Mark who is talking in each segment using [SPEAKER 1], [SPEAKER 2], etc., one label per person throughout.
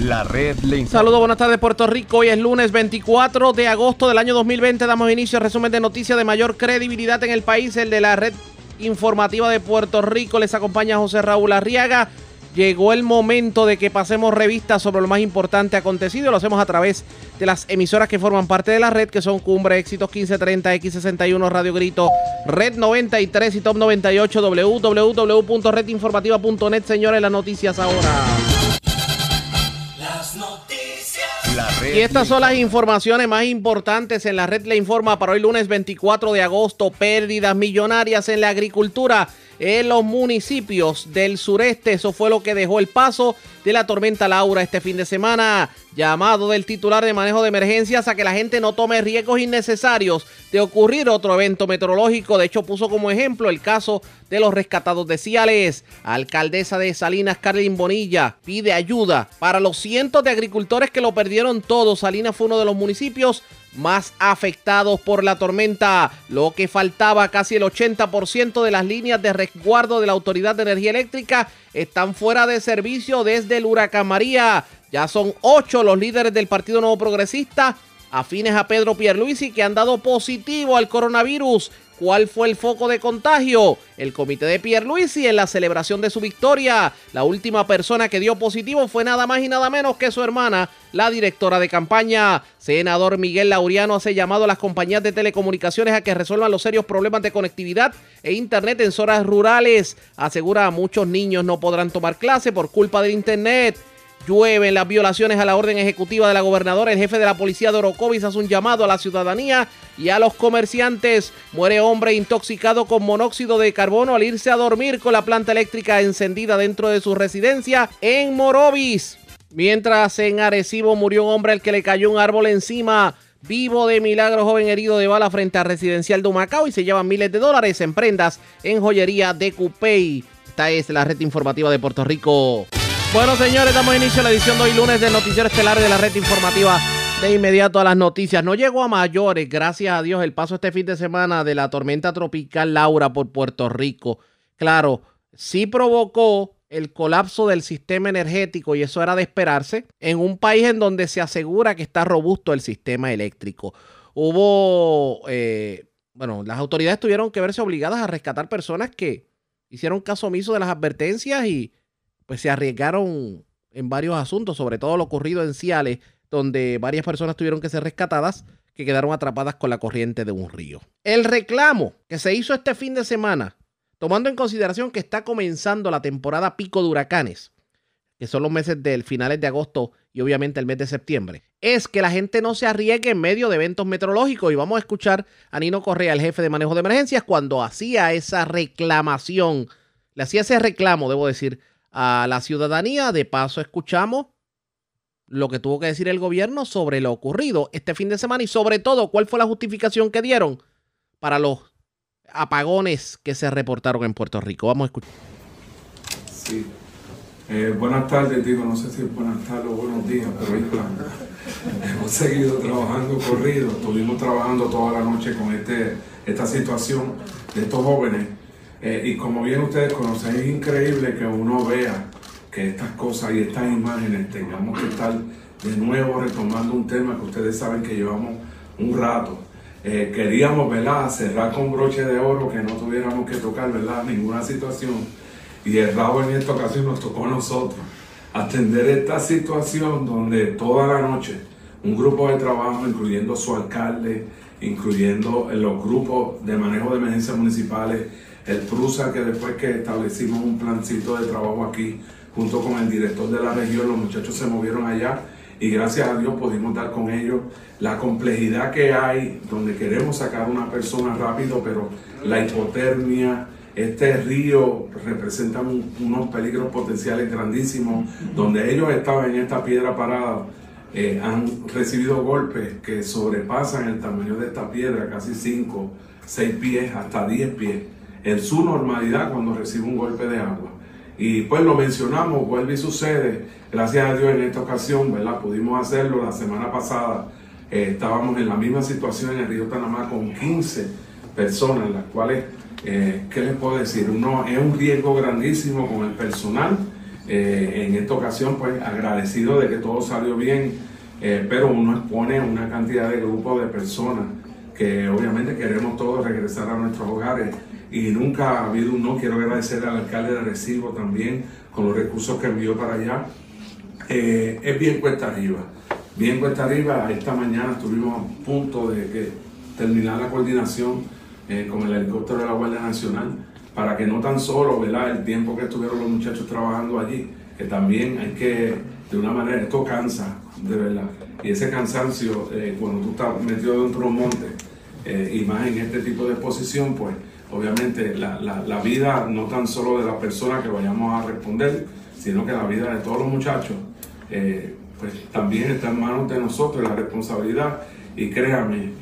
[SPEAKER 1] La red le
[SPEAKER 2] Saludos, buenas tardes Puerto Rico. Hoy es lunes 24 de agosto del año 2020. Damos inicio al resumen de noticias de mayor credibilidad en el país, el de la red informativa de Puerto Rico. Les acompaña José Raúl Arriaga. Llegó el momento de que pasemos revistas sobre lo más importante acontecido. Lo hacemos a través de las emisoras que forman parte de la red, que son Cumbre, Éxitos 1530, X61, Radio Grito, Red 93 y Top 98, www.redinformativa.net. Señores, las noticias ahora. Y estas son las informaciones más importantes en la red le informa para hoy lunes 24 de agosto. Pérdidas millonarias en la agricultura en los municipios del sureste. Eso fue lo que dejó el paso de la tormenta Laura este fin de semana. Llamado del titular de manejo de emergencias a que la gente no tome riesgos innecesarios de ocurrir otro evento meteorológico. De hecho, puso como ejemplo el caso de los rescatados de Ciales. Alcaldesa de Salinas, Carlin Bonilla, pide ayuda para los cientos de agricultores que lo perdieron todo. Salinas fue uno de los municipios más afectados por la tormenta. Lo que faltaba, casi el 80% de las líneas de resguardo de la Autoridad de Energía Eléctrica están fuera de servicio desde el huracán María. Ya son ocho los líderes del Partido Nuevo Progresista afines a Pedro Pierluisi que han dado positivo al coronavirus. ¿Cuál fue el foco de contagio? El comité de Pierluisi en la celebración de su victoria. La última persona que dio positivo fue nada más y nada menos que su hermana, la directora de campaña. Senador Miguel Lauriano hace llamado a las compañías de telecomunicaciones a que resuelvan los serios problemas de conectividad e internet en zonas rurales. Asegura muchos niños no podrán tomar clase por culpa del internet. Llueven las violaciones a la orden ejecutiva de la gobernadora. El jefe de la policía de Orocovis hace un llamado a la ciudadanía y a los comerciantes. Muere hombre intoxicado con monóxido de carbono al irse a dormir con la planta eléctrica encendida dentro de su residencia en Morovis. Mientras en Arecibo murió un hombre al que le cayó un árbol encima. Vivo de milagro, joven herido de bala frente a residencial de Humacao y se llevan miles de dólares en prendas en joyería de Cupey. Esta es la red informativa de Puerto Rico. Bueno, señores, damos inicio a la edición de hoy lunes del Noticiero Estelar de la red informativa. De inmediato a las noticias. No llegó a mayores, gracias a Dios, el paso este fin de semana de la tormenta tropical Laura por Puerto Rico. Claro, sí provocó el colapso del sistema energético y eso era de esperarse en un país en donde se asegura que está robusto el sistema eléctrico. Hubo, eh, bueno, las autoridades tuvieron que verse obligadas a rescatar personas que hicieron caso omiso de las advertencias y pues se arriesgaron en varios asuntos, sobre todo lo ocurrido en Ciales, donde varias personas tuvieron que ser rescatadas que quedaron atrapadas con la corriente de un río. El reclamo que se hizo este fin de semana, tomando en consideración que está comenzando la temporada pico de huracanes, que son los meses del finales de agosto y obviamente el mes de septiembre, es que la gente no se arriesgue en medio de eventos meteorológicos. Y vamos a escuchar a Nino Correa, el jefe de manejo de emergencias, cuando hacía esa reclamación, le hacía ese reclamo, debo decir, a la ciudadanía. De paso, escuchamos lo que tuvo que decir el gobierno sobre lo ocurrido este fin de semana y sobre todo cuál fue la justificación que dieron para los apagones que se reportaron en Puerto Rico. Vamos a escuchar.
[SPEAKER 3] Sí. Eh, buenas tardes, digo, no sé si es buenas tardes o buenos días, pero ahí está. Hemos seguido trabajando corrido, estuvimos trabajando toda la noche con este, esta situación de estos jóvenes. Eh, y como bien ustedes conocen, es increíble que uno vea que estas cosas y estas imágenes tengamos que estar de nuevo retomando un tema que ustedes saben que llevamos un rato. Eh, queríamos, ¿verdad?, cerrar con broche de oro, que no tuviéramos que tocar, ¿verdad?, ninguna situación. Y el rabo en esta ocasión nos tocó a nosotros atender esta situación donde toda la noche un grupo de trabajo, incluyendo su alcalde, incluyendo los grupos de manejo de emergencias municipales, el PRUSA, que después que establecimos un plancito de trabajo aquí, junto con el director de la región, los muchachos se movieron allá y gracias a Dios pudimos dar con ellos la complejidad que hay, donde queremos sacar a una persona rápido, pero la hipotermia, este río representa un- unos peligros potenciales grandísimos, donde ellos estaban en esta piedra parada, eh, han recibido golpes que sobrepasan el tamaño de esta piedra, casi 5, 6 pies, hasta 10 pies, en su normalidad cuando recibe un golpe de agua. Y pues lo mencionamos, vuelve y sucede. Gracias a Dios en esta ocasión, ¿verdad? Pudimos hacerlo. La semana pasada eh, estábamos en la misma situación en el río Panamá con 15 personas, las cuales, eh, ¿qué les puedo decir? Uno, es un riesgo grandísimo con el personal Eh, en esta ocasión, pues agradecido de que todo salió bien, pero uno expone una cantidad de grupos de personas que obviamente queremos todos regresar a nuestros hogares y nunca ha habido un no. Quiero agradecer al alcalde de Recibo también con los recursos que envió para allá. Eh, es bien cuesta arriba, bien cuesta arriba. Esta mañana estuvimos a punto de terminar la coordinación con el helicóptero de la Guardia Nacional para que no tan solo, ¿verdad? El tiempo que estuvieron los muchachos trabajando allí, que también hay que, de una manera, esto cansa, de verdad. Y ese cansancio, eh, cuando tú estás metido dentro de un monte, eh, y más en este tipo de exposición, pues obviamente la, la, vida no tan solo de la persona que vayamos a responder, sino que la vida de todos los muchachos, eh, pues también está en manos de nosotros la responsabilidad. Y créame,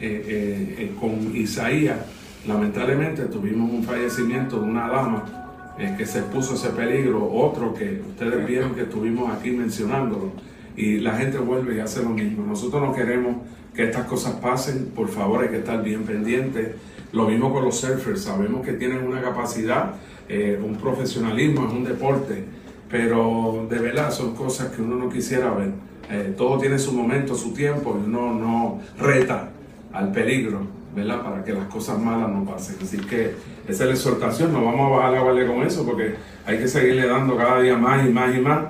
[SPEAKER 3] con Isaías, lamentablemente tuvimos un fallecimiento de una dama eh, que se puso ese peligro, otro que ustedes vieron que estuvimos aquí mencionándolo, y la gente vuelve y hace lo mismo. Nosotros no queremos que estas cosas pasen, por favor hay que estar bien pendientes. Lo mismo con los surfers, sabemos que tienen una capacidad, eh, un profesionalismo, es un deporte, pero de verdad son cosas que uno no quisiera ver. Eh, todo tiene su momento, su tiempo, y uno no reta al peligro ¿verdad? Para que las cosas malas no pasen. Así que esa es la exhortación, no vamos a bajar la guardia con eso porque hay que seguirle dando cada día más y más y más.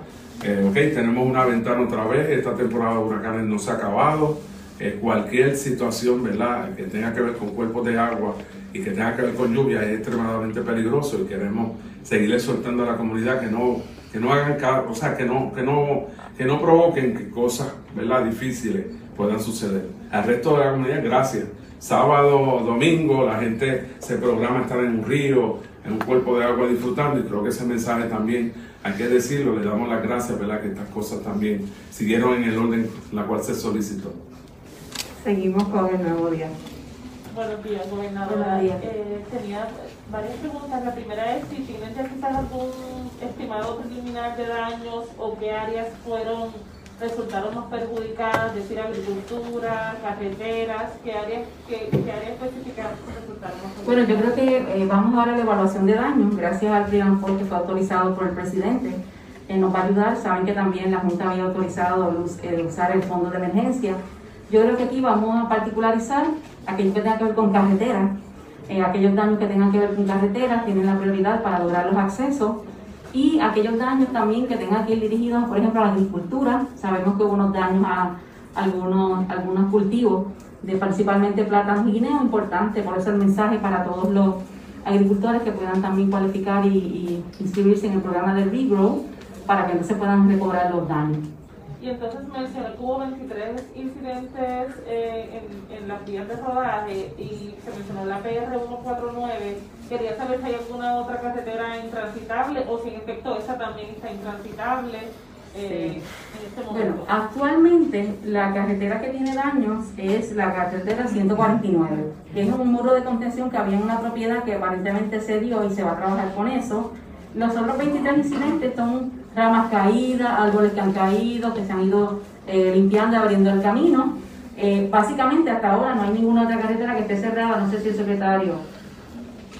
[SPEAKER 3] Eh, ok, tenemos una ventana otra vez, esta temporada de huracanes no se ha acabado. Eh, cualquier situación, ¿verdad?, que tenga que ver con cuerpos de agua y que tenga que ver con lluvia es extremadamente peligroso y queremos seguir exhortando a la comunidad que no, que no hagan, o sea, que no, que no, que no provoquen que cosas, ¿verdad?, difíciles puedan suceder. Al resto de la comunidad, gracias sábado, domingo, la gente se programa estar en un río, en un cuerpo de agua disfrutando y creo que ese mensaje también hay que decirlo, le damos las gracias, ¿verdad? Que estas cosas también siguieron en el orden la cual se solicitó.
[SPEAKER 1] Seguimos con el nuevo día.
[SPEAKER 4] Buenos días, gobernadora. Eh, tenía varias preguntas. La primera es si tienen ya quizás algún estimado preliminar de daños o qué áreas fueron resultaron más perjudicadas, es decir, agricultura, carreteras, ¿qué áreas, qué, áreas específicas resultaron más perjudicadas?
[SPEAKER 1] Bueno, yo creo que eh, vamos a dar la evaluación de daños, gracias al plan que fue autorizado por el presidente. Eh, nos va a ayudar, saben que también la Junta había autorizado eh, usar el fondo de emergencia. Yo creo que aquí vamos a particularizar aquello que tenga que ver con carreteras, aquellos daños que tengan que ver con carreteras tienen la prioridad para lograr los accesos y aquellos daños también que tengan que ir dirigidos, por ejemplo, a la agricultura. Sabemos que hubo unos daños a algunos, algunos cultivos, de principalmente plátanos y guineos, importante, por eso el mensaje para todos los agricultores que puedan también cualificar y, inscribirse en el programa de Regrow para que se puedan recobrar los daños.
[SPEAKER 4] Y entonces mencionó que hubo 23 incidentes eh, en, en, las vías de rodaje y se mencionó la PR 149. Quería saber si hay alguna otra carretera intransitable o si en efecto esa también está intransitable. Eh, en este momento.
[SPEAKER 1] Bueno, actualmente la carretera que tiene daños es la carretera 149, que es un muro de contención que había en una propiedad que aparentemente se dio y se va a trabajar con eso. Los otros 23 incidentes son ramas caídas, árboles que han caído, que se han ido eh, limpiando abriendo el camino. Eh, básicamente hasta ahora no hay ninguna otra carretera que esté cerrada, no sé si el secretario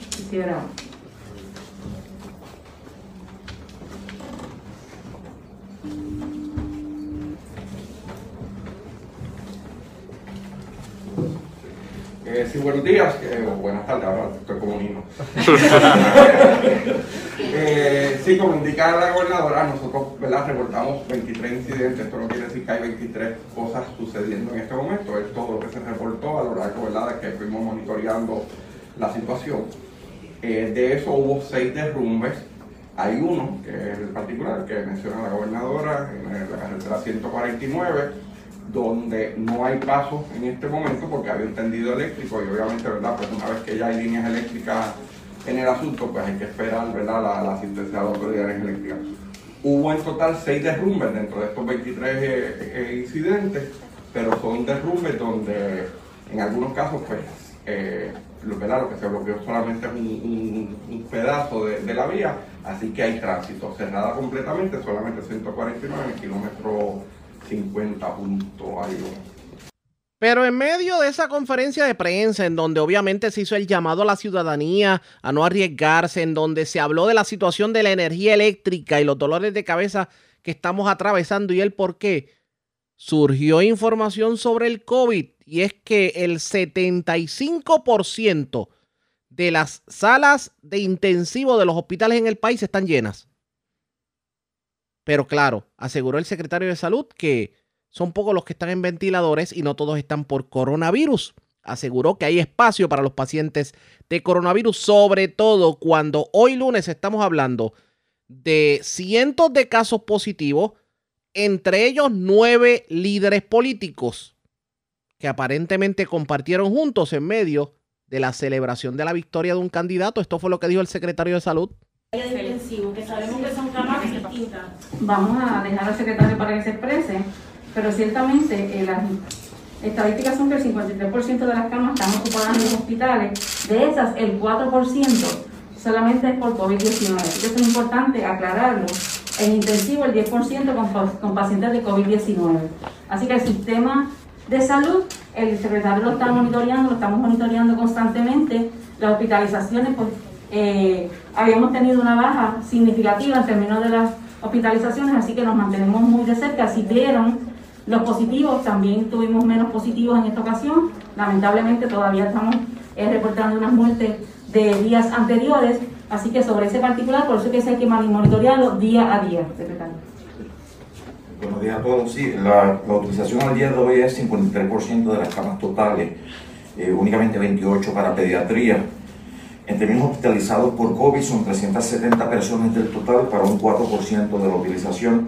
[SPEAKER 1] quisiera.
[SPEAKER 5] Eh, sí, buenos días, buenas tardes, ahora estoy como niño. Eh, sí, como indica la gobernadora, nosotros ¿verdad? reportamos 23 incidentes, esto no quiere decir que hay 23 cosas sucediendo en este momento, es todo lo que se reportó a lo largo ¿verdad? de que fuimos monitoreando la situación. Eh, de eso hubo 6 derrumbes, hay uno, que es el particular, que menciona la gobernadora, en la carretera 149, donde no hay paso en este momento porque había un tendido eléctrico y obviamente, ¿verdad? Pues una vez que ya hay líneas eléctricas en el asunto, pues hay que esperar ¿verdad? La, asistencia de la autoridad eléctrica. Hubo en total seis derrumbes dentro de estos 23 eh, eh, incidentes, pero son derrumbes donde en algunos casos pues eh, lo, lo, que se bloqueó solamente es un, pedazo de, de, la vía, así que hay tránsito cerrada completamente, solamente 149 en el kilómetro 50 punto algo.
[SPEAKER 2] Pero en medio de esa conferencia de prensa, en donde obviamente se hizo el llamado a la ciudadanía a no arriesgarse, en donde se habló de la situación de la energía eléctrica y los dolores de cabeza que estamos atravesando y el por qué, surgió información sobre el COVID y es que el 75% de las salas de intensivo de los hospitales en el país están llenas. Pero claro, aseguró el secretario de salud que son pocos los que están en ventiladores y no todos están por coronavirus. Aseguró que hay espacio para los pacientes de coronavirus, sobre todo cuando hoy lunes estamos hablando de cientos de casos positivos, entre ellos nueve líderes políticos que aparentemente compartieron juntos en medio de la celebración de la victoria de un candidato. Esto fue lo que dijo el secretario de salud.
[SPEAKER 1] Vamos a dejar al secretario para que se exprese pero ciertamente eh, las estadísticas son que el 53% de las camas están ocupadas en los hospitales, de esas el 4% solamente es por COVID-19. Así que es importante aclararlo. En intensivo el 10% con, con pacientes de COVID-19. Así que el sistema de salud, el secretario lo está monitoreando, lo estamos monitoreando constantemente. Las hospitalizaciones, pues eh, habíamos tenido una baja significativa en términos de las hospitalizaciones, así que nos mantenemos muy de cerca. Si vieron los positivos, también tuvimos menos positivos en esta ocasión. Lamentablemente todavía estamos eh, reportando unas muertes de días anteriores, así que sobre ese particular, por eso es que hay que monitorearlo día a día, secretario.
[SPEAKER 6] Buenos días a todos. Sí, la, utilización al día de hoy es 53% de las camas totales, eh, únicamente 28 para pediatría. En términos hospitalizados por COVID son 370 personas del total para un 4% de la utilización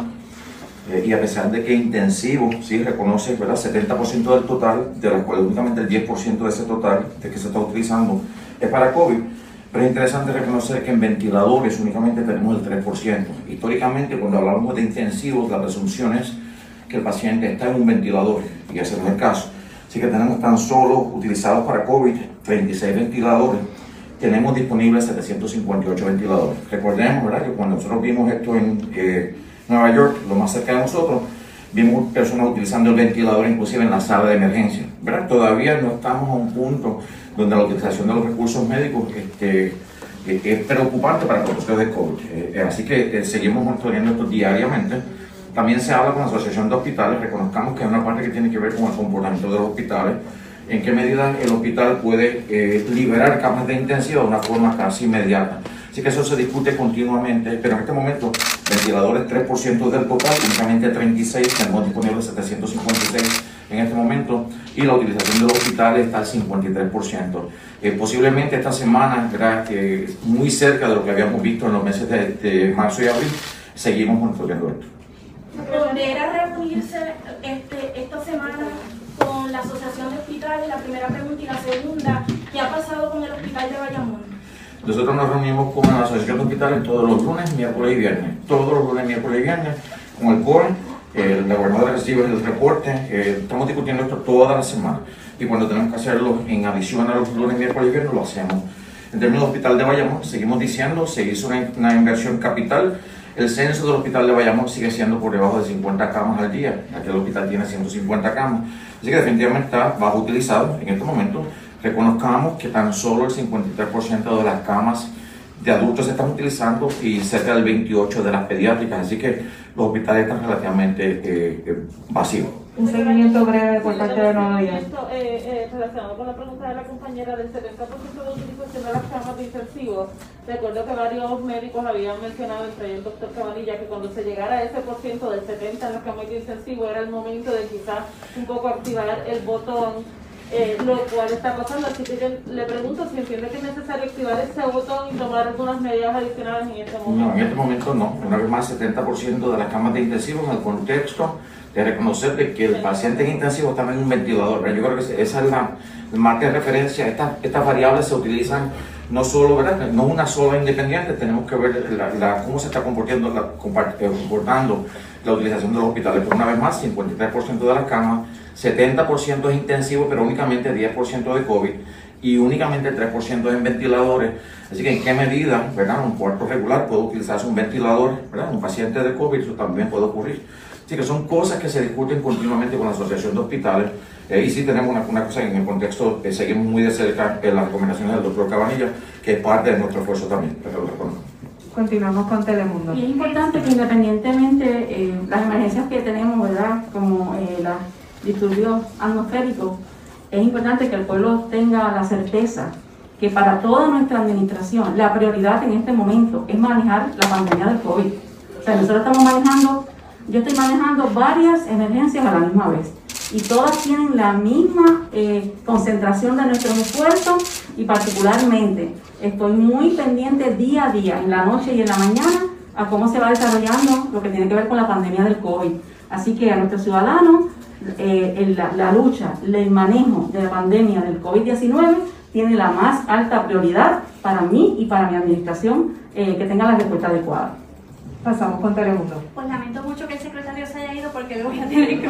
[SPEAKER 6] eh, y a pesar de que intensivo, sí, reconoce, ¿verdad? 70% del total, de las cuales únicamente el 10% de ese total de que se está utilizando es para COVID, pero es interesante reconocer que en ventiladores únicamente tenemos el 3%. Históricamente, cuando hablamos de intensivos, la presunción es que el paciente está en un ventilador, y ese no es el caso. Así que tenemos tan solo utilizados para COVID 36 ventiladores, tenemos disponibles 758 ventiladores. Recordemos, ¿verdad?, que cuando nosotros vimos esto en... Eh, Nueva York, lo más cerca de nosotros, vimos personas utilizando el ventilador inclusive en la sala de emergencia. ¿verdad? Todavía no estamos a un punto donde la utilización de los recursos médicos este, eh, es preocupante para proceso de COVID. Eh, eh, así que seguimos monitoreando esto diariamente. También se habla con la Asociación de Hospitales, reconozcamos que hay una parte que tiene que ver con el comportamiento de los hospitales, en qué medida el hospital puede liberar camas de intensiva de una forma casi inmediata. Así que eso se discute continuamente, pero en este momento ventiladores 3% del total, únicamente 36, tenemos disponibles 756 en este momento y la utilización de los hospitales está al 53%. Eh, posiblemente esta semana, muy cerca de lo que habíamos visto en los meses de, marzo y abril, seguimos monitoreando esto.
[SPEAKER 7] ¿Podría reunirse este, esta semana la Asociación de Hospitales? La primera pregunta y la segunda, ¿qué ha pasado con el hospital de Bayamón?
[SPEAKER 6] Nosotros nos reunimos con la Asociación de Hospitales todos los lunes, miércoles y viernes. Todos los lunes, miércoles y viernes, con el CORE, el gobernador recibe el reporte. Eh, estamos discutiendo esto toda la semana. Y cuando tenemos que hacerlo en adición a los lunes, miércoles y viernes, lo hacemos. En términos del hospital de Bayamón, seguimos diciendo, se hizo una, inversión capital. El censo del hospital de Bayamón sigue siendo por debajo de 50 camas al día. Aquí el hospital tiene 150 camas. Así que definitivamente está bajo utilizado en este momento. Reconozcamos que tan solo el 53% de las camas de adultos se están utilizando y cerca del 28% de las pediátricas, así que los hospitales están relativamente eh, eh, vacíos.
[SPEAKER 1] Un seguimiento breve por parte de
[SPEAKER 4] Nueva York. Eh, relacionado con la pregunta de la compañera del 70% de utilización de las camas de intensivos, recuerdo que varios médicos habían mencionado, entre ellos el doctor Cabanilla, que cuando se llegara a ese por ciento del 70% en las camas de intensivos era el momento de quizás un poco activar el botón eh, lo cual está pasando. Así que le pregunto si entiende que es necesario activar ese botón y tomar algunas medidas adicionales en este momento.
[SPEAKER 6] No, en este momento no. Una vez más, 70% de las camas de intensivos en el contexto de reconocer que el paciente en intensivo está en un ventilador. Yo creo que esa es la, marca de referencia. Estas, estas variables se utilizan no solo, ¿verdad? No una sola independiente, tenemos que ver la, cómo se está comportando la, comportando la utilización de los hospitales. Pero una vez más, 53% de las camas 70% es intensivo, pero únicamente 10% de COVID y únicamente 3% en ventiladores. Así que en qué medida, ¿verdad? Un cuarto regular puede utilizarse un ventilador, ¿verdad? Un paciente de COVID, eso también puede ocurrir. Así que son cosas que se discuten continuamente con la Asociación de Hospitales. Eh, y sí tenemos una, una, cosa en el contexto, que seguimos muy de cerca en las recomendaciones del doctor Cabanilla, que es parte de nuestro esfuerzo también.
[SPEAKER 8] Continuamos con Telemundo.
[SPEAKER 1] Y es importante que independientemente eh, las emergencias que tenemos, ¿verdad? Como eh, los disturbios atmosféricos, es importante que el pueblo tenga la certeza que para toda nuestra administración la prioridad en este momento es manejar la pandemia del COVID. O sea, nosotros estamos manejando, yo estoy manejando varias emergencias a la misma vez y todas tienen la misma eh, concentración de nuestros esfuerzos y particularmente estoy muy pendiente día a día, en la noche y en la mañana, a cómo se va desarrollando lo que tiene que ver con la pandemia del COVID. Así que a nuestros ciudadanos, eh, la, lucha, el manejo de la pandemia del COVID-19 tiene la más alta prioridad para mí y para mi administración eh, que tenga la respuesta adecuada.
[SPEAKER 8] Pasamos con Telemundo.
[SPEAKER 7] Pues lamento mucho que el secretario se haya ido porque le voy a tener que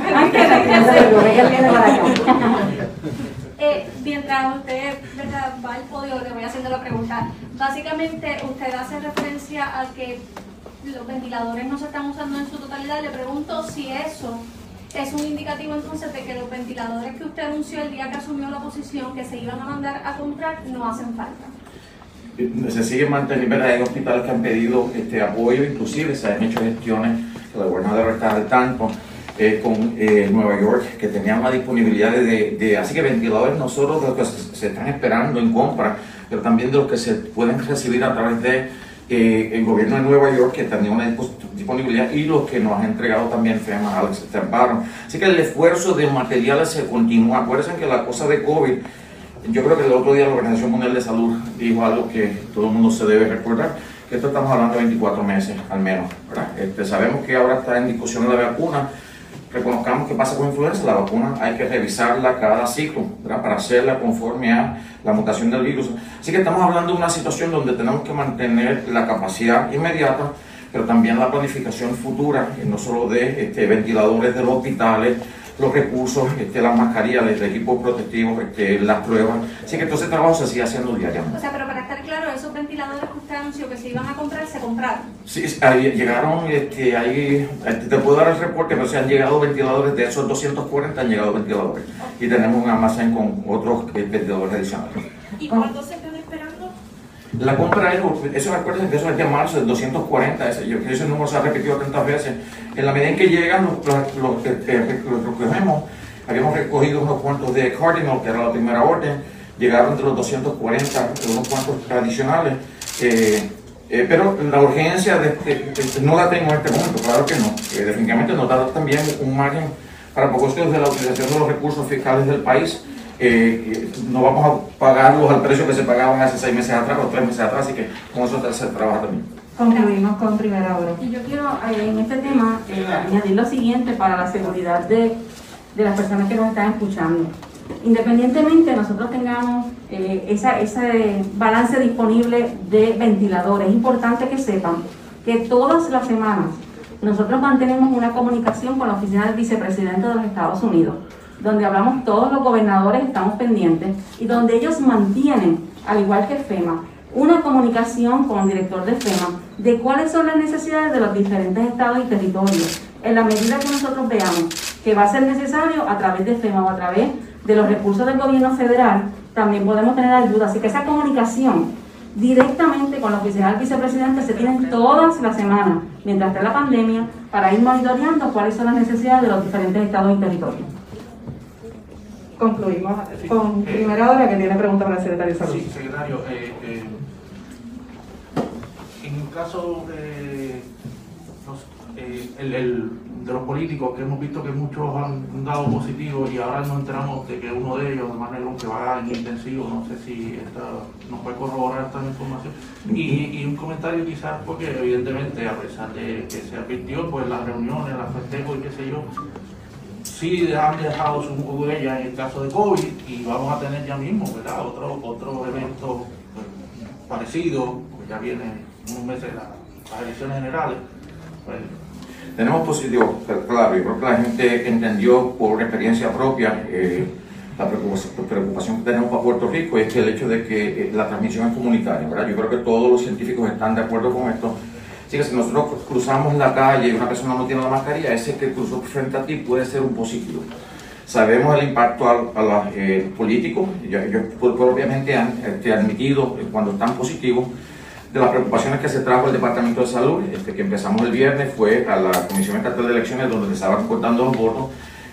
[SPEAKER 7] eh, mientras usted ¿verdad? va al podio, le voy haciendo la pregunta. Básicamente, usted hace referencia a que los ventiladores no se están usando en su totalidad. Le pregunto si eso es un indicativo entonces de que los ventiladores que usted anunció el día que asumió la posición que se iban a mandar a comprar no hacen falta.
[SPEAKER 6] Se sigue manteniendo, hay hospitales que han pedido este apoyo, inclusive se han hecho gestiones, que la gobernadora está al tanto, eh, con eh, Nueva York, que tenían la disponibilidad de, de, así que ventiladores no solo de los que se, están esperando en compra, pero también de los que se pueden recibir a través de eh, el gobierno de Nueva York, que tenía una disponibilidad, y los que nos ha entregado también FEMA, Alex Baron. Así que el esfuerzo de materiales se continúa. Acuérdense que la cosa de COVID, yo creo que el otro día la Organización Mundial de Salud dijo algo que todo el mundo se debe recordar, que esto estamos hablando de 24 meses al menos. Este, sabemos que ahora está en discusión la vacuna, reconozcamos qué pasa con influenza, la vacuna hay que revisarla cada ciclo para hacerla conforme a la mutación del virus. Así que estamos hablando de una situación donde tenemos que mantener la capacidad inmediata, pero también la planificación futura, no solo de este, ventiladores de los hospitales, los recursos, este, las mascarillas, el equipo protectivo, este, las pruebas. Así que todo ese trabajo se sigue haciendo diariamente.
[SPEAKER 7] O sea, pero para estar claro, esos ventiladores que usted anunció que se iban a comprar, se compraron.
[SPEAKER 6] Sí, ahí llegaron, este, ahí, este, te puedo dar el reporte, pero se han llegado ventiladores, de esos 240 han llegado ventiladores. Y tenemos un almacén con otros eh, ventiladores adicionales.
[SPEAKER 7] ¿Y cuántos se están esperando?
[SPEAKER 6] La compra es, eso recuerden que eso es de marzo, del 240, ese, yo, ese número se ha repetido tantas veces. En la medida en que llegan, los, los, los, los recogemos, habíamos recogido unos cuantos de Cardinal, que era la primera orden, llegaron de los 240, unos cuantos tradicionales. Eh, eh, pero la urgencia de, no la tengo en este momento, claro que no. Eh, definitivamente nos da también un margen para propósitos de la utilización de los recursos fiscales del país. Eh, no vamos a pagarlos al precio que se pagaban hace seis meses atrás o tres meses atrás, así que con eso se trabaja también.
[SPEAKER 8] Concluimos con primera hora.
[SPEAKER 1] Y yo quiero eh, en este tema eh, añadir lo siguiente para la seguridad de, de, las personas que nos están escuchando. Independientemente nosotros tengamos eh, esa, ese balance disponible de ventiladores, es importante que sepan que todas las semanas nosotros mantenemos una comunicación con la oficina del vicepresidente de los Estados Unidos donde hablamos todos los gobernadores, estamos pendientes, y donde ellos mantienen, al igual que FEMA, una comunicación con el director de FEMA de cuáles son las necesidades de los diferentes estados y territorios. En la medida que nosotros veamos que va a ser necesario a través de FEMA o a través de los recursos del gobierno federal, también podemos tener ayuda. Así que esa comunicación directamente con la oficina del vicepresidente se tienen todas las semanas, mientras esté la pandemia, para ir monitoreando cuáles son las necesidades de los diferentes estados y territorios
[SPEAKER 8] concluimos con primera hora que tiene pregunta para el secretario de Salud.
[SPEAKER 9] Sí, secretario, eh, eh, en el caso de los, eh, el, el, de los políticos, que hemos visto que muchos han dado positivo y ahora nos enteramos de que uno de ellos, Manuel, que va en intensivo, no sé si esta, nos puede corroborar esta información. Y, y, un comentario quizás, porque evidentemente, a pesar de que se advirtió, pues las reuniones, las festejos y qué sé yo, sí han dejado su huella en el caso de COVID y vamos a tener ya mismo, ¿verdad? Otro, otro evento pues, parecido, pues ya vienen unos meses las, elecciones generales. Pues,
[SPEAKER 6] Tenemos positivo, claro, yo creo que la gente entendió por experiencia propia eh, la preocupación, preocupación, que tenemos para Puerto Rico es que el hecho de que eh, la transmisión es comunitaria, ¿verdad? Yo creo que todos los científicos están de acuerdo con esto Así que si nosotros cruzamos la calle y una persona no tiene la mascarilla, ese que cruzó frente a ti puede ser un positivo. Sabemos el impacto a, los eh, políticos, ellos, propiamente han este, admitido eh, cuando están positivos de las preocupaciones que se trajo el Departamento de Salud, este, que empezamos el viernes, fue a la Comisión Estatal de Elecciones donde se estaban cortando los votos.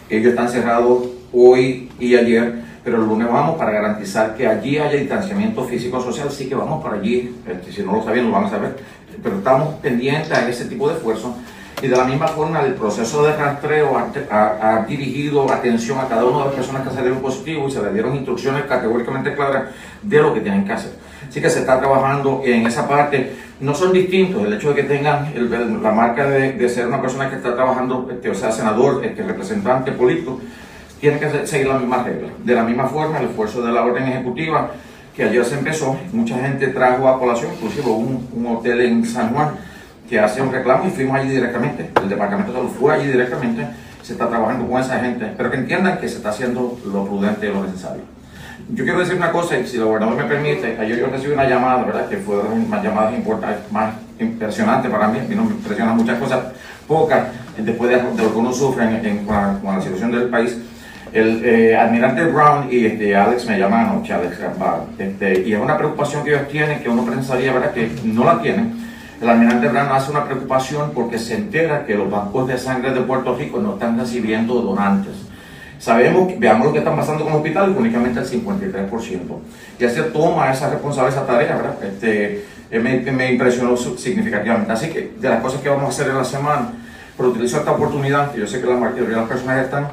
[SPEAKER 6] Ellos están cerrados hoy y ayer, pero el lunes vamos para garantizar que allí haya distanciamiento físico-social, sí que vamos para allí, este, si no lo sabían lo van a saber, pero estamos pendientes a ese tipo de esfuerzo y de la misma forma el proceso de rastreo ha, dirigido atención a cada una de las personas que salieron positivos y se le dieron instrucciones categóricamente claras de lo que tienen que hacer. Así que se está trabajando en esa parte. No son distintos el hecho de que tengan la marca de, ser una persona que está trabajando, este, o sea, senador, este, representante político, tiene que seguir las mismas reglas. De la misma forma, el esfuerzo de la orden ejecutiva que ayer se empezó, mucha gente trajo a colación, inclusive un, un hotel en San Juan que hace un reclamo y fuimos allí directamente. El Departamento de Salud fue allí directamente, se está trabajando con esa gente, pero que entiendan que se está haciendo lo prudente y lo necesario. Yo quiero decir una cosa, y si el gobernador me permite, ayer yo recibí una llamada, ¿verdad? Que fue de las llamadas importantes, más impresionantes para mí, a mí no me impresionan muchas cosas, pocas, después de, lo que uno sufre en, con, la, situación del país. El eh, almirante Brown y este, Alex me llamaron anoche, Alex este, y es una preocupación que ellos tienen, que uno pensaría, ¿verdad? Que no la tienen el almirante Brown hace una preocupación porque se entera que los bancos de sangre de Puerto Rico no están recibiendo donantes. Sabemos, veamos lo que está pasando con los hospitales, únicamente el 53%. Y se toma esa responsabilidad, esa tarea, ¿verdad? Este, eh, me, me, impresionó significativamente. Así que de las cosas que vamos a hacer en la semana, pero utilizo esta oportunidad, que yo sé que la mayoría de las personas están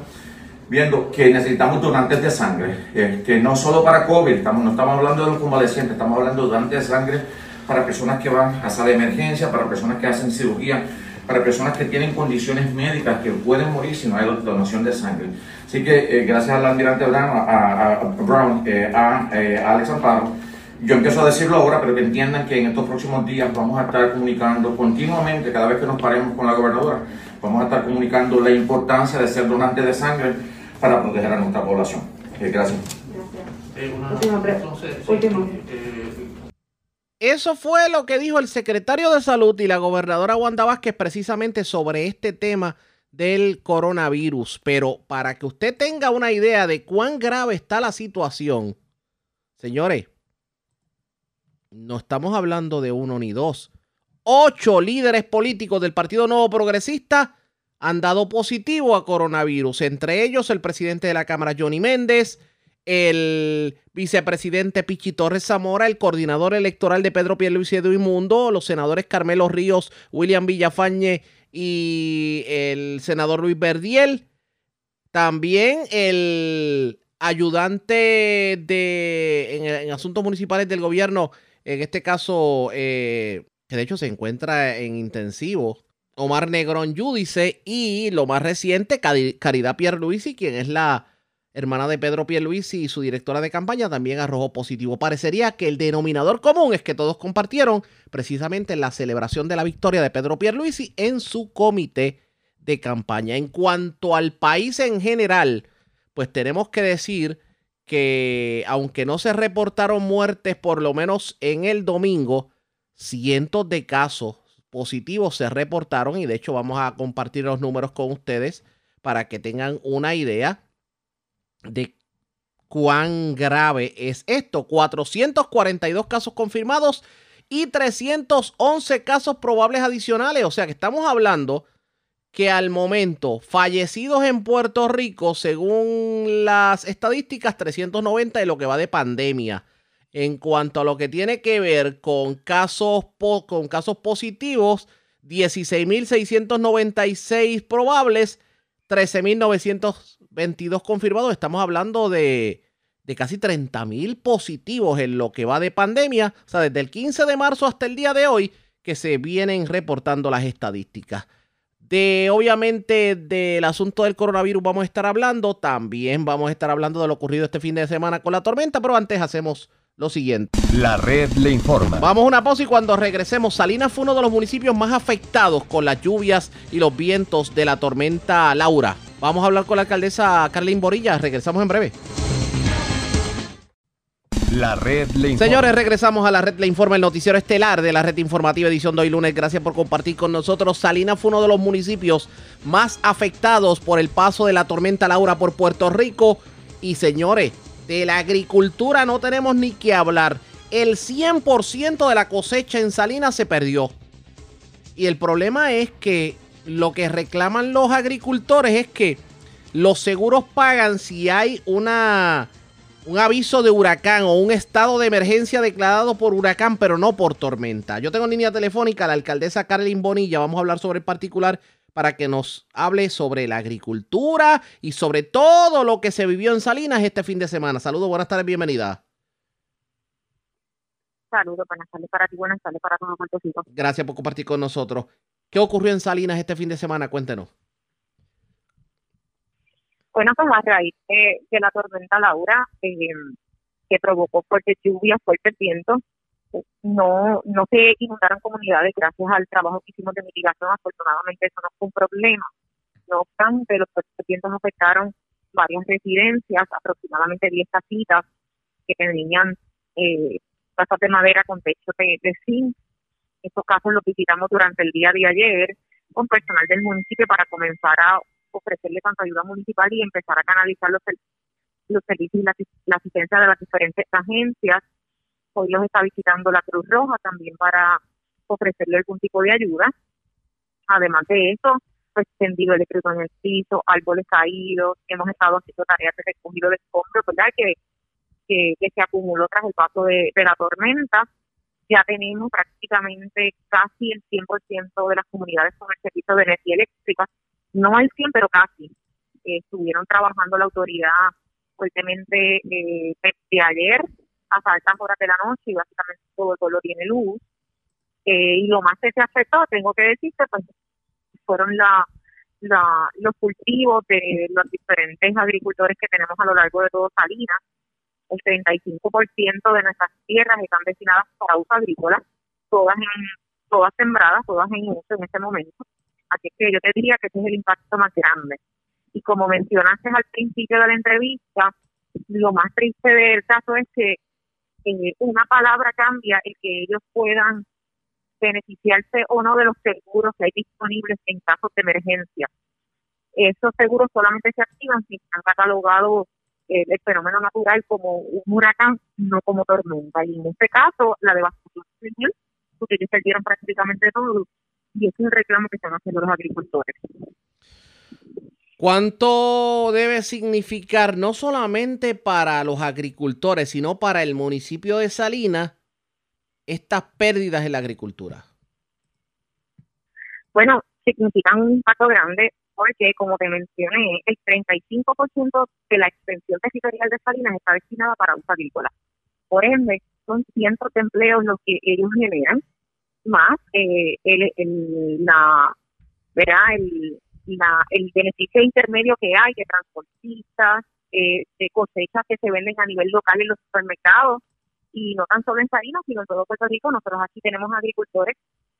[SPEAKER 6] viendo que necesitamos donantes de sangre, eh, que no solo para COVID, estamos, no estamos hablando de los convalecientes, estamos hablando de donantes de sangre para personas que van a sala de emergencia, para personas que hacen cirugía, para personas que tienen condiciones médicas que pueden morir si no hay donación de sangre. Así que eh, gracias al almirante Brown, a, a, Brown, eh, a, eh, Alex Amparo, yo empiezo a decirlo ahora, pero que entiendan que en estos próximos días vamos a estar comunicando continuamente, cada vez que nos paremos con la gobernadora, vamos a estar comunicando la importancia de ser donante de sangre para proteger a nuestra población. gracias.
[SPEAKER 2] Gracias. Última, eso fue lo que dijo el secretario de Salud y la gobernadora Wanda Vázquez precisamente sobre este tema del coronavirus. Pero para que usted tenga una idea de cuán grave está la situación, señores, no estamos hablando de uno ni dos. Ocho líderes políticos del Partido Nuevo Progresista han dado positivo a coronavirus, entre ellos el presidente de la Cámara, Johnny Méndez, el vicepresidente Pichi Torres Zamora, el coordinador electoral de Pedro Pierluisi Edwin Mundo, los senadores Carmelo Ríos, William Villafañe y el senador Luis Verdiel. También el ayudante de, en, asuntos municipales del gobierno, en este caso, eh, que de hecho se encuentra en intensivo, Omar Negrón Yudice, y lo más reciente, Caridad Pierluisi, quien es la hermana de Pedro Pierluisi y su directora de campaña también arrojó positivo. Parecería que el denominador común es que todos compartieron precisamente la celebración de la victoria de Pedro Pierluisi en su comité de campaña. En cuanto al país en general, pues tenemos que decir que aunque no se reportaron muertes por lo menos en el domingo, cientos de casos positivos se reportaron y de hecho vamos a compartir los números con ustedes para que tengan una idea de cuán grave es esto. 442 casos confirmados y 311 casos probables adicionales. O sea que estamos hablando que al momento fallecidos en Puerto Rico, según las estadísticas, 390 de lo que va de pandemia. En cuanto a lo que tiene que ver con casos, con casos positivos, 16.696 probables, 13.900 22 confirmados, estamos hablando de, de casi 30 mil positivos en lo que va de pandemia. O sea, desde el 15 de marzo hasta el día de hoy que se vienen reportando las estadísticas. De obviamente del asunto del coronavirus vamos a estar hablando. También vamos a estar hablando de lo ocurrido este fin de semana con la tormenta. Pero antes hacemos lo siguiente.
[SPEAKER 10] La red le informa.
[SPEAKER 2] Vamos a una pausa y cuando regresemos, Salinas fue uno de los municipios más afectados con las lluvias y los vientos de la tormenta Laura. Vamos a hablar con la alcaldesa Carlin Borilla. Regresamos en breve.
[SPEAKER 10] La red le informa.
[SPEAKER 2] Señores, regresamos a la red le informa, el noticiero estelar de la red informativa edición de hoy lunes. Gracias por compartir con nosotros. Salinas fue uno de los municipios más afectados por el paso de la tormenta Laura por Puerto Rico. Y señores, de la agricultura no tenemos ni que hablar. El 100% de la cosecha en Salinas se perdió. Y el problema es que lo que reclaman los agricultores es que los seguros pagan si hay una un aviso de huracán o un estado de emergencia declarado por huracán, pero no por tormenta. Yo tengo en línea telefónica a la alcaldesa Carlin Bonilla. Vamos a hablar sobre el particular para que nos hable sobre la agricultura y sobre todo lo que se vivió en Salinas este fin de semana. Saludos, buenas tardes, bienvenida.
[SPEAKER 11] Saludos, buenas tardes para ti, buenas tardes para todos Rico.
[SPEAKER 2] Gracias por compartir con nosotros. ¿Qué ocurrió en Salinas este fin de semana? Cuéntenos.
[SPEAKER 11] Bueno, pues a raíz de, de la tormenta Laura, eh, que provocó fuertes lluvias, fuertes vientos, no, no se inundaron comunidades gracias al trabajo que hicimos de mitigación. Afortunadamente eso no fue un problema. No obstante, los vientos afectaron varias residencias, aproximadamente 10 casitas que tenían eh, casas de madera con techo de, de zinc. Estos casos los visitamos durante el día de ayer con personal del municipio para comenzar a ofrecerle tanto ayuda municipal y empezar a canalizar los, los servicios y la, la asistencia de las diferentes agencias. Hoy los está visitando la Cruz Roja también para ofrecerle algún tipo de ayuda. Además de eso, pues tendido eléctrico en el piso, árboles caídos, hemos estado haciendo tareas de recogido de escombros, ¿verdad? Que, que, se acumuló tras el paso de, de la tormenta. Ya tenemos prácticamente casi el 100% de las comunidades con el servicio de energía eléctrica no al 100, pero casi. Estuvieron trabajando la autoridad fuertemente eh, de ayer hasta altas horas de la noche y básicamente todo el pueblo tiene luz. Eh, y lo más que se afectó, tengo que decirte, pues fueron la, los cultivos de los diferentes agricultores que tenemos a lo largo de todo Salinas. El 35% de nuestras tierras están destinadas para uso agrícola, todas en, todas sembradas, todas en uso en este momento. Así que yo te diría que ese es el impacto más grande. Y como mencionaste al principio de la entrevista, lo más triste del caso es que eh, una palabra cambia el que ellos puedan beneficiarse o no de los seguros que hay disponibles en casos de emergencia. Esos seguros solamente se activan si han catalogado eh, el fenómeno natural como un huracán, no como tormenta. Y en este caso, la devastación civil, porque ellos perdieron prácticamente todo, y es un reclamo que están haciendo los agricultores.
[SPEAKER 2] ¿Cuánto debe significar no solamente para los agricultores, sino para el municipio de Salinas estas pérdidas en la agricultura?
[SPEAKER 11] Bueno, significan un impacto grande porque, como te mencioné, el 35% de la extensión territorial de Salinas está destinada para uso agrícola. Por ende, son cientos de empleos los que ellos generan más eh, el, el, la, ¿verdad? El, la, el beneficio intermedio que hay de transportistas, eh, de cosechas que se venden a nivel local en los supermercados y no tan solo en Salinas, sino en todo Puerto Rico. Nosotros aquí tenemos agricultores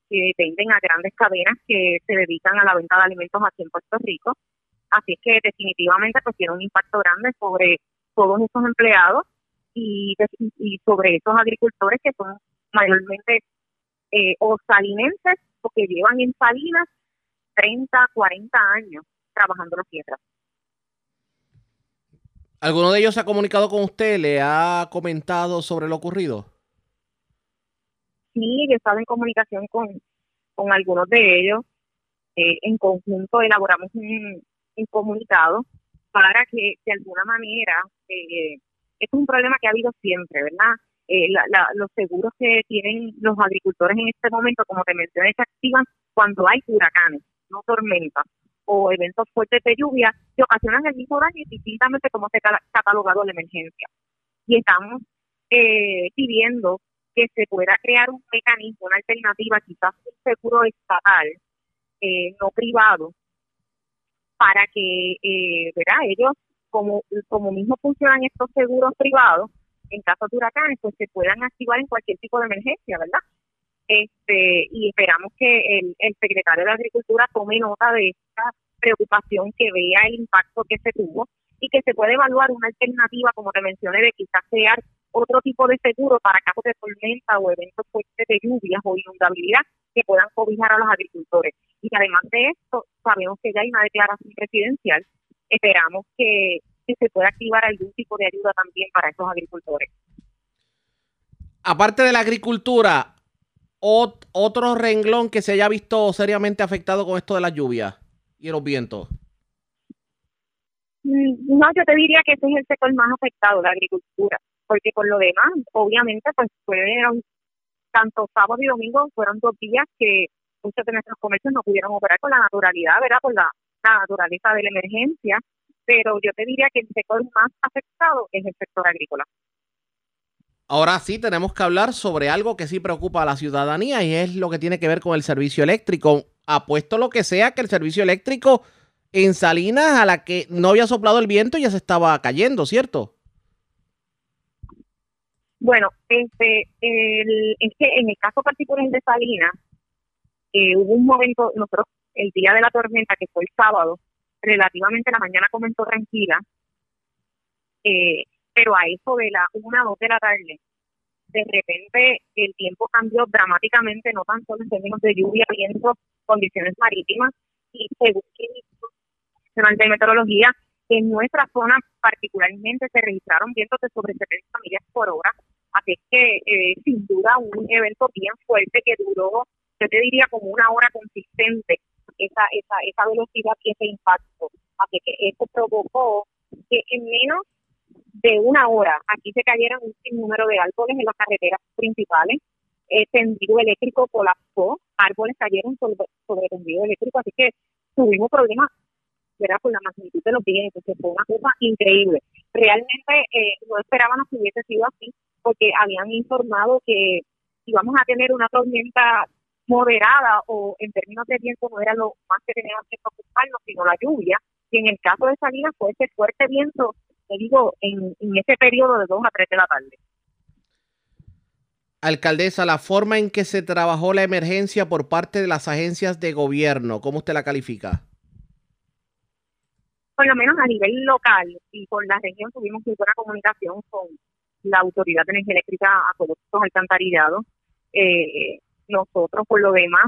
[SPEAKER 11] que venden a grandes cadenas que se dedican a la venta de alimentos aquí en Puerto Rico. Así que definitivamente pues tiene un impacto grande sobre todos esos empleados y, sobre esos agricultores que son mayormente eh, o salinenses porque llevan en Salinas 30, 40 años trabajando los tierras.
[SPEAKER 2] ¿Alguno de ellos se ha comunicado con usted? ¿Le ha comentado sobre lo ocurrido?
[SPEAKER 11] Sí, yo estaba en comunicación con, con algunos de ellos. Eh, en conjunto elaboramos un, un, comunicado para que de alguna manera, eh, es un problema que ha habido siempre, ¿verdad? Eh, la, la, los seguros que tienen los agricultores en este momento, como te mencioné, se activan cuando hay huracanes, no tormentas o eventos fuertes de lluvia que ocasionan el mismo daño distintamente como se ha catalogado la emergencia. Y estamos eh, pidiendo que se pueda crear un mecanismo, una alternativa, quizás un seguro estatal, eh, no privado, para que, eh, ¿verdad? Ellos, como, como mismo funcionan estos seguros privados, en caso de huracanes, pues se puedan activar en cualquier tipo de emergencia, ¿verdad? Este, y esperamos que el, el secretario de Agricultura tome nota de esta preocupación, que vea el impacto que se tuvo y que se puede evaluar una alternativa, como te mencioné, de quizás crear otro tipo de seguro para casos de tormenta o eventos fuertes de lluvias o inundabilidad que puedan cobijar a los agricultores. Y además de esto, sabemos que ya hay una declaración presidencial, esperamos que, se pueda activar algún tipo de ayuda también para esos agricultores.
[SPEAKER 2] Aparte de la agricultura, otro renglón que se haya visto seriamente afectado con esto de las lluvias y los vientos.
[SPEAKER 11] Mm, no, yo te diría que ese es el sector más afectado, la agricultura, porque por lo demás, obviamente, pues fueron tanto sábado y domingo, fueron dos días que muchos de nuestros comercios no pudieron operar con la naturalidad, ¿verdad? Por la, naturaleza de la emergencia, pero yo te diría que el sector más afectado es el sector agrícola.
[SPEAKER 2] Ahora sí tenemos que hablar sobre algo que sí preocupa a la ciudadanía y es lo que tiene que ver con el servicio eléctrico. Apuesto lo que sea que el servicio eléctrico en Salinas a la que no había soplado el viento ya se estaba cayendo, ¿cierto?
[SPEAKER 11] Bueno, este, es que en el caso particular de Salinas, eh, hubo un momento, nosotros, el día de la tormenta, que fue el sábado, relativamente la mañana comenzó tranquila, eh, pero a eso de la una, dos de la tarde, de repente el tiempo cambió dramáticamente, no tan solo en términos de lluvia, viento, condiciones marítimas, y según Nacional de Meteorología, en nuestra zona particularmente se registraron vientos de sobre 70 millas por hora, así que eh, sin duda un evento bien fuerte que duró, yo te diría como una hora consistente, esa, esa, esa velocidad y ese impacto. Así que eso provocó que en menos de una hora aquí se cayeron un sinnúmero de árboles en las carreteras principales, el tendido eléctrico colapsó, árboles cayeron sobre, sobre tendido eléctrico, así que tuvimos problemas ¿verdad? Por la magnitud de los vientos, que fue una cosa increíble. Realmente eh, no esperábamos que hubiese sido así, porque habían informado que íbamos a tener una tormenta moderada o en términos de viento no era lo más que teníamos que preocuparnos, sino la lluvia. Y en el caso de Salinas fue ese fuerte viento, te digo, en, en ese periodo de 2 a 3 de la tarde.
[SPEAKER 2] Alcaldesa, la forma en que se trabajó la emergencia por parte de las agencias de gobierno, ¿cómo usted la califica?
[SPEAKER 11] por lo menos a nivel local y por la región tuvimos muy buena comunicación con la Autoridad de Energía Eléctrica Acueductos Alcantarillados. Eh, nosotros, por lo demás,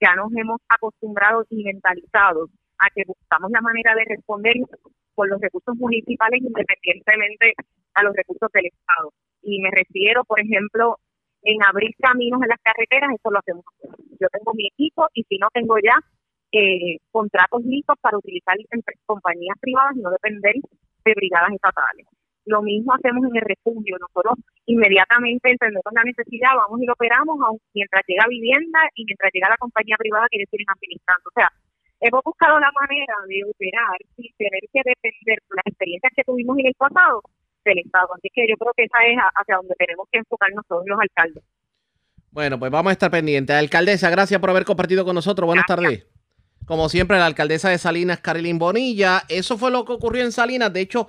[SPEAKER 11] ya nos hemos acostumbrado y mentalizado a que buscamos la manera de responder con los recursos municipales independientemente a los recursos del Estado. Y me refiero, por ejemplo, en abrir caminos en las carreteras, eso lo hacemos. Yo tengo mi equipo y si no tengo ya, eh, contratos listos para utilizar en compañías privadas y no depender de brigadas estatales. Lo mismo hacemos en el refugio. Nosotros inmediatamente entendemos la necesidad, vamos y lo operamos mientras llega vivienda y mientras llega la compañía privada que deciden administrando. O sea, hemos buscado la manera de operar sin tener que depender de las experiencias que tuvimos en el pasado del Estado. Así que yo creo que esa es hacia donde tenemos que enfocarnos todos los alcaldes.
[SPEAKER 2] Bueno, pues vamos a estar pendientes. Alcaldesa, gracias por haber compartido con nosotros. Buenas tardes. Como siempre, la alcaldesa de Salinas, Carilín Bonilla. Eso fue lo que ocurrió en Salinas. De hecho,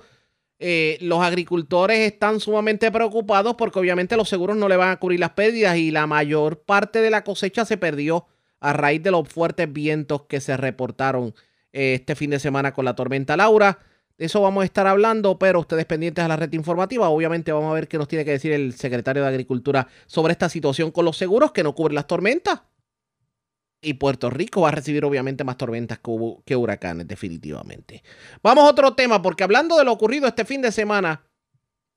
[SPEAKER 2] eh, los agricultores están sumamente preocupados porque obviamente los seguros no le van a cubrir las pérdidas y la mayor parte de la cosecha se perdió a raíz de los fuertes vientos que se reportaron eh, este fin de semana con la tormenta Laura. De eso vamos a estar hablando, pero ustedes pendientes a la red informativa. Obviamente vamos a ver qué nos tiene que decir el secretario de Agricultura sobre esta situación con los seguros que no cubren las tormentas. Y Puerto Rico va a recibir obviamente más tormentas que, huracanes, definitivamente. Vamos a otro tema, porque hablando de lo ocurrido este fin de semana,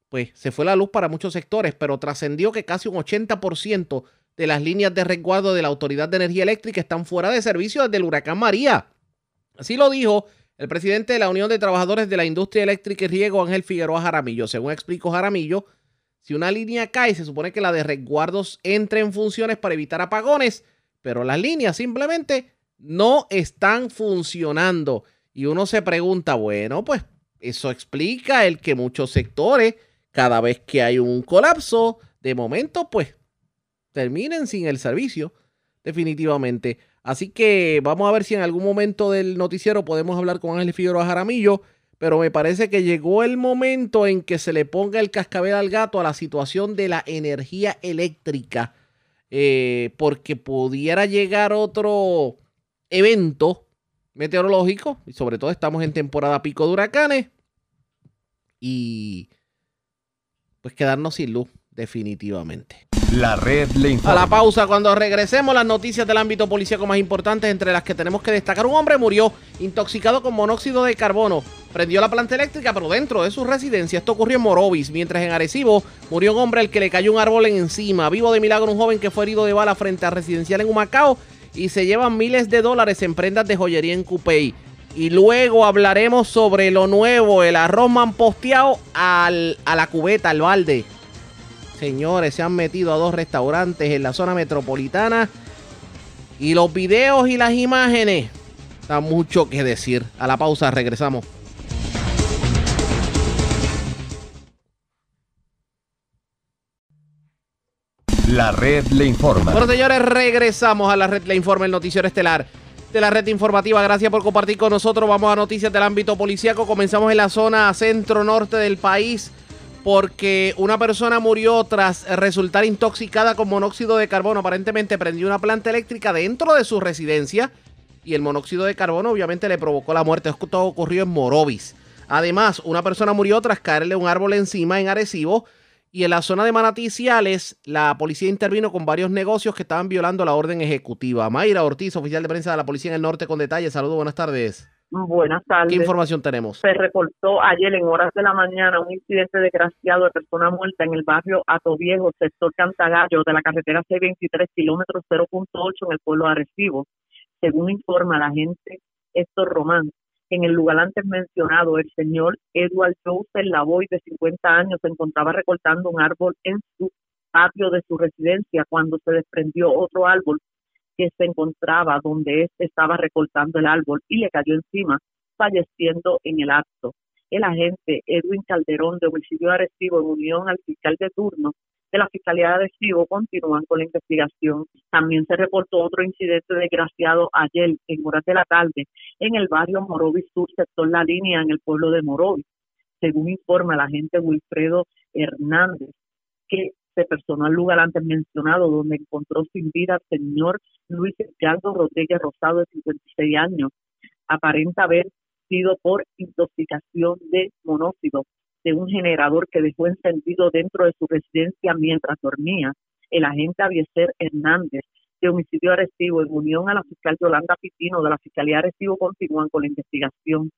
[SPEAKER 2] pues se fue la luz para muchos sectores, pero trascendió que casi un 80% de las líneas de resguardo de la Autoridad de Energía Eléctrica están fuera de servicio desde el huracán María. Así lo dijo el presidente de la Unión de Trabajadores de la Industria Eléctrica y Riego, Ángel Figueroa Jaramillo. Según explicó Jaramillo, si una línea cae, se supone que la de resguardos entre en funciones para evitar apagones pero las líneas simplemente no están funcionando. Y uno se pregunta, bueno, pues eso explica el que muchos sectores, cada vez que hay un colapso, de momento, pues terminen sin el servicio, definitivamente. Así que vamos a ver si en algún momento del noticiero podemos hablar con Ángel Figueroa Jaramillo, pero me parece que llegó el momento en que se le ponga el cascabel al gato a la situación de la energía eléctrica eh, porque pudiera llegar otro evento meteorológico, y sobre todo estamos en temporada pico de huracanes, y pues quedarnos sin luz definitivamente.
[SPEAKER 10] La red le informa.
[SPEAKER 2] A la pausa, cuando regresemos, las noticias del ámbito policíaco más importantes, entre las que tenemos que destacar, un hombre murió intoxicado con monóxido de carbono. Prendió la planta eléctrica, pero dentro de su residencia. Esto ocurrió en Morovis, mientras en Arecibo murió un hombre al que le cayó un árbol encima. Vivo de milagro, un joven que fue herido de bala frente a residencial en Humacao y se llevan miles de dólares en prendas de joyería en Cupey. Y luego hablaremos sobre lo nuevo, el arroz manposteado al, a la cubeta, al balde. Señores, se han metido a dos restaurantes en la zona metropolitana. Y los videos y las imágenes. Da mucho que decir. A la pausa, regresamos.
[SPEAKER 10] La red le informa.
[SPEAKER 2] Bueno, señores, regresamos a la red le informa, el noticiero estelar de la red informativa. Gracias por compartir con nosotros. Vamos a noticias del ámbito policíaco. Comenzamos en la zona centro-norte del país porque una persona murió tras resultar intoxicada con monóxido de carbono. Aparentemente prendió una planta eléctrica dentro de su residencia y el monóxido de carbono obviamente le provocó la muerte. Esto ocurrió en Morovis. Además, una persona murió tras caerle un árbol encima en Arecibo y en la zona de Manatí Ciales, la policía intervino con varios negocios que estaban violando la orden ejecutiva. Mayra Ortiz, oficial de prensa de la policía en el norte, con detalles. Saludos, buenas tardes.
[SPEAKER 12] Buenas tardes.
[SPEAKER 2] ¿Qué información tenemos?
[SPEAKER 12] Se reportó ayer en horas de la mañana un incidente desgraciado de persona muerta en el barrio Atoviejo, sector Cantagallo, de la carretera C23, kilómetros 0.8 en el pueblo de Arecibo. Según informa la gente Héctor Román, en el lugar antes mencionado, el señor Edward Joseph Lavoy, de 50 años, se encontraba recortando un árbol en su patio de su residencia cuando se desprendió otro árbol que se encontraba donde estaba recortando el árbol y le cayó encima, falleciendo en el acto. El agente Edwin Calderón de homicidio Arecibo, en unión al fiscal de turno de la Fiscalía de Arecibo, continúan con la investigación. También se reportó otro incidente desgraciado ayer, en horas de la tarde, en el barrio Morovis Sur, sector La Línea, en el pueblo de Morovis. Según informa el agente Wilfredo Hernández, que se personó al lugar antes mencionado, donde encontró sin vida al señor Luis Edgardo Rodríguez Rosado, de 56 años. Aparenta haber sido por intoxicación de monóxido de un generador que dejó encendido dentro de su residencia mientras dormía. El agente Avieser Hernández de homicidio arrestivo en unión a la fiscal Yolanda Pitino de la Fiscalía Arrestivo continúan con la investigación.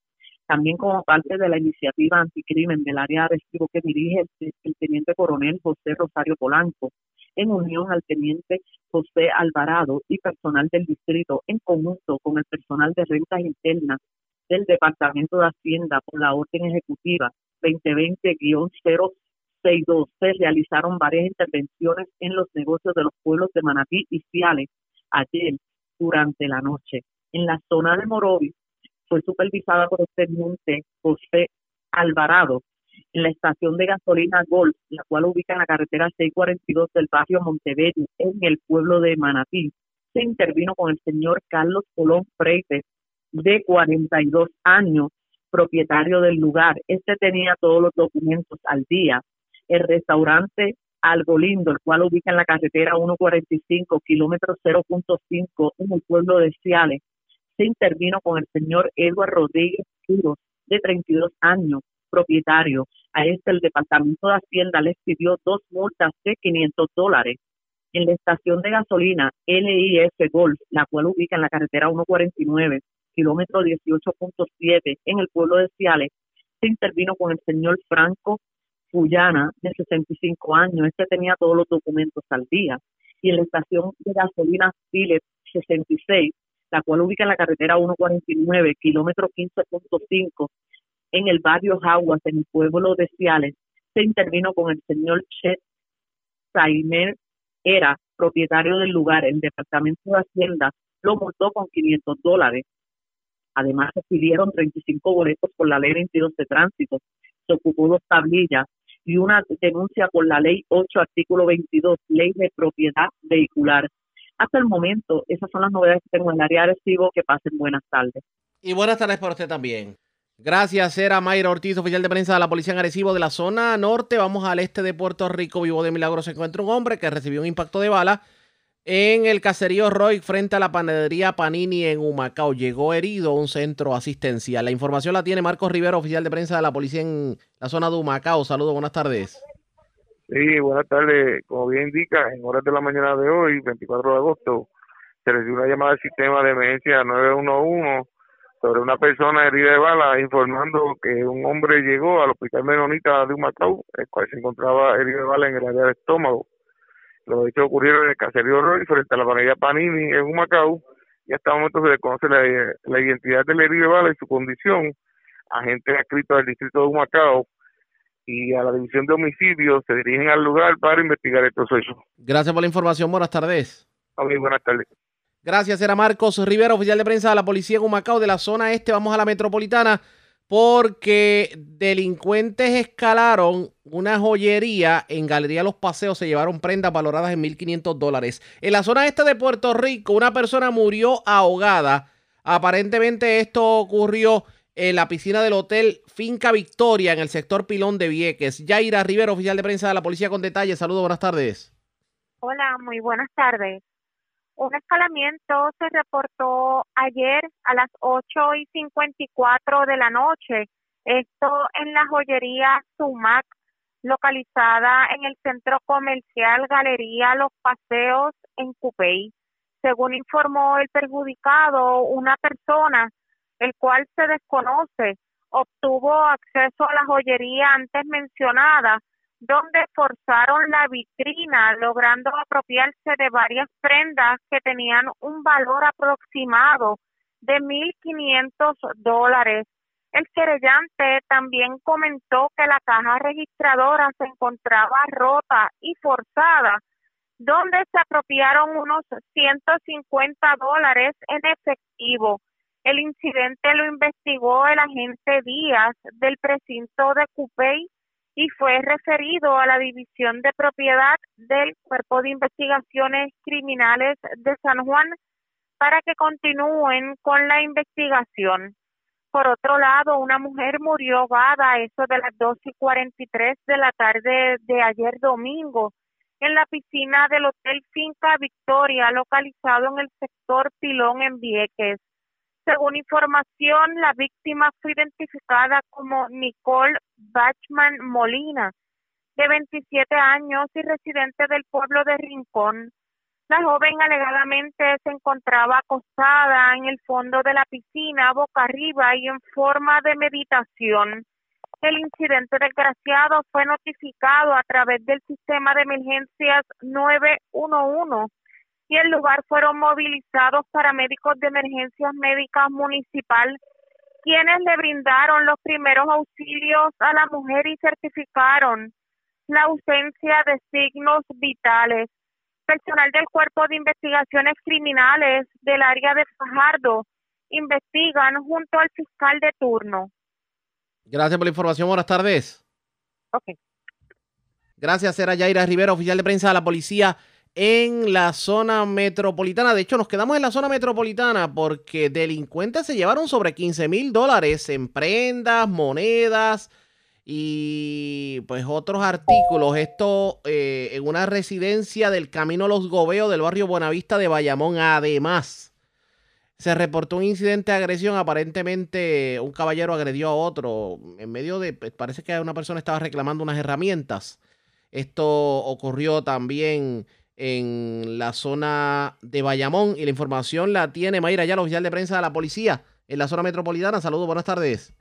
[SPEAKER 12] También como parte de la iniciativa anticrimen del área Arrestivo que dirige el, el teniente coronel José Rosario Polanco, en unión al teniente José Alvarado y personal del distrito, en conjunto con el personal de rentas internas del Departamento de Hacienda por la orden ejecutiva 2020-062 se realizaron varias intervenciones en los negocios de los pueblos de Manatí y Ciales ayer durante la noche. En la zona de Morovis fue supervisada por el teniente José Alvarado en la estación de gasolina Golf, la cual ubica en la carretera 642 del barrio Montebello, en el pueblo de Manatí. Se intervino con el señor Carlos Colón Freites, de 42 años, propietario del lugar. Este tenía todos los documentos al día. El restaurante Algo Lindo, el cual ubica en la carretera 145, kilómetro 0.5, en el pueblo de Ciales, se intervino con el señor Eduardo Rodríguez de 32 años, propietario. A este el Departamento de Hacienda le pidió dos multas de 500 dólares. En la estación de gasolina LIF Golf, la cual ubica en la carretera 149, kilómetro 18.7 en el pueblo de Ciales, se intervino con el señor Franco Fullana, de 65 años. Este tenía todos los documentos al día. Y en la estación de gasolina Philips 66, la cual ubica en la carretera 149, kilómetro 15.5, en el barrio Jaguas, en el pueblo de Ciales, se intervino con el señor Chet Saimer Era, propietario del lugar, el Departamento de Hacienda, lo multó con 500 dólares. Además, se pidieron 35 boletos por la ley 22 de tránsito. Se ocupó dos tablillas y una denuncia por la ley 8, artículo 22, ley de propiedad vehicular. Hasta el momento, esas son las novedades que tengo en área de recibo. Que pasen buenas tardes.
[SPEAKER 2] Y buenas tardes para usted también. Gracias, era Mayra Ortiz, oficial de prensa de la Policía en Arecibo de la zona norte. Vamos al este de Puerto Rico. Vivo de Milagro se encuentra un hombre que recibió un impacto de bala en el caserío Roy frente a la panadería Panini en Humacao. Llegó herido a un centro asistencial. La información la tiene Marcos Rivero, oficial de prensa de la policía en la zona de Humacao. Saludos, buenas tardes.
[SPEAKER 13] Sí, buenas tardes. Como bien indica, en horas de la mañana de hoy, 24 de agosto, se recibió una llamada del sistema de emergencia 911 sobre una persona herida de bala informando que un hombre llegó al hospital Menonita de Humacao, el cual se encontraba herido de bala en el área del estómago. Los hechos ocurrieron en el caserío Roy frente a la familia Panini en Humacao y hasta el momento se desconoce la, la identidad del herido de bala y su condición. Agentes adscritos al distrito de Humacao y a la división de homicidios se dirigen al lugar para investigar estos hechos.
[SPEAKER 2] Gracias por la información. Buenas tardes.
[SPEAKER 13] Buenas tardes.
[SPEAKER 2] Gracias, era Marcos Rivera, oficial de prensa de la Policía de Humacao de la zona este. Vamos a la metropolitana porque delincuentes escalaron una joyería en Galería Los Paseos, se llevaron prendas valoradas en 1.500 dólares. En la zona este de Puerto Rico, una persona murió ahogada. Aparentemente esto ocurrió en la piscina del hotel Finca Victoria en el sector Pilón de Vieques. Yaira Rivera, oficial de prensa de la Policía con detalles. Saludos, buenas tardes.
[SPEAKER 14] Hola, muy buenas tardes. Un escalamiento se reportó ayer a las 8 y 54 de la noche. Esto en la joyería Sumac, localizada en el centro comercial Galería Los Paseos en Cupey. Según informó el perjudicado, una persona el cual se desconoce, obtuvo acceso a la joyería antes mencionada, donde forzaron la vitrina, logrando apropiarse de varias prendas que tenían un valor aproximado de 1.500 dólares. El querellante también comentó que la caja registradora se encontraba rota y forzada, donde se apropiaron unos 150 dólares en efectivo. El incidente lo investigó el agente Díaz del precinto de Cupey y fue referido a la División de Propiedad del Cuerpo de Investigaciones Criminales de San Juan para que continúen con la investigación. Por otro lado, una mujer murió ahogada a eso de las dos y tres de la tarde de ayer domingo en la piscina del Hotel Finca Victoria, localizado en el sector Pilón en Vieques. Según información, la víctima fue identificada como Nicole Bachman Molina, de 27 años y residente del pueblo de Rincón. La joven alegadamente se encontraba acostada en el fondo de la piscina, boca arriba y en forma de meditación. El incidente desgraciado fue notificado a través del sistema de emergencias 911 y el lugar fueron movilizados paramédicos de emergencias médicas municipal, quienes le brindaron los primeros auxilios a la mujer y certificaron la ausencia de signos vitales. Personal del Cuerpo de Investigaciones Criminales del área de Fajardo investigan junto al fiscal de turno.
[SPEAKER 2] Gracias por la información. Buenas tardes.
[SPEAKER 14] Ok.
[SPEAKER 2] Gracias, era Yaira Rivera, oficial de prensa de la policía en la zona metropolitana. De hecho, nos quedamos en la zona metropolitana porque delincuentes se llevaron sobre 15 mil dólares en prendas, monedas y pues otros artículos. Esto eh, en una residencia del Camino Los Gobeos del barrio Buenavista de Bayamón. Además, se reportó un incidente de agresión. Aparentemente, un caballero agredió a otro en medio de. Pues, parece que una persona estaba reclamando unas herramientas. Esto ocurrió también en la zona de Bayamón y la información la tiene Mayra ya, la oficial de prensa de la policía en la zona metropolitana. Saludos, buenas tardes.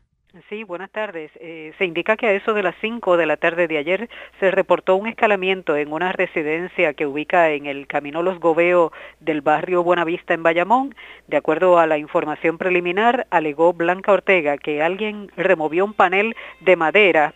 [SPEAKER 15] Sí, buenas tardes. Eh, se indica que a eso de las 5 de la tarde de ayer se reportó un escalamiento en una residencia que ubica en el Camino Los Gobeos del barrio Buenavista en Bayamón. De acuerdo a la información preliminar, alegó Blanca Ortega que alguien removió un panel de madera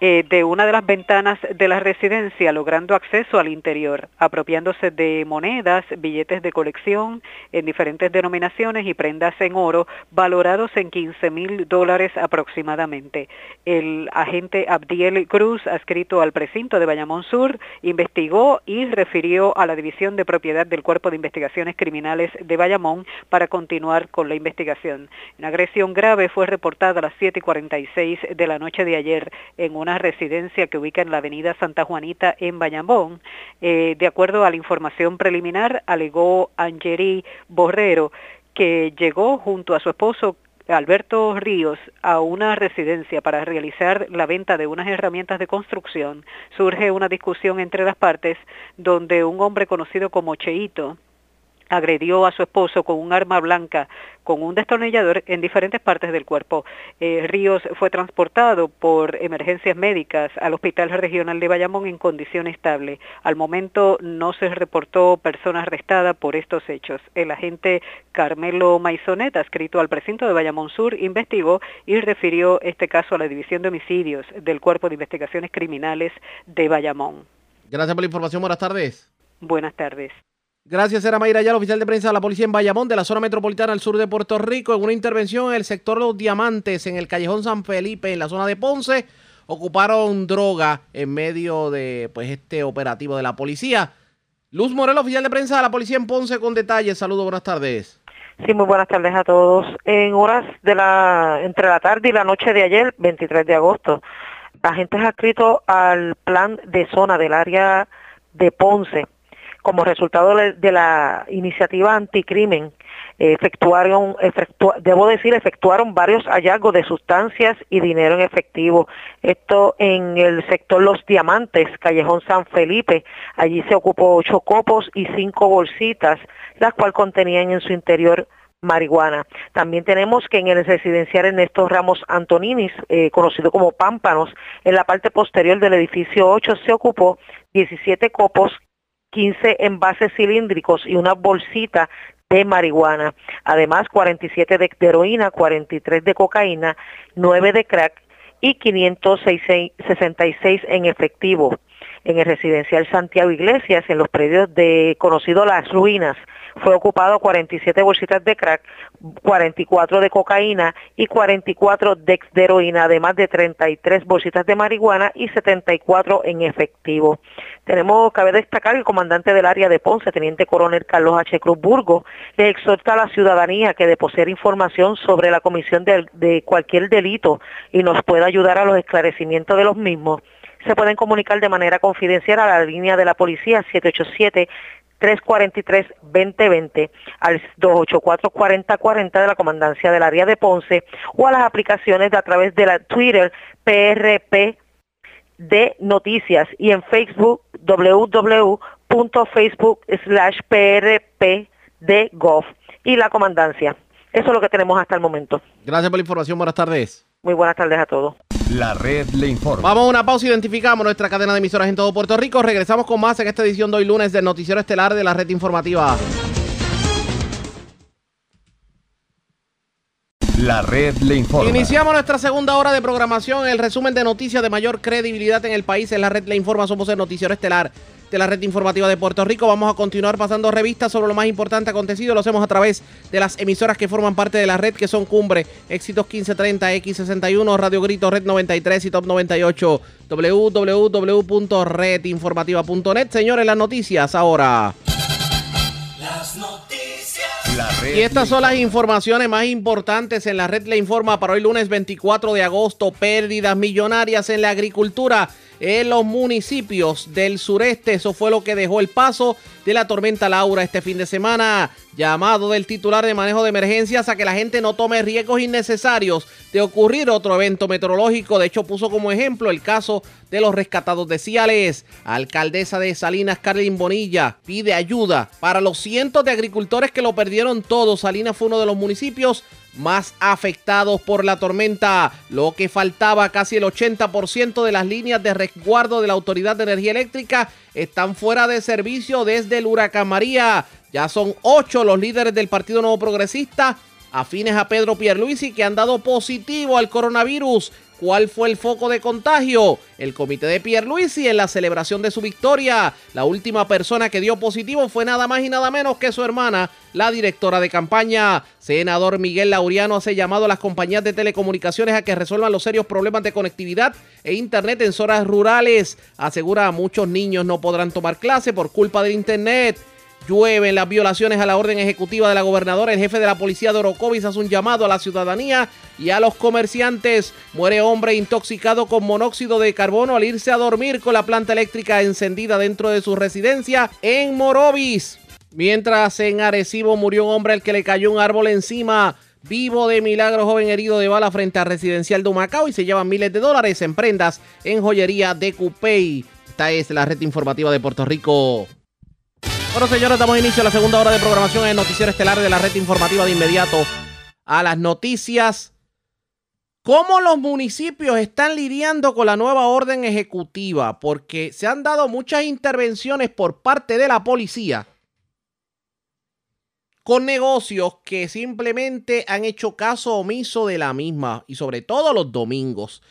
[SPEAKER 15] eh, de una de las ventanas de la residencia, logrando acceso al interior, apropiándose de monedas, billetes de colección en diferentes denominaciones y prendas en oro, valorados en 15 mil dólares aproximadamente. El agente Abdiel Cruz, adscrito al precinto de Bayamón Sur, investigó y refirió a la División de Propiedad del Cuerpo de Investigaciones Criminales de Bayamón para continuar con la investigación. Una agresión grave fue reportada a las 7.46 de la noche de ayer en un una residencia que ubica en la avenida Santa Juanita en Bayamón. Eh, de acuerdo a la información preliminar, alegó Angeri Borrero que llegó junto a su esposo Alberto Ríos a una residencia para realizar la venta de unas herramientas de construcción, surge una discusión entre las partes donde un hombre conocido como Cheito agredió a su esposo con un arma blanca, con un destornillador en diferentes partes del cuerpo. Eh, Ríos fue transportado por emergencias médicas al Hospital Regional de Bayamón en condición estable. Al momento no se reportó persona arrestada por estos hechos. El agente Carmelo Maisonet, adscrito al precinto de Bayamón Sur, investigó y refirió este caso a la División de Homicidios del Cuerpo de Investigaciones Criminales de Bayamón.
[SPEAKER 2] Gracias por la información. Buenas tardes.
[SPEAKER 15] Buenas tardes.
[SPEAKER 2] Gracias, era Mayra el oficial de prensa de la policía en Bayamón, de la zona metropolitana al sur de Puerto Rico, en una intervención en el sector Los Diamantes, en el callejón San Felipe, en la zona de Ponce, ocuparon droga en medio de pues este operativo de la policía. Luz Morel, oficial de prensa de la policía en Ponce, con detalles. Saludos, buenas tardes.
[SPEAKER 16] Sí, muy buenas tardes a todos. En horas de la entre la tarde y la noche de ayer, 23 de agosto, agentes adscritos al plan de zona del área de Ponce como resultado de la iniciativa anticrimen, efectuaron, debo decir, efectuaron varios hallazgos de sustancias y dinero en efectivo. Esto en el sector Los Diamantes, Callejón San Felipe. Allí se ocupó ocho copos y cinco bolsitas, las cuales contenían en su interior marihuana. También tenemos que en el residencial Ernesto Ramos Antoninis, eh, conocido como Pámpanos, en la parte posterior del edificio 8 se ocupó 17 copos 15 envases cilíndricos y una bolsita de marihuana. Además, 47 de heroína, 43 de cocaína, 9 de crack y 566 en efectivo. En el residencial Santiago Iglesias, en los predios de conocido Las Ruinas, fue ocupado 47 bolsitas de crack, 44 de cocaína y 44 de heroína, además de 33 bolsitas de marihuana y 74 en efectivo. Tenemos, cabe destacar, el comandante del área de Ponce, teniente coronel Carlos H. Cruz Burgo, le exhorta a la ciudadanía que de poseer información sobre la comisión de, de cualquier delito y nos pueda ayudar a los esclarecimientos de los mismos se pueden comunicar de manera confidencial a la línea de la policía 787 343-2020 al 284-4040 de la Comandancia del Área de Ponce o a las aplicaciones de a través de la Twitter PRP de Noticias y en Facebook www.facebook slash PRP de Gov y la Comandancia. Eso es lo que tenemos hasta el momento.
[SPEAKER 2] Gracias por la información. Buenas tardes.
[SPEAKER 16] Muy buenas tardes a todos.
[SPEAKER 10] La red le informa.
[SPEAKER 2] Vamos a una pausa, identificamos nuestra cadena de emisoras en todo Puerto Rico. Regresamos con más en esta edición de hoy lunes del Noticiero Estelar de la Red Informativa.
[SPEAKER 10] La red le informa.
[SPEAKER 2] Iniciamos nuestra segunda hora de programación. El resumen de noticias de mayor credibilidad en el país en la red le informa. Somos el Noticiero Estelar de la red informativa de Puerto Rico. Vamos a continuar pasando revistas sobre lo más importante acontecido. Lo hacemos a través de las emisoras que forman parte de la red, que son Cumbre, Éxitos 1530, X61, Radio Grito, Red 93 y Top 98. www.redinformativa.net. Señores, las noticias ahora.
[SPEAKER 17] Las noticias.
[SPEAKER 2] Y estas son las informaciones más importantes en la red le informa para hoy lunes 24 de agosto. Pérdidas millonarias en la agricultura en los municipios del sureste. Eso fue lo que dejó el paso de la tormenta Laura este fin de semana. Llamado del titular de manejo de emergencias a que la gente no tome riesgos innecesarios de ocurrir otro evento meteorológico. De hecho, puso como ejemplo el caso de los rescatados de Ciales. Alcaldesa de Salinas, Carlin Bonilla, pide ayuda para los cientos de agricultores que lo perdieron todo. Salinas fue uno de los municipios más afectados por la tormenta. Lo que faltaba, casi el 80% de las líneas de resguardo de la Autoridad de Energía Eléctrica están fuera de servicio desde el huracán María. Ya son ocho los líderes del Partido Nuevo Progresista afines a Pedro Pierluisi que han dado positivo al coronavirus. ¿Cuál fue el foco de contagio? El comité de Pierluisi en la celebración de su victoria. La última persona que dio positivo fue nada más y nada menos que su hermana, la directora de campaña. Senador Miguel Lauriano hace llamado a las compañías de telecomunicaciones a que resuelvan los serios problemas de conectividad e internet en zonas rurales. Asegura a muchos niños no podrán tomar clase por culpa del internet. Llueven las violaciones a la orden ejecutiva de la gobernadora. El jefe de la policía de Orocovis hace un llamado a la ciudadanía y a los comerciantes. Muere hombre intoxicado con monóxido de carbono al irse a dormir con la planta eléctrica encendida dentro de su residencia en Morovis. Mientras en Arecibo murió un hombre al que le cayó un árbol encima. Vivo de milagro, joven herido de bala frente a residencial de Humacao y se llevan miles de dólares en prendas en joyería de Cupey. Esta es la red informativa de Puerto Rico. Bueno, señores, damos inicio a la segunda hora de programación en Noticiero Estelar de la red informativa de inmediato a las noticias. ¿Cómo los municipios están lidiando con la nueva orden ejecutiva? Porque se han dado muchas intervenciones por parte de la policía con negocios que simplemente han hecho caso omiso de la misma y sobre todo los domingos.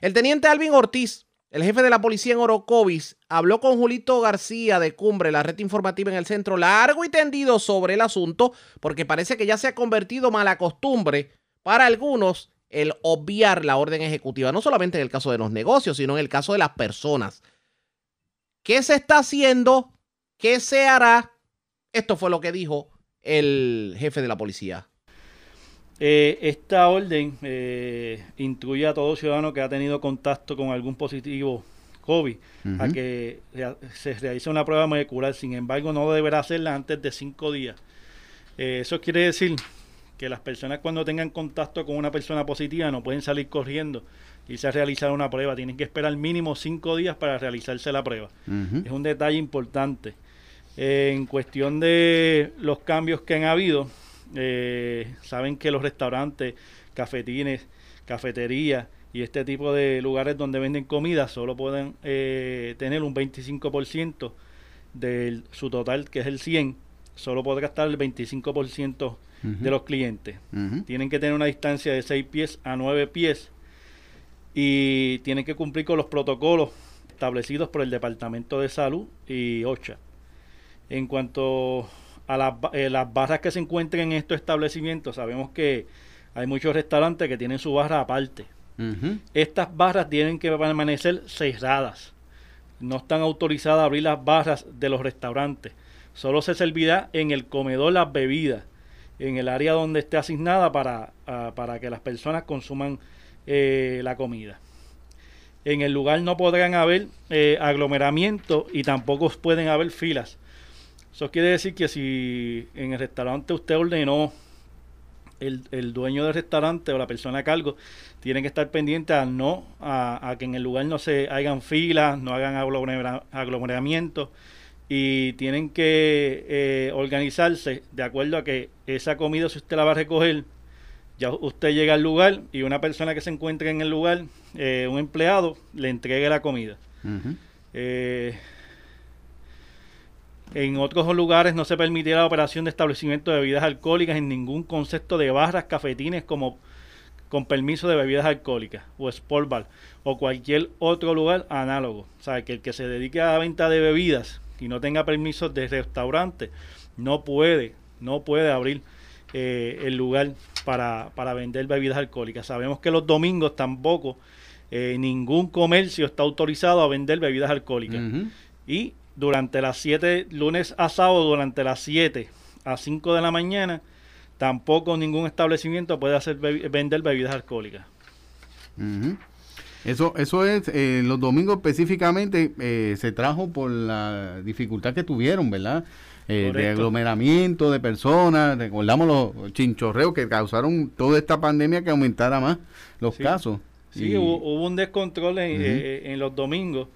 [SPEAKER 2] El teniente Alvin Ortiz, el jefe de la policía en Orocovis, habló con Julito García de Cumbre, la red informativa en el centro, largo y tendido sobre el asunto, porque parece que ya se ha convertido mala costumbre para algunos el obviar la orden ejecutiva, no solamente en el caso de los negocios, sino en el caso de las personas. ¿Qué se está haciendo? ¿Qué se hará? Esto fue lo que dijo el jefe de la policía?
[SPEAKER 18] Eh, esta orden eh, incluye a todo ciudadano que ha tenido contacto con algún positivo COVID a que se realice una prueba molecular. Sin embargo, no deberá hacerla antes de cinco días. Eh, eso quiere decir que las personas cuando tengan contacto con una persona positiva no pueden salir corriendo y se realizar una prueba. Tienen que esperar mínimo cinco días para realizarse la prueba. Es un detalle importante en cuestión de los cambios que han habido, eh, saben que los restaurantes, cafetines, cafeterías y este tipo de lugares donde venden comida solo pueden eh, tener un 25% de su total, que es el 100, solo podrá estar el 25% de los clientes. Tienen que tener una distancia de 6 pies a 9 pies y tienen que cumplir con los protocolos establecidos por el Departamento de Salud y OCHA. En cuanto a eh, las, barras que se encuentran en estos establecimientos, sabemos que hay muchos restaurantes que tienen su barra aparte. Estas barras tienen que permanecer cerradas. No están autorizadas a abrir las barras de los restaurantes. Solo se servirá en el comedor las bebidas, en el área donde esté asignada para, ah, para que las personas consuman eh, la comida. En el lugar no podrán haber eh, aglomeramiento y tampoco pueden haber filas. Eso quiere decir que si en el restaurante usted ordenó, el, dueño del restaurante o la persona a cargo tiene que estar pendiente a no a, que en el lugar no se hagan filas, no hagan aglomeramientos y tienen que eh, organizarse de acuerdo a que esa comida si usted la va a recoger ya usted llega al lugar y una persona que se encuentre en el lugar, eh, un empleado, le entregue la comida. En otros lugares no se permitirá la operación de establecimiento de bebidas alcohólicas en ningún concepto de barras, cafetines como con permiso de bebidas alcohólicas o sport bar o cualquier otro lugar análogo. O sea, que el que se dedique a la venta de bebidas y no tenga permiso de restaurante no puede, no puede abrir eh, el lugar para, vender bebidas alcohólicas. Sabemos que los domingos tampoco eh, ningún comercio está autorizado a vender bebidas alcohólicas. Y durante las 7, lunes a sábado, durante las 7 a 5 de la mañana, tampoco ningún establecimiento puede hacer vender bebidas alcohólicas.
[SPEAKER 19] Eso, eso es, eh, los domingos específicamente eh, se trajo por la dificultad que tuvieron, ¿verdad? Eh, de aglomeramiento de personas, recordamos los chinchorreos que causaron toda esta pandemia que aumentara más los casos.
[SPEAKER 18] Sí, hubo, un descontrol en los domingos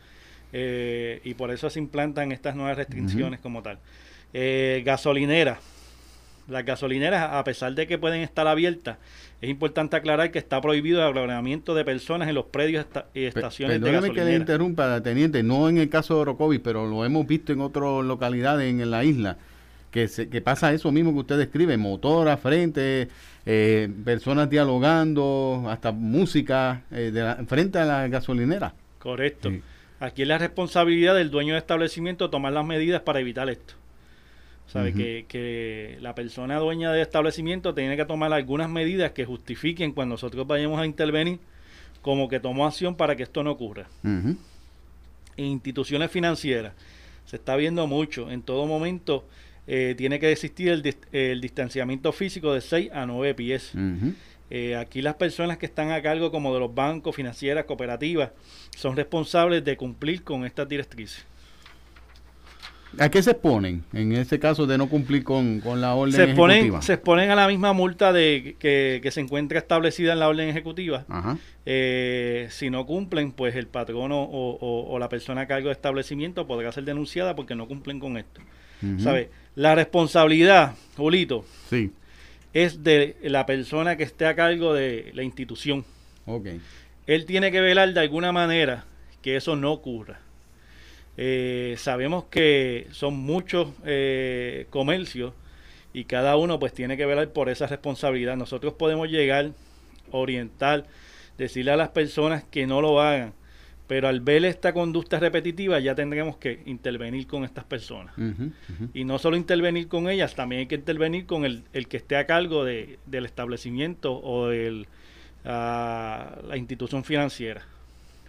[SPEAKER 18] eh, y por eso se implantan estas nuevas restricciones como tal. Eh, gasolinera. Las gasolineras, a pesar de que pueden estar abiertas, es importante aclarar que está prohibido el aglomeramiento de personas en los predios y estaciones de gasolinera.
[SPEAKER 19] que le interrumpa, teniente, no en el caso de Orocovis, pero lo hemos visto en otras localidades en, la isla, que, se, que pasa eso mismo que usted describe, motora frente, eh, personas dialogando, hasta música de frente a la gasolinera.
[SPEAKER 18] Correcto. Aquí es la responsabilidad del dueño de establecimiento tomar las medidas para evitar esto. ¿Sabe? que, la persona dueña de establecimiento tiene que tomar algunas medidas que justifiquen cuando nosotros vayamos a intervenir, como que tomó acción para que esto no ocurra. Instituciones financieras se está viendo mucho. En todo momento eh, tiene que existir el, distanciamiento físico de 6 a 9 pies. Eh, aquí las personas que están a cargo como de los bancos, financieras, cooperativas, son responsables de cumplir con estas directrices.
[SPEAKER 19] ¿A qué se exponen en ese caso de no cumplir con, con la orden
[SPEAKER 18] se exponen,
[SPEAKER 19] ejecutiva?
[SPEAKER 18] se exponen a la misma multa de que, que se encuentra establecida en la orden ejecutiva.
[SPEAKER 19] Ajá.
[SPEAKER 18] Eh, si no cumplen, pues el patrono o, o- o la persona a cargo de establecimiento podrá ser denunciada porque no cumplen con esto.
[SPEAKER 19] Ujú.
[SPEAKER 18] ¿Sabe? La responsabilidad, Julito,
[SPEAKER 19] Sí.
[SPEAKER 18] Es de la persona que esté a cargo de la institución.
[SPEAKER 19] Ok.
[SPEAKER 18] Él tiene que velar de alguna manera que eso no ocurra. Eh, sabemos que son muchos eh, comercios y cada uno pues tiene que velar por esa responsabilidad. Nosotros podemos llegar, orientar, decirle a las personas que no lo hagan, pero al ver esta conducta repetitiva ya tendremos que intervenir con estas personas. Y no solo intervenir con ellas, también hay que intervenir con el, el que esté a cargo de- del establecimiento o de la institución financiera.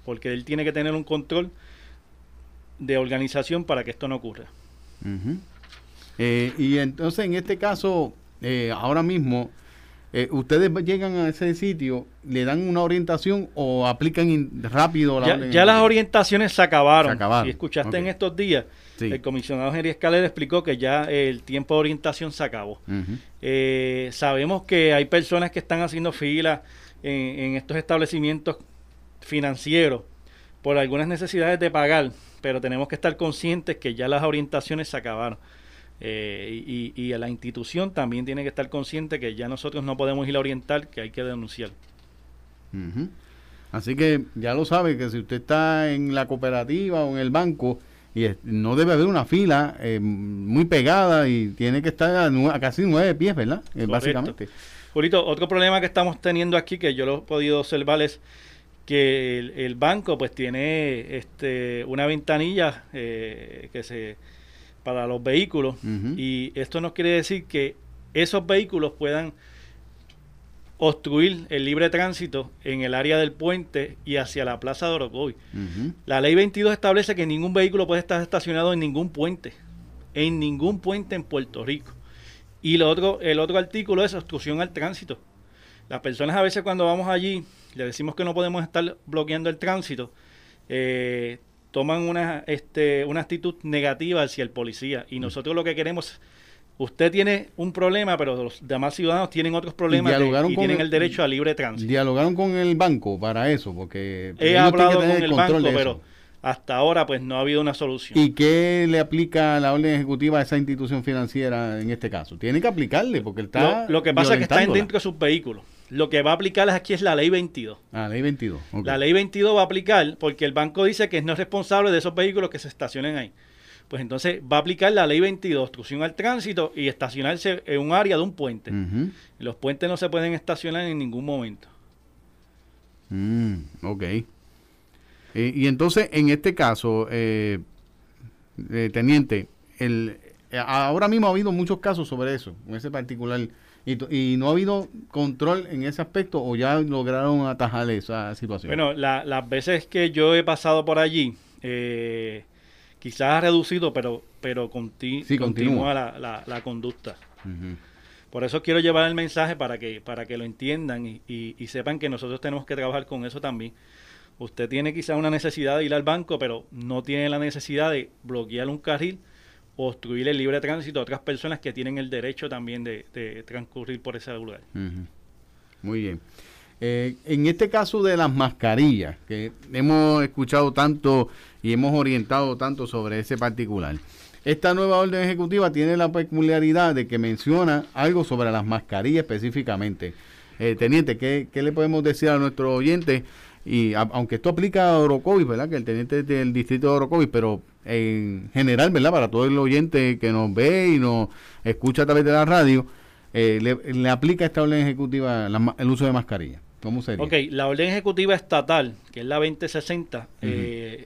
[SPEAKER 18] Porque él tiene que tener un control de organización para que esto no ocurra.
[SPEAKER 19] Eh, y entonces en este caso, eh, ahora mismo, eh, ustedes llegan a ese sitio, le dan una orientación o aplican in- rápido la
[SPEAKER 18] Ya, ya las orientaciones se acabaron.
[SPEAKER 19] Se acabaron,
[SPEAKER 18] Si escuchaste en estos días,
[SPEAKER 19] Sí.
[SPEAKER 18] el comisionado Henry Escalera explicó que ya el tiempo de orientación se acabó. Eh, sabemos que hay personas que están haciendo fila en, en estos establecimientos financieros por algunas necesidades de pagar, pero tenemos que estar conscientes que ya las orientaciones se acabaron. Eh, y, y a la institución también tiene que estar consciente que ya nosotros no podemos ir a orientar, que hay que denunciar.
[SPEAKER 19] Así que ya lo sabe que si usted está en la cooperativa o en el banco y es- no debe haber una fila eh, muy pegada y tiene que estar a, nue- a casi nueve pies, ¿verdad? Eh, básicamente.
[SPEAKER 18] Julito, otro problema que estamos teniendo aquí, que yo lo he podido observar, es que el, el banco pues tiene este una ventanilla eh, que se para los vehículos y esto no quiere decir que esos vehículos puedan obstruir el libre tránsito en el área del puente y hacia la plaza de Orocovi.
[SPEAKER 19] Ujú.
[SPEAKER 18] La ley 22 establece que ningún vehículo puede estar estacionado en ningún puente, en ningún puente en Puerto Rico. Y lo otro, el otro artículo es obstrucción al tránsito. Las personas a veces cuando vamos allí le decimos que no podemos estar bloqueando el tránsito, eh, toman una, este, una actitud negativa hacia el policía. Y nosotros lo que queremos, usted tiene un problema, pero los demás ciudadanos tienen otros problemas de- y tienen
[SPEAKER 19] el-
[SPEAKER 18] el derecho a libre tránsito.
[SPEAKER 19] Dialogaron con el banco para eso, porque
[SPEAKER 18] He hablado con el banco, pero hasta ahora pues no ha habido una solución.
[SPEAKER 19] ¿Y qué le aplica la orden ejecutiva a esa institución financiera en este caso? Tiene que aplicarle porque está
[SPEAKER 18] Lo, lo que pasa es que está dentro de sus vehículos. Lo que va a aplicar aquí es la ley 22.
[SPEAKER 19] Ah, ley 22. ok.
[SPEAKER 18] La ley 22 va a aplicar porque el banco dice que no es responsable de esos vehículos que se estacionen ahí. Pues entonces va a aplicar la ley 22, obstrucción al tránsito y estacionarse en un área de un puente. Los puentes no se pueden estacionar en ningún momento.
[SPEAKER 19] Mm, ok. Eh, y entonces, en este caso, eh, eh, teniente, el, eh, ahora mismo ha habido muchos casos sobre eso, en ese particular, y, no ha habido control en ese aspecto o ya lograron atajar esa situación.
[SPEAKER 18] Bueno, la- las veces que yo he pasado por allí, eh, quizás ha reducido, pero, pero conti-
[SPEAKER 19] Sí, continúa.
[SPEAKER 18] la, la- la conducta. Por eso quiero llevar el mensaje para que, para que lo entiendan y, y- y sepan que nosotros tenemos que trabajar con eso también. Usted tiene quizás una necesidad de ir al banco, pero no tiene la necesidad de bloquear un carril obstruir el libre tránsito a otras personas que tienen el derecho también de, transcurrir por ese lugar.
[SPEAKER 19] Muy bien. Eh, en este caso de las mascarillas, que hemos escuchado tanto y hemos orientado tanto sobre ese particular, esta nueva orden ejecutiva tiene la peculiaridad de que menciona algo sobre las mascarillas específicamente. Eh, teniente, ¿qué, qué le podemos decir a nuestros oyentes? Y a- aunque esto aplica a Orocovis, ¿verdad? Que el teniente del distrito de Orocovis, pero en general, ¿verdad? Para todo el oyente que nos ve y nos escucha a través de la radio, eh, le, le aplica esta orden ejecutiva la el uso de mascarilla. ¿Cómo sería?
[SPEAKER 18] Ok, la orden ejecutiva estatal, que es la 2060, eh,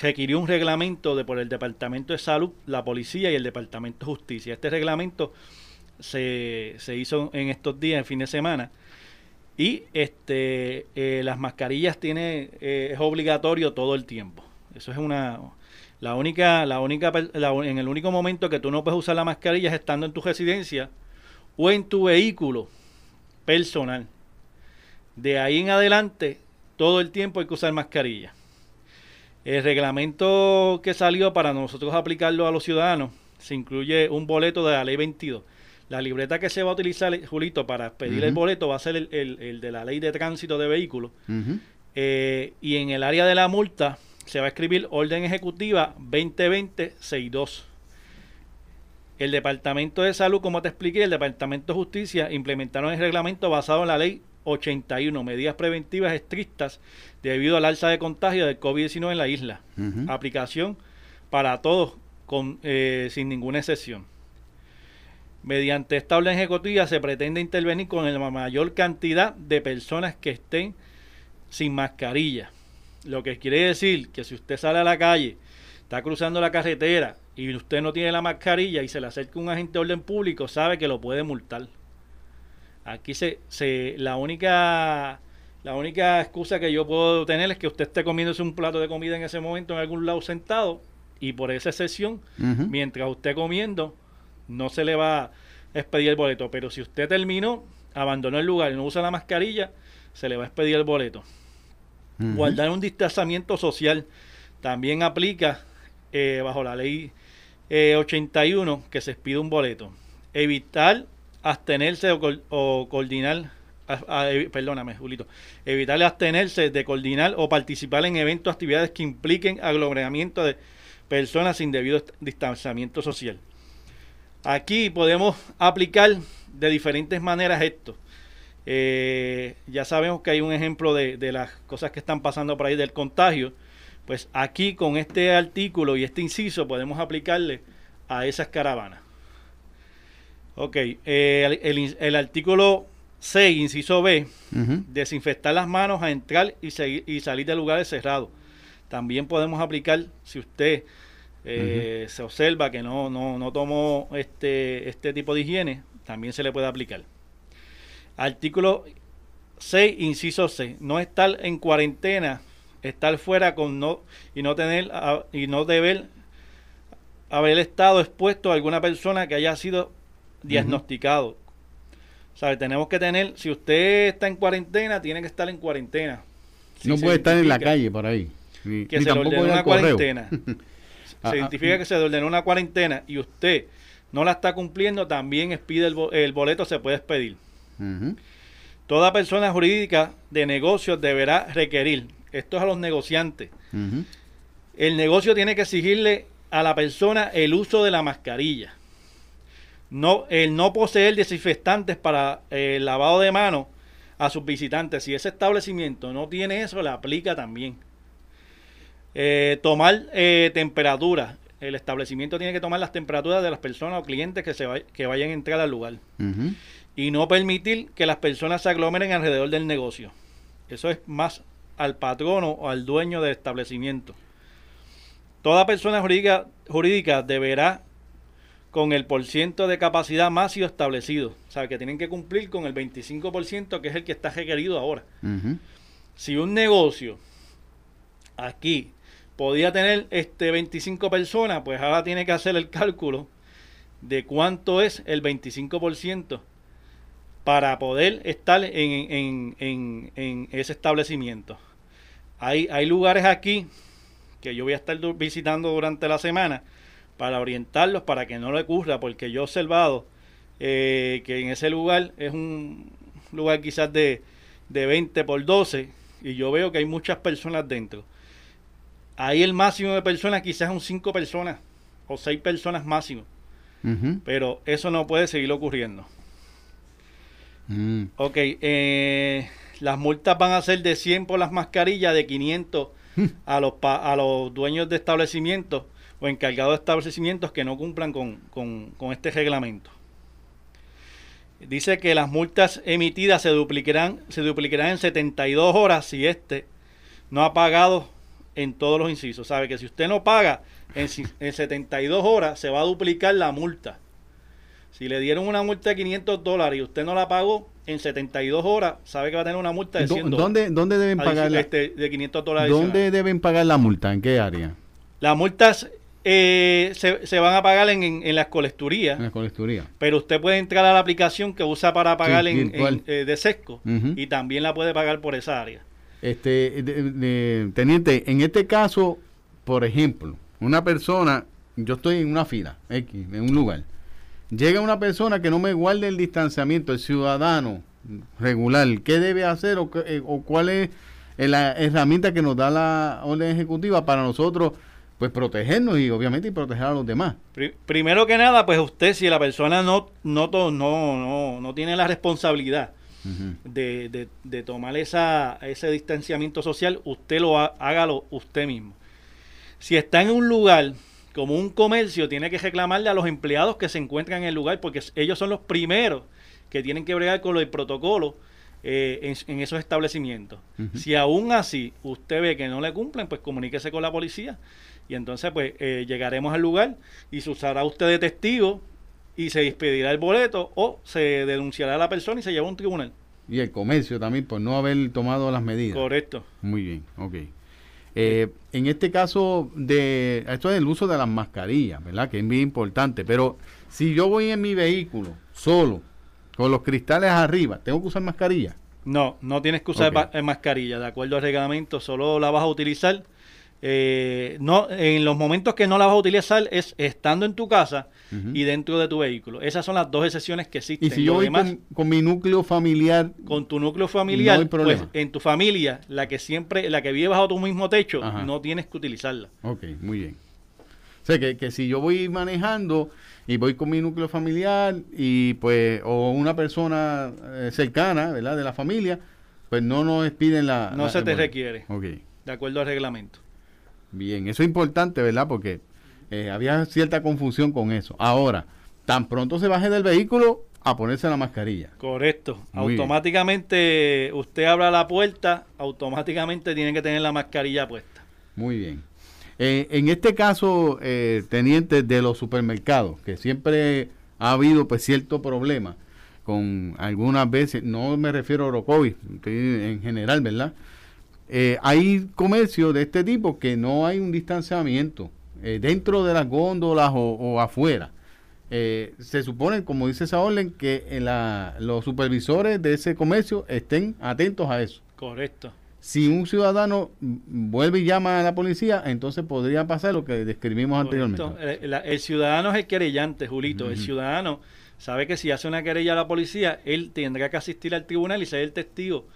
[SPEAKER 18] requirió un reglamento de por el Departamento de Salud, la Policía y el Departamento de Justicia. Este reglamento se, se hizo en estos días, en fin de semana, y este eh, las mascarillas tiene eh, es obligatorio todo el tiempo. Eso es una la única la única la- en el único momento que tú no puedes usar la mascarilla es estando en tu residencia o en tu vehículo personal. De ahí en adelante, todo el tiempo hay que usar mascarilla. El reglamento que salió para nosotros aplicarlo a los ciudadanos se incluye un boleto de la ley 22. La libreta que se va a utilizar, Julito, para pedir el boleto va a ser el, el- el de la ley de tránsito de vehículos. Eh, y en el área de la multa se va a escribir orden ejecutiva 2020-62. El Departamento de Salud, como te expliqué, el Departamento de Justicia implementaron el reglamento basado en la ley 81, medidas preventivas estrictas debido al alza de contagio del COVID-19 en la isla. Aplicación para todos con, eh, sin ninguna excepción. Mediante esta orden ejecutiva se pretende intervenir con la mayor cantidad de personas que estén sin mascarilla. Lo que quiere decir que si usted sale a la calle, está cruzando la carretera y usted no tiene la mascarilla y se le acerca un agente de orden público, sabe que lo puede multar. Aquí se, se la única la única excusa que yo puedo tener es que usted esté comiéndose un plato de comida en ese momento en algún lado sentado y por esa
[SPEAKER 19] Ujú.
[SPEAKER 18] mientras usted comiendo, no se le va a expedir el boleto. Pero si usted terminó, abandonó el lugar y no usa la mascarilla, se le va a expedir el boleto. Guardar un distanciamiento social también aplica eh, bajo la ley eh, 81 que se expide un boleto. Evitar abstenerse o, coordinar, a- a- evi- perdóname, Julito, evitar abstenerse de coordinar o participar en eventos o actividades que impliquen aglomeramiento de personas sin debido distanciamiento social. Aquí podemos aplicar de diferentes maneras esto. Eh, ya sabemos que hay un ejemplo de, de las cosas que están pasando por ahí del contagio. Pues aquí con este artículo y este inciso podemos aplicarle a esas caravanas. Ok, eh, el, el in- el artículo 6, inciso B, desinfectar las manos a entrar y, seguir- y salir de lugares cerrados. También podemos aplicar, si usted eh, se observa que no, no, no tomó este, este tipo de higiene, también se le puede aplicar. Artículo 6, inciso C, no estar en cuarentena, estar fuera con no y no tener a- y no deber haber estado expuesto a alguna persona que haya sido diagnosticado. ¿Sabe? Tenemos que tener, si usted está en cuarentena, tiene que estar en cuarentena. Si
[SPEAKER 19] no puede estar en la calle por ahí. Ni,
[SPEAKER 18] que
[SPEAKER 19] ni
[SPEAKER 18] se le
[SPEAKER 19] al
[SPEAKER 18] una
[SPEAKER 19] correo.
[SPEAKER 18] cuarentena.
[SPEAKER 19] Ah,
[SPEAKER 18] se
[SPEAKER 19] ah,
[SPEAKER 18] identifica que se ordenó una cuarentena y usted no la está cumpliendo, también expide el, bo- el boleto, se puede expedir. Toda persona jurídica de negocios deberá requerir, esto es a los negociantes, el negocio tiene que exigirle a la persona el uso de la mascarilla. No, el no poseer desinfectantes para eh, el lavado de manos a sus visitantes. Si ese establecimiento no tiene eso, le aplica también. Eh, tomar eh, temperatura. El establecimiento tiene que tomar las temperaturas de las personas o clientes que, se que vayan a entrar al lugar. Y no permitir que las personas se aglomeren alrededor del negocio. Eso es más al patrono o al dueño del establecimiento. Toda persona jurídica, jurídica deberá con el porciento de capacidad máximo establecido. O sea, que tienen que cumplir con el 25% que es el que está requerido ahora. Si un negocio aquí podía tener este 25 personas, pues ahora tiene que hacer el cálculo de cuánto es el 25% para poder estar en, en- en- en ese establecimiento. Hay, hay lugares aquí que yo voy a estar visitando durante la semana para orientarlos para que no le ocurra, porque yo he observado eh, que en ese lugar es un lugar quizás de, de 20 por 12 y yo veo que hay muchas personas dentro. Ahí el máximo de personas quizás son 5 personas o 6 personas máximo, pero eso no puede seguir ocurriendo.
[SPEAKER 19] Mm.
[SPEAKER 18] Ok, eh, las multas van a ser de 100 por las mascarillas, de 500 a los, pa- a los dueños de establecimientos o encargados de establecimientos que no cumplan con, con- con este reglamento. Dice que las multas emitidas se duplicarán, se duplicarán en 72 horas si este no ha pagado en todos los incisos. Sabe que si usted no paga en, en 72 horas se va a duplicar la multa. Si le dieron una multa de 500 dólares y usted no la pagó en 72 horas, sabe que va a tener una multa de
[SPEAKER 19] ¿Dó-
[SPEAKER 18] 100 dólares.
[SPEAKER 19] ¿Dónde, dónde deben pagar la,
[SPEAKER 18] este, de 500 dólares.
[SPEAKER 19] ¿Dónde deben pagar la multa? ¿En qué área?
[SPEAKER 18] Las multas eh, se, se van a pagar en, en, en las colecturías,
[SPEAKER 19] En la colecturía.
[SPEAKER 18] pero usted puede entrar a la aplicación que usa para pagar
[SPEAKER 19] Sí,
[SPEAKER 18] en, eh, de sesco y también la puede pagar por esa área.
[SPEAKER 19] Este, teniente, en este caso, por ejemplo, una persona, yo estoy en una fila, X, en un lugar, llega una persona que no me guarde el distanciamiento, el ciudadano regular, ¿qué debe hacer o, eh, o cuál es la herramienta que nos da la orden ejecutiva para nosotros pues protegernos y obviamente y proteger a los demás?
[SPEAKER 18] Pri- Primero que nada, pues usted, si la persona no, no, no, no, no tiene la responsabilidad de, de- de tomar esa, ese distanciamiento social, usted lo ha- hágalo usted mismo. Si está en un lugar como un comercio, tiene que reclamarle a los empleados que se encuentran en el lugar, porque ellos son los primeros que tienen que bregar con del protocolo eh, en, en esos establecimientos. Si aún así usted ve que no le cumplen, pues comuníquese con la policía y entonces pues eh, llegaremos al lugar y se usará usted de testigo y se expedirá el boleto o se denunciará a la persona y se lleva a un tribunal.
[SPEAKER 19] Y el comercio también por no haber tomado las medidas.
[SPEAKER 18] Correcto.
[SPEAKER 19] Muy bien, ok. Eh, en este caso de esto es el uso de las mascarillas, ¿verdad? Que es muy importante. Pero si yo voy en mi vehículo solo, con los cristales arriba, ¿tengo que usar mascarilla?
[SPEAKER 18] No, no tienes que usar eh, mascarilla, de acuerdo al reglamento, solo la vas a utilizar. Eh, no, en los momentos que no la vas a utilizar es estando en tu casa y dentro de tu vehículo. Esas son las dos excepciones que existen.
[SPEAKER 19] Y si yo voy
[SPEAKER 18] demás,
[SPEAKER 19] con, con mi núcleo familiar,
[SPEAKER 18] con tu núcleo familiar,
[SPEAKER 19] No
[SPEAKER 18] pues en tu familia, la que siempre, la que vive bajo tu mismo techo,
[SPEAKER 19] Ajá.
[SPEAKER 18] no tienes que utilizarla.
[SPEAKER 19] ok, muy bien. O sea, que, que si yo voy manejando y voy con mi núcleo familiar y pues, o una persona eh, cercana, ¿verdad? De la familia, pues no nos piden la...
[SPEAKER 18] No
[SPEAKER 19] la-
[SPEAKER 18] se te
[SPEAKER 19] bueno,
[SPEAKER 18] requiere,
[SPEAKER 19] Ok.
[SPEAKER 18] de acuerdo al reglamento.
[SPEAKER 19] Bien, eso es importante, ¿verdad? Porque eh, había cierta confusión con eso. Ahora, tan pronto se baje del vehículo a ponerse la mascarilla.
[SPEAKER 18] Correcto.
[SPEAKER 19] Muy bien.
[SPEAKER 18] automáticamente usted abra la puerta, automáticamente tiene que tener la mascarilla puesta.
[SPEAKER 19] Muy bien. Eh, en este caso, eh, teniente de los supermercados, que siempre ha habido pues cierto problema con algunas veces, no me refiero a Orocovi, estoy en general, ¿verdad? Eh, hay comercios de este tipo que no hay un distanciamiento eh, dentro de las góndolas o, o afuera. Eh, se supone, como dice esa orden, que la- los supervisores de ese comercio estén atentos a eso.
[SPEAKER 18] Correcto.
[SPEAKER 19] Si un ciudadano vuelve y llama a la policía, entonces podría pasar lo que describimos anteriormente.
[SPEAKER 18] El, ciudadano es el querellante, Julito. El ciudadano sabe que si hace una querella a la policía, él tendrá que asistir al tribunal y ser el testigo,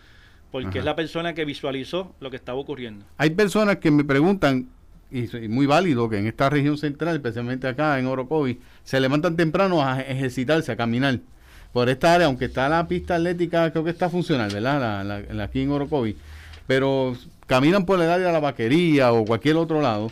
[SPEAKER 18] porque
[SPEAKER 19] Ajá.
[SPEAKER 18] es la persona que visualizó lo que estaba ocurriendo.
[SPEAKER 19] Hay personas que me preguntan, y es muy válido que en esta región central, especialmente acá en Orocovi, se levantan temprano a ejercitarse, a caminar por esta área, aunque está la pista atlética, creo que está funcional, ¿verdad? La, la- la aquí en Orocovi, pero caminan por el área de la vaquería o cualquier otro lado.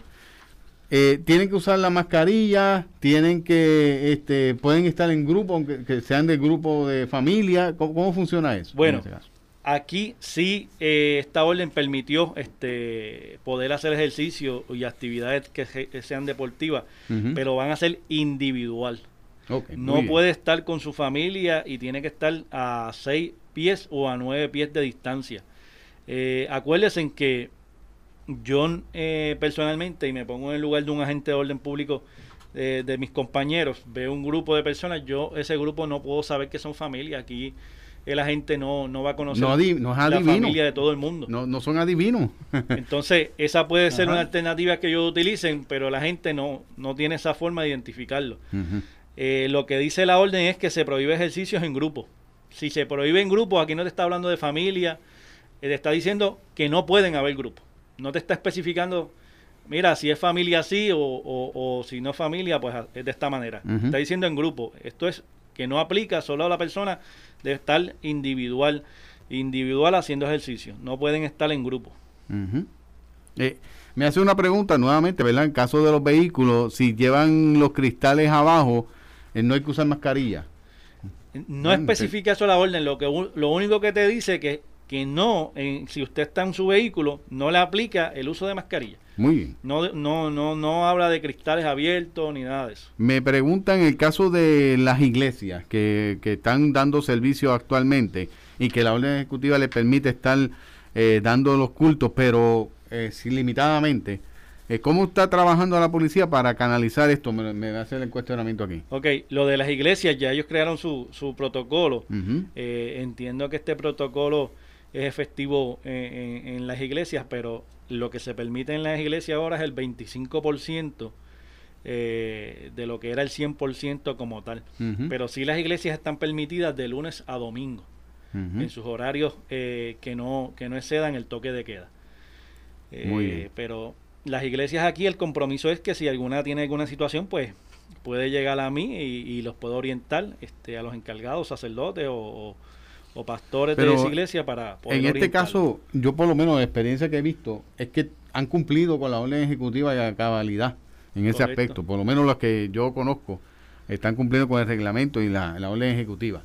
[SPEAKER 19] eh, tienen que usar la mascarilla, tienen que, este, pueden estar en grupo, aunque que sean del grupo de familia. ¿Cómo, cómo funciona eso? en
[SPEAKER 18] Bueno,
[SPEAKER 19] caso?
[SPEAKER 18] Aquí sí eh, esta orden permitió este poder hacer ejercicio y actividades que, se- que sean deportivas, pero van a ser individual. No
[SPEAKER 19] bien.
[SPEAKER 18] puede estar con su familia y tiene que estar a seis pies o a nueve pies de distancia. Eh, acuérdense en que yo eh, personalmente, y me pongo en el lugar de un agente de orden público eh, de mis compañeros, veo un grupo de personas, yo ese grupo no puedo saber que son familia. Aquí el agente no, no va a conocer
[SPEAKER 19] No adi- no es
[SPEAKER 18] la familia de todo el mundo.
[SPEAKER 19] No, no son adivinos.
[SPEAKER 18] Entonces, esa puede ser
[SPEAKER 19] Ajá.
[SPEAKER 18] una alternativa que ellos utilicen, pero la gente no, no tiene esa forma de identificarlo. Eh, lo que dice la orden es que se prohíbe ejercicios en grupo. Si se prohíbe en grupo, aquí no te está hablando de familia, eh, te está diciendo que no pueden haber grupos. No te está especificando, mira, si es familia así o, o- o si no es familia, pues a- es de esta manera. Está diciendo en grupo. Esto es que no aplica solo a la persona, debe estar individual, individual haciendo ejercicio. No pueden estar en grupo.
[SPEAKER 19] Eh, me hace una pregunta nuevamente, ¿verdad? En caso de los vehículos, si llevan los cristales abajo, eh, no hay que usar mascarilla.
[SPEAKER 18] No especifica eso la orden, lo que lo único que te dice que que no, en- si usted está en su vehículo, no le aplica el uso de mascarilla.
[SPEAKER 19] Muy bien.
[SPEAKER 18] No, no, no, no habla de cristales abiertos ni nada de eso.
[SPEAKER 19] Me preguntan el caso de las iglesias que, que están dando servicio actualmente y que la orden ejecutiva le permite estar eh, dando los cultos, pero eh, limitadamente. Eh, ¿Cómo está trabajando la policía para canalizar esto? Me, me va a hacer el cuestionamiento aquí.
[SPEAKER 18] Ok, lo de las iglesias, ya ellos crearon su, su protocolo. Eh, entiendo que este protocolo es efectivo en, en, en las iglesias, pero lo que se permite en las iglesias ahora es el 25% eh, de lo que era el 100% como tal. Pero sí las iglesias están permitidas de lunes a domingo, en sus horarios eh, que, no, que no excedan el toque de queda. Eh,
[SPEAKER 19] Muy bien.
[SPEAKER 18] Pero las iglesias aquí el compromiso es que si alguna tiene alguna situación, pues puede llegar a mí y, y los puedo orientar este, a los encargados, sacerdotes o, o- o pastores de esa iglesia para poder
[SPEAKER 19] En este caso, yo por lo menos la experiencia que he visto es que han cumplido con la orden ejecutiva y a cabalidad en ese aspecto. Por lo menos los que yo conozco están cumpliendo con el reglamento y la, la orden ejecutiva.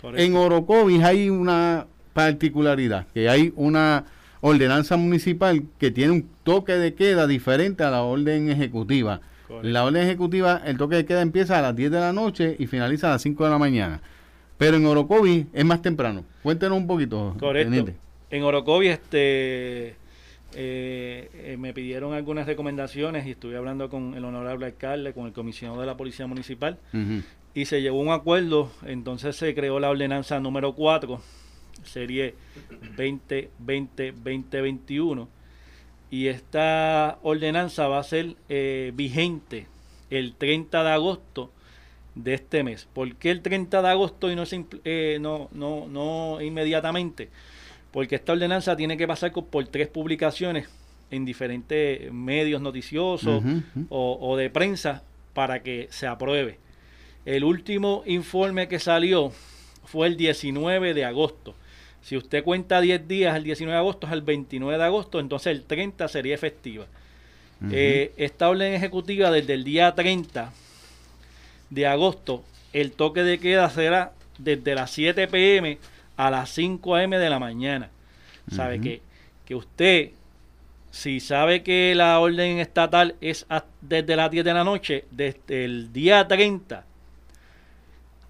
[SPEAKER 18] Correcto.
[SPEAKER 19] En Orocovis hay una particularidad, que hay una ordenanza municipal que tiene un toque de queda diferente a la orden ejecutiva.
[SPEAKER 18] Correcto.
[SPEAKER 19] La orden ejecutiva, el toque de queda empieza a las 10 de la noche y finaliza a las 5 de la mañana. Pero en Orocovis es más temprano. Cuéntenos un poquito.
[SPEAKER 18] Correcto.
[SPEAKER 19] teniente.
[SPEAKER 18] En Orocovi este, eh, eh, me pidieron algunas recomendaciones y estuve hablando con el honorable alcalde, con el comisionado de la Policía Municipal y se llegó a un acuerdo. Entonces se creó la ordenanza número 4, serie 2020-2021. Y esta ordenanza va a ser eh, vigente el 30 de agosto de este mes. ¿Por qué el 30 de agosto y no, eh, no, no, no inmediatamente? Porque esta ordenanza tiene que pasar por tres publicaciones en diferentes medios noticiosos o, o de prensa para que se apruebe. El último informe que salió fue el 19 de agosto. Si usted cuenta 10 días, el 19 de agosto es el 29 de agosto, entonces el 30 sería efectiva. Eh, esta orden ejecutiva desde el día 30 de agosto, el toque de queda será desde las 7 pm a las 5 am de la mañana. Sabe que, que usted, si sabe que la orden estatal es a- desde las 10 de la noche, desde el día 30,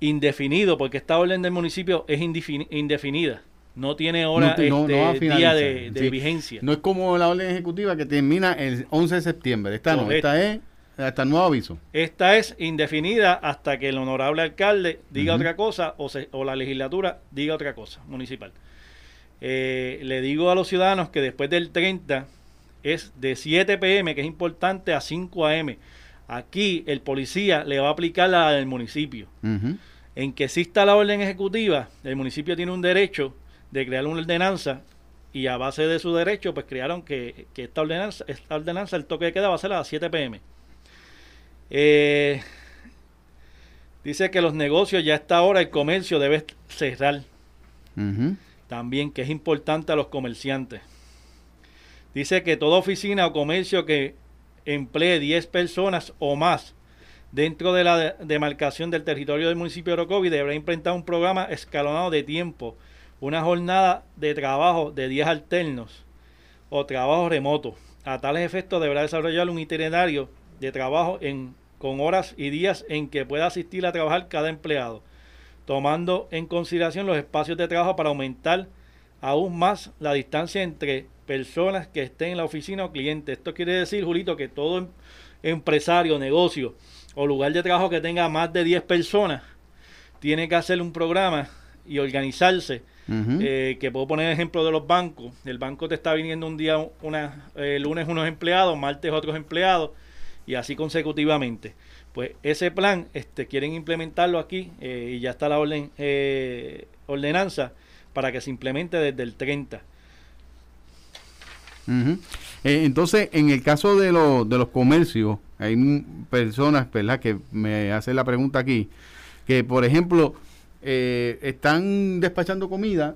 [SPEAKER 18] indefinido, porque esta orden del municipio es indefini- indefinida. No tiene hora,
[SPEAKER 19] te- no-
[SPEAKER 18] este,
[SPEAKER 19] no
[SPEAKER 18] día de, de
[SPEAKER 19] sí.
[SPEAKER 18] vigencia.
[SPEAKER 19] No es como la orden ejecutiva que termina el 11 de septiembre. Esta no,
[SPEAKER 18] Correcto.
[SPEAKER 19] esta es hasta el nuevo aviso.
[SPEAKER 18] Esta es indefinida hasta que el honorable alcalde diga otra cosa o, se- o la legislatura diga otra cosa municipal. Eh, le digo a los ciudadanos que después del 30 es de 7 pm, que es importante, a 5 am. Aquí el policía le va a aplicar la del municipio. En que exista la orden ejecutiva, el municipio tiene un derecho de crear una ordenanza y a base de su derecho, pues crearon que, que esta ordenanza, esta ordenanza, el toque de queda va a ser a las 7 pm. Eh, dice que los negocios ya a esta hora el comercio debe cerrar. También que es importante a los comerciantes. Dice que toda oficina o comercio que emplee 10 personas o más dentro de la de- demarcación del territorio del municipio de Orocovi deberá implementar un programa escalonado de tiempo, una jornada de trabajo de 10 alternos o trabajo remoto. A tales efectos deberá desarrollar un itinerario de trabajo en, con horas y días en que pueda asistir a trabajar cada empleado, tomando en consideración los espacios de trabajo para aumentar aún más la distancia entre personas que estén en la oficina o cliente. Esto quiere decir, Julito, que todo em- empresario, negocio o lugar de trabajo que tenga más de 10 personas tiene que hacer un programa y organizarse. Eh, que puedo poner ejemplo de los bancos. El banco te está viniendo un día, una, eh, lunes unos empleados, martes otros empleados y así consecutivamente. Pues ese plan este, quieren implementarlo aquí eh, y ya está la orden eh, ordenanza para que se implemente desde el 30.
[SPEAKER 19] Ujú. Eh, entonces, en el caso de, los de los comercios, hay personas, ¿verdad?, que me hacen la pregunta aquí, que por ejemplo, eh, están despachando comida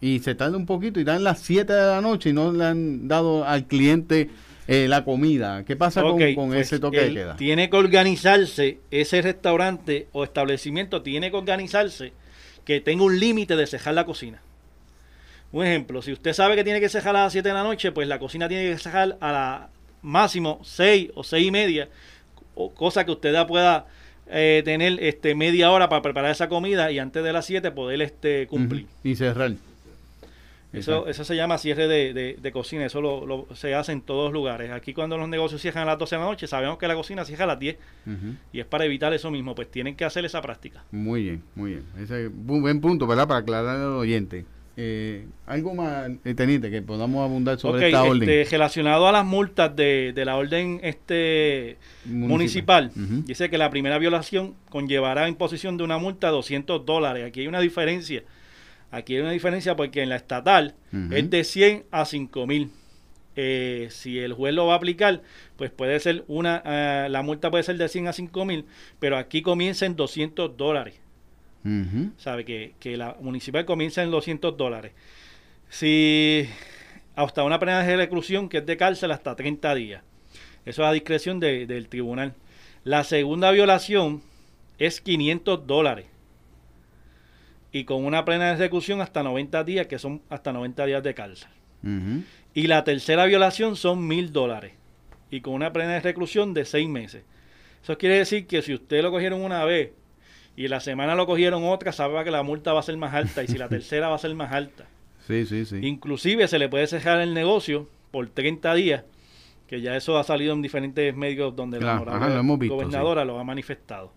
[SPEAKER 19] y se tarda un poquito y dan las 7 de la noche y no le han dado al cliente eh, la comida. ¿Qué pasa con-
[SPEAKER 18] pues,
[SPEAKER 19] ese toque de queda?
[SPEAKER 18] Tiene que organizarse, ese restaurante o establecimiento tiene que organizarse que tenga un límite de cejar la cocina. Un ejemplo, si usted sabe que tiene que cejar a las 7 de la noche, pues la cocina tiene que cejar a la máximo 6 o 6 y media, o cosa que usted ya pueda eh, tener este media hora para preparar esa comida y antes de las 7 poder este cumplir.
[SPEAKER 19] Y cerrar.
[SPEAKER 18] Eso, eso se llama cierre de, de- de cocina, eso lo, lo- se hace en todos lugares. Aquí cuando los negocios cierran a las 12 de la noche, sabemos que la cocina cierra a las 10
[SPEAKER 19] Ujú.
[SPEAKER 18] y es para evitar eso mismo, pues tienen que hacer esa práctica.
[SPEAKER 19] Muy bien, muy bien. Ese es un buen punto, ¿verdad? Para aclarar al oyente. Eh, algo más, eh, teniente, que podamos abundar sobre esta orden.
[SPEAKER 18] este, relacionado a las multas de, de la orden este municipal, dice que la primera violación conllevará imposición de una multa de 200 dólares. Aquí hay una diferencia. Aquí hay una diferencia porque en la estatal es de 100 a 5 mil. Eh, si el juez lo va a aplicar, pues puede ser una, eh, la multa puede ser de 100 a 5 mil, pero aquí comienza en 200 dólares.
[SPEAKER 19] Ujú.
[SPEAKER 18] sabe que, que la municipal comienza en 200 dólares. Si hasta una pena de reclusión que es de cárcel hasta 30 días. Eso es a discreción de- del tribunal. La segunda violación es 500 dólares. Y con una pena de reclusión hasta 90 días, que son hasta 90 días de cárcel. Y la tercera violación son mil dólares. Y con una pena de reclusión de seis meses. Eso quiere decir que si usted lo cogieron una vez y la semana lo cogieron otra, sabe que la multa va a ser más alta. Y si la tercera va a ser más alta.
[SPEAKER 19] Sí, sí, sí.
[SPEAKER 18] Inclusive se le puede cerrar el negocio por 30 días. Que ya eso ha salido en diferentes medios donde
[SPEAKER 19] Claro,
[SPEAKER 18] la
[SPEAKER 19] ajá, lo visto,
[SPEAKER 18] gobernadora lo ha manifestado.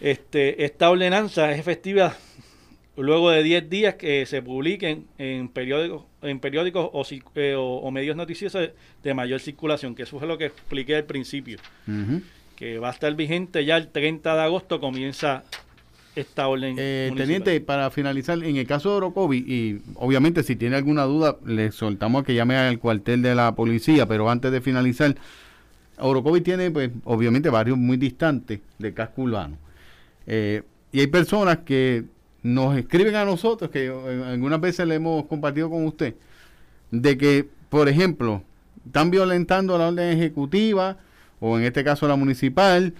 [SPEAKER 18] Este, esta ordenanza es efectiva luego de 10 días que se publiquen en periódicos, en periódicos o, eh, o- o medios noticiosos de mayor circulación, que eso fue lo que expliqué al principio, que va a estar vigente ya el 30 de agosto comienza esta orden.
[SPEAKER 19] Eh, teniente, para finalizar, en el caso de Orocovi, y obviamente si tiene alguna duda, le soltamos a que llame al cuartel de la policía, pero antes de finalizar, Orocovi tiene, pues, obviamente barrios muy distantes de casco urbano. Eh, y hay personas que nos escriben a nosotros, que eh, algunas veces le hemos compartido con usted, de que, por ejemplo, están violentando la orden ejecutiva, o en este caso la municipal,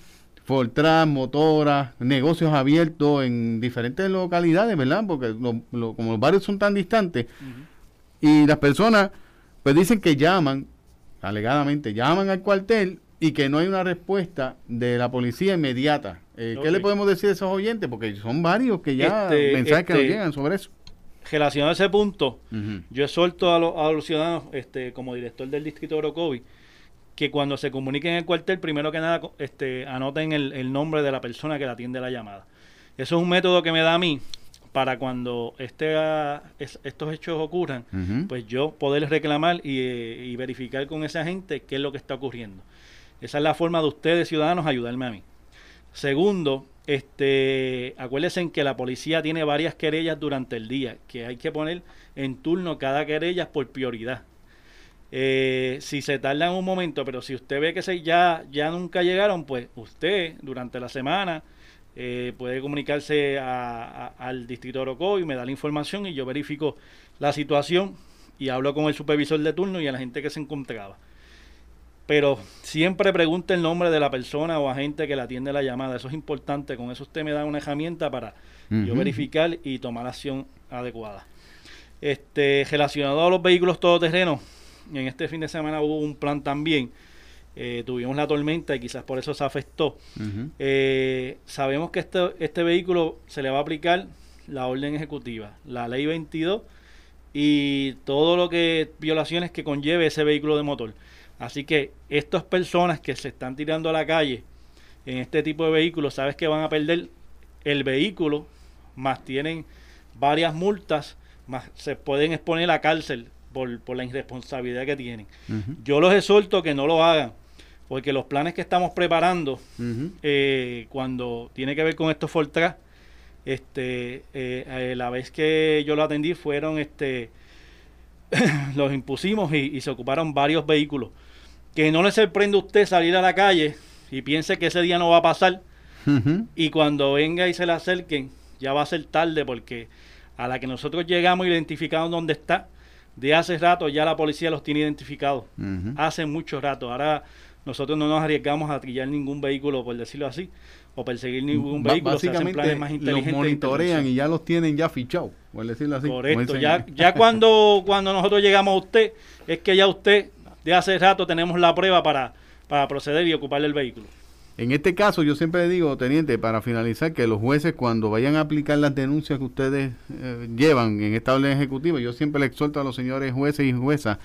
[SPEAKER 19] Fortran, motoras, negocios abiertos en diferentes localidades, ¿verdad? Porque lo- lo- como los barrios son tan distantes, y las personas pues dicen que llaman, alegadamente llaman al cuartel y que no hay una respuesta de la policía inmediata. Eh, ¿Qué le podemos decir a esos oyentes? Porque son varios que ya
[SPEAKER 18] Este,
[SPEAKER 19] mensajes que nos
[SPEAKER 18] este,
[SPEAKER 19] llegan sobre eso.
[SPEAKER 18] Relacionado a ese punto, yo exhorto a, los- a los ciudadanos, este, como director del distrito de Orocovi, que cuando se comuniquen en el cuartel, primero que nada, este, anoten el, el nombre de la persona que le atiende la llamada. Eso es un método que me da a mí para cuando este, ah, es- estos hechos ocurran, pues yo poder reclamar y, eh, y verificar con esa gente qué es lo que está ocurriendo. Esa es la forma de ustedes, ciudadanos, ayudarme a mí. Segundo, este, acuérdense en que la policía tiene varias querellas durante el día, que hay que poner en turno cada querella por prioridad. Eh, si se tarda en un momento, pero si usted ve que se, ya, ya nunca llegaron, pues usted durante la semana eh, puede comunicarse a- a- al distrito de Orocovi y me da la información y yo verifico la situación y hablo con el supervisor de turno y a la gente que se encontraba. Pero siempre pregunte el nombre de la persona o agente que le atiende la llamada. Eso es importante. Con eso usted me da una herramienta para yo verificar y tomar acción adecuada. Este, relacionado a los vehículos todoterrenos, en este fin de semana hubo un plan también. Eh, tuvimos la tormenta y quizás por eso se afectó. Eh, sabemos que este, este vehículo se le va a aplicar la orden ejecutiva, la ley 22 y todo lo que violaciones que conlleve ese vehículo de motor. Así que estas personas que se están tirando a la calle en este tipo de vehículos, sabes que van a perder el vehículo, más tienen varias multas, más se pueden exponer a cárcel por, por la irresponsabilidad que tienen. Yo los exhorto que no lo hagan, porque los planes que estamos preparando eh, cuando tiene que ver con estos Fortran, este, eh, eh, la vez que yo lo atendí fueron, este, los impusimos y, y se ocuparon varios vehículos. Que no le sorprende a usted salir a la calle y piense que ese día no va a pasar y cuando venga y se le acerquen ya va a ser tarde porque a la que nosotros llegamos identificamos dónde está, de hace rato ya la policía los tiene identificados. Hace mucho rato. Ahora nosotros no nos arriesgamos a trillar ningún vehículo, por decirlo así, o perseguir ningún
[SPEAKER 19] Ba-
[SPEAKER 18] vehículo. Se hacen
[SPEAKER 19] Básicamente
[SPEAKER 18] planes más
[SPEAKER 19] los
[SPEAKER 18] inteligentes. de
[SPEAKER 19] monitorean
[SPEAKER 18] intervención.
[SPEAKER 19] y ya los tienen ya fichados, por decirlo así.
[SPEAKER 18] Correcto. Ya, ya cuando, cuando nosotros llegamos a usted, es que ya usted, de hace rato, tenemos la prueba para, para proceder y ocuparle el vehículo.
[SPEAKER 19] En este caso, yo siempre digo, teniente, para finalizar, que los jueces cuando vayan a aplicar las denuncias que ustedes eh, llevan en esta orden ejecutiva, yo siempre le exhorto a los señores jueces y juezas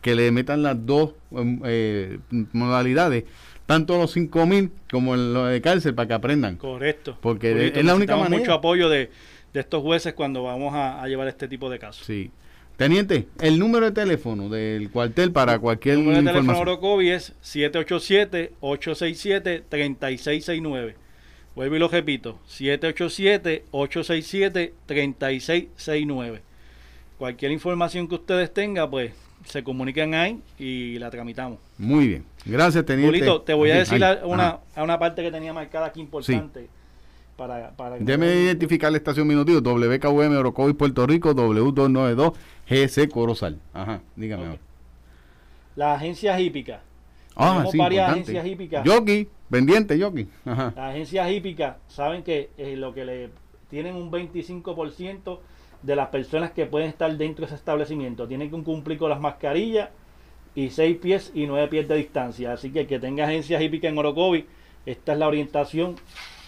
[SPEAKER 19] que le metan las dos em, eh, modalidades, tanto los 5 mil como lo de cárcel, para que aprendan.
[SPEAKER 18] Correcto.
[SPEAKER 19] Porque
[SPEAKER 18] Correcto,
[SPEAKER 19] es la única manera.
[SPEAKER 18] mucho apoyo de, de estos jueces cuando vamos a, a llevar este tipo de casos.
[SPEAKER 19] Sí. Teniente, el número de teléfono del cuartel para cualquier
[SPEAKER 18] El número de teléfono
[SPEAKER 19] información.
[SPEAKER 18] Orocovi es 787-867-3669. Vuelvo y lo repito, 787-867-3669. Cualquier información que ustedes tengan, pues se comunican ahí y la tramitamos.
[SPEAKER 19] Muy bien. Gracias, teniente.
[SPEAKER 18] Julito, te voy a decir
[SPEAKER 19] ahí.
[SPEAKER 18] una, a una parte que tenía marcada aquí importante. Para, para
[SPEAKER 19] Déjeme identificar la estación minutito. WKUM Orocovis, Puerto Rico, W292 GC Corozal. Ajá, dígame ahora.
[SPEAKER 18] La agencia hípica.
[SPEAKER 19] Ah,
[SPEAKER 18] Tenemos
[SPEAKER 19] sí,
[SPEAKER 18] varias
[SPEAKER 19] importante.
[SPEAKER 18] agencias hípicas.
[SPEAKER 19] Yogi, pendiente, Yogi. Ajá.
[SPEAKER 18] Las agencias hípicas saben que eh, lo que le tienen un 25% de las personas que pueden estar dentro de ese establecimiento tienen que cumplir con las mascarillas y 6 pies y 9 pies de distancia. Así que el que tenga agencias hípicas en Orocovi, esta es la orientación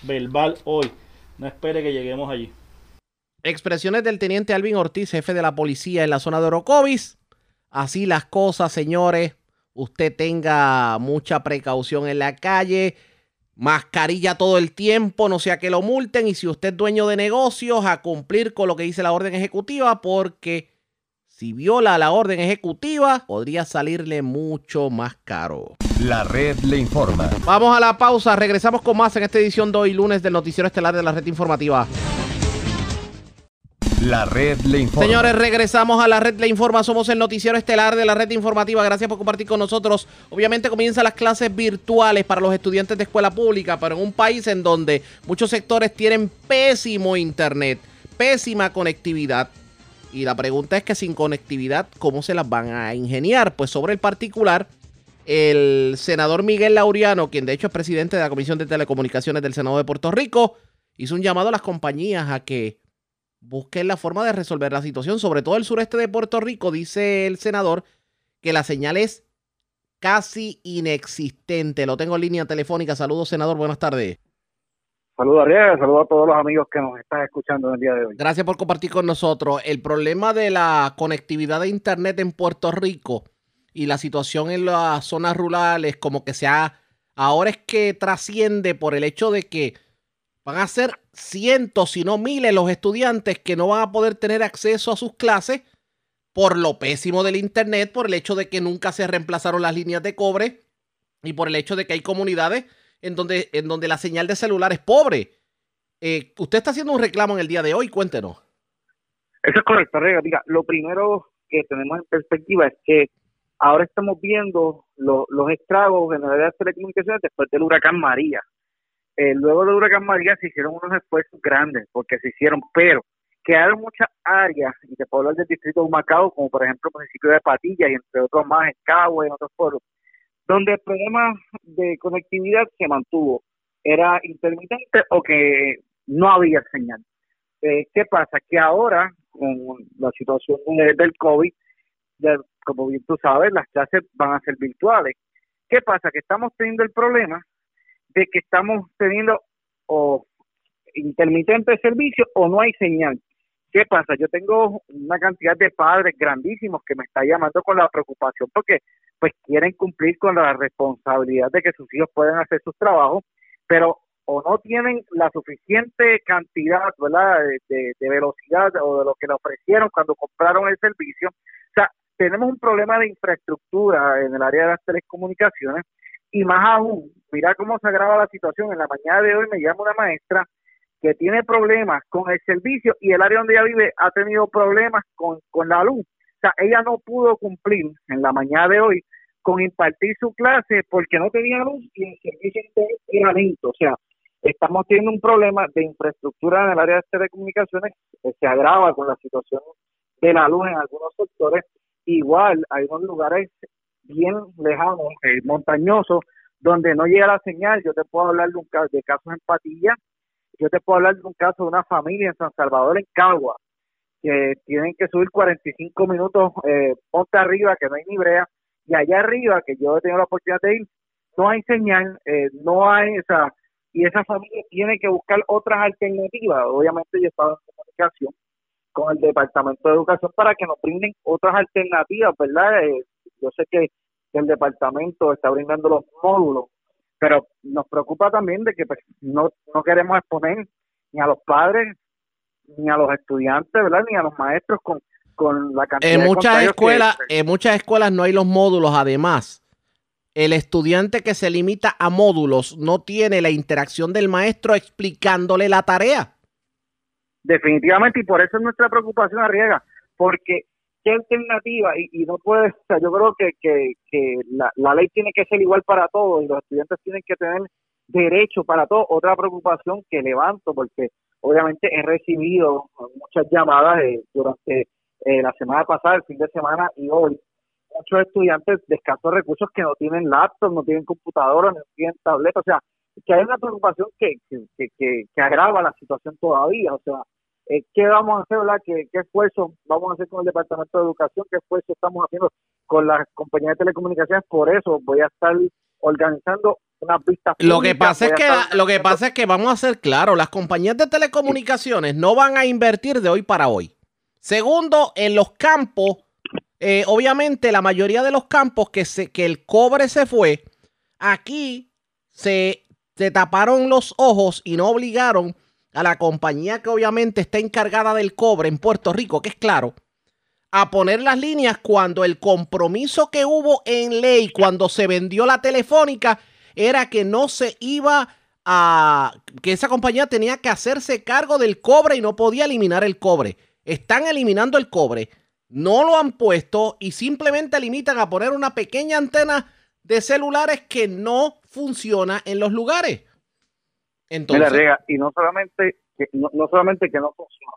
[SPEAKER 18] verbal hoy. No espere que lleguemos allí.
[SPEAKER 2] Expresiones del teniente Alvin Ortiz, jefe de la policía en la zona de Orocovis. Así las cosas, señores. Usted tenga mucha precaución en la calle. Mascarilla todo el tiempo, no sea que lo multen. Y si usted es dueño de negocios, a cumplir con lo que dice la orden ejecutiva, porque si viola la orden ejecutiva, podría salirle mucho más caro.
[SPEAKER 10] La red le informa.
[SPEAKER 2] Vamos a la pausa, regresamos con más en esta edición de hoy lunes del Noticiero Estelar de la Red Informativa.
[SPEAKER 10] La red le informa.
[SPEAKER 2] Señores, regresamos a la red Le Informa. Somos el noticiero estelar de la red informativa. Gracias por compartir con nosotros. Obviamente comienzan las clases virtuales para los estudiantes de escuela pública, pero en un país en donde muchos sectores tienen pésimo internet, pésima conectividad. Y la pregunta es que sin conectividad, ¿cómo se las van a ingeniar? Pues sobre el particular, el senador Miguel Laureano, quien de hecho es presidente de la Comisión de Telecomunicaciones del Senado de Puerto Rico, hizo un llamado a las compañías a que busquen la forma de resolver la situación, sobre todo el sureste de Puerto Rico, dice el senador, que la señal es casi inexistente. Lo tengo en línea telefónica. Saludos, senador. Buenas tardes.
[SPEAKER 20] Saludos Ariel, saludos a todos los amigos que nos están escuchando en el día de hoy.
[SPEAKER 2] Gracias por compartir con nosotros. El problema de la conectividad de Internet en Puerto Rico y la situación en las zonas rurales, como que se ha, ahora es que trasciende por el hecho de que van a ser cientos, si no miles, los estudiantes que no van a poder tener acceso a sus clases por lo pésimo del Internet, por el hecho de que nunca se reemplazaron las líneas de cobre y por el hecho de que hay comunidades en donde, en donde la señal de celular es pobre. Eh, usted está haciendo un reclamo en el día de hoy, cuéntenos.
[SPEAKER 20] Eso es correcto, Ariel. Mira, lo primero que tenemos en perspectiva es que ahora estamos viendo lo- los estragos en la área de telecomunicaciones después del huracán María. Eh, luego del huracán María se hicieron unos esfuerzos grandes, porque se hicieron, pero quedaron muchas áreas, y te puedo hablar del distrito de Humacao, como por ejemplo el municipio de Patillas y entre otros más, en y en otros pueblos, donde el problema de conectividad se mantuvo. Era intermitente o que no había señal. Eh, ¿Qué pasa? Que ahora, con la situación de- del COVID, ya, como bien tú sabes, las clases van a ser virtuales. ¿Qué pasa? Que estamos teniendo el problema de que estamos teniendo o intermitente servicio o no hay señal. ¿Qué pasa? Yo tengo una cantidad de padres grandísimos que me están llamando con la preocupación porque pues quieren cumplir con la responsabilidad de que sus hijos puedan hacer sus trabajos, pero o no tienen la suficiente cantidad, ¿verdad?, de- de velocidad o de lo que le ofrecieron cuando compraron el servicio. O sea, tenemos un problema de infraestructura en el área de las telecomunicaciones y más aún, mira cómo se agrava la situación. En la mañana de hoy me llama una maestra que tiene problemas con el servicio y el área donde ella vive ha tenido problemas con, con la luz. O sea, ella no pudo cumplir en la mañana de hoy con impartir su clase porque no tenía luz y el servicio era lento. O sea, estamos teniendo un problema de infraestructura en el área de telecomunicaciones que se agrava con la situación de la luz en algunos sectores. Igual hay unos lugares bien lejanos, eh, montañosos, donde no llega la señal. Yo te puedo hablar de, un, ca- de casos en Patilla, yo te puedo hablar de un caso de una familia en San Salvador, en Cagua, que tienen que subir 45 minutos eh, arriba, que no hay ni brea, y allá arriba, que yo he tenido la oportunidad de ir, no hay señal, eh, no hay, o sea, y esa familia tiene que buscar otras alternativas. Obviamente yo estaba en comunicación con el Departamento de Educación para que nos brinden otras alternativas, ¿verdad? Eh, yo sé que, que el departamento está brindando los módulos, pero nos preocupa también de que pues, no, no queremos exponer ni a los padres ni a los estudiantes, ¿verdad? Ni a los maestros con, con la cantidad
[SPEAKER 2] En
[SPEAKER 20] de
[SPEAKER 2] muchas
[SPEAKER 20] que-
[SPEAKER 2] escuelas, en muchas escuelas no hay los módulos. Además, el estudiante que se limita a módulos no tiene la interacción del maestro explicándole la tarea.
[SPEAKER 20] definitivamente y por eso es nuestra preocupación arriesga porque qué alternativa y, y no puede o sea yo creo que, que, que la, la ley tiene que ser igual para todos y los estudiantes tienen que tener derecho para todos otra preocupación que levanto porque obviamente he recibido muchas llamadas eh, durante eh, la semana pasada el fin de semana y hoy muchos estudiantes de recursos que no tienen laptop, no tienen computadora, no tienen tableta, o sea, que hay una preocupación que, que, que- que agrava la situación todavía, o sea, eh, ¿qué vamos a hacer, verdad? ¿Qué, ¿Qué esfuerzo vamos a hacer con el Departamento de Educación? ¿Qué esfuerzo estamos haciendo con las compañías de telecomunicaciones? Por eso voy a estar organizando unas vistas
[SPEAKER 2] Lo que pasa es que
[SPEAKER 20] estar-
[SPEAKER 2] lo que pasa es que vamos a ser claros, las compañías de telecomunicaciones no van a invertir de hoy para hoy. Segundo, en los campos, eh, obviamente la mayoría de los campos que se que el cobre se fue, aquí se, se taparon los ojos y no obligaron a la compañía que obviamente está encargada del cobre en Puerto Rico, que es claro, a poner las líneas cuando el compromiso que hubo en ley cuando se vendió la telefónica era que no se iba a que esa compañía tenía que hacerse cargo del cobre y no podía eliminar el cobre. Están eliminando el cobre, no lo han puesto y simplemente limitan a poner una pequeña antena de celulares que no funciona en los lugares. Entonces,
[SPEAKER 20] Mira, y no solamente que no, no solamente que no funciona,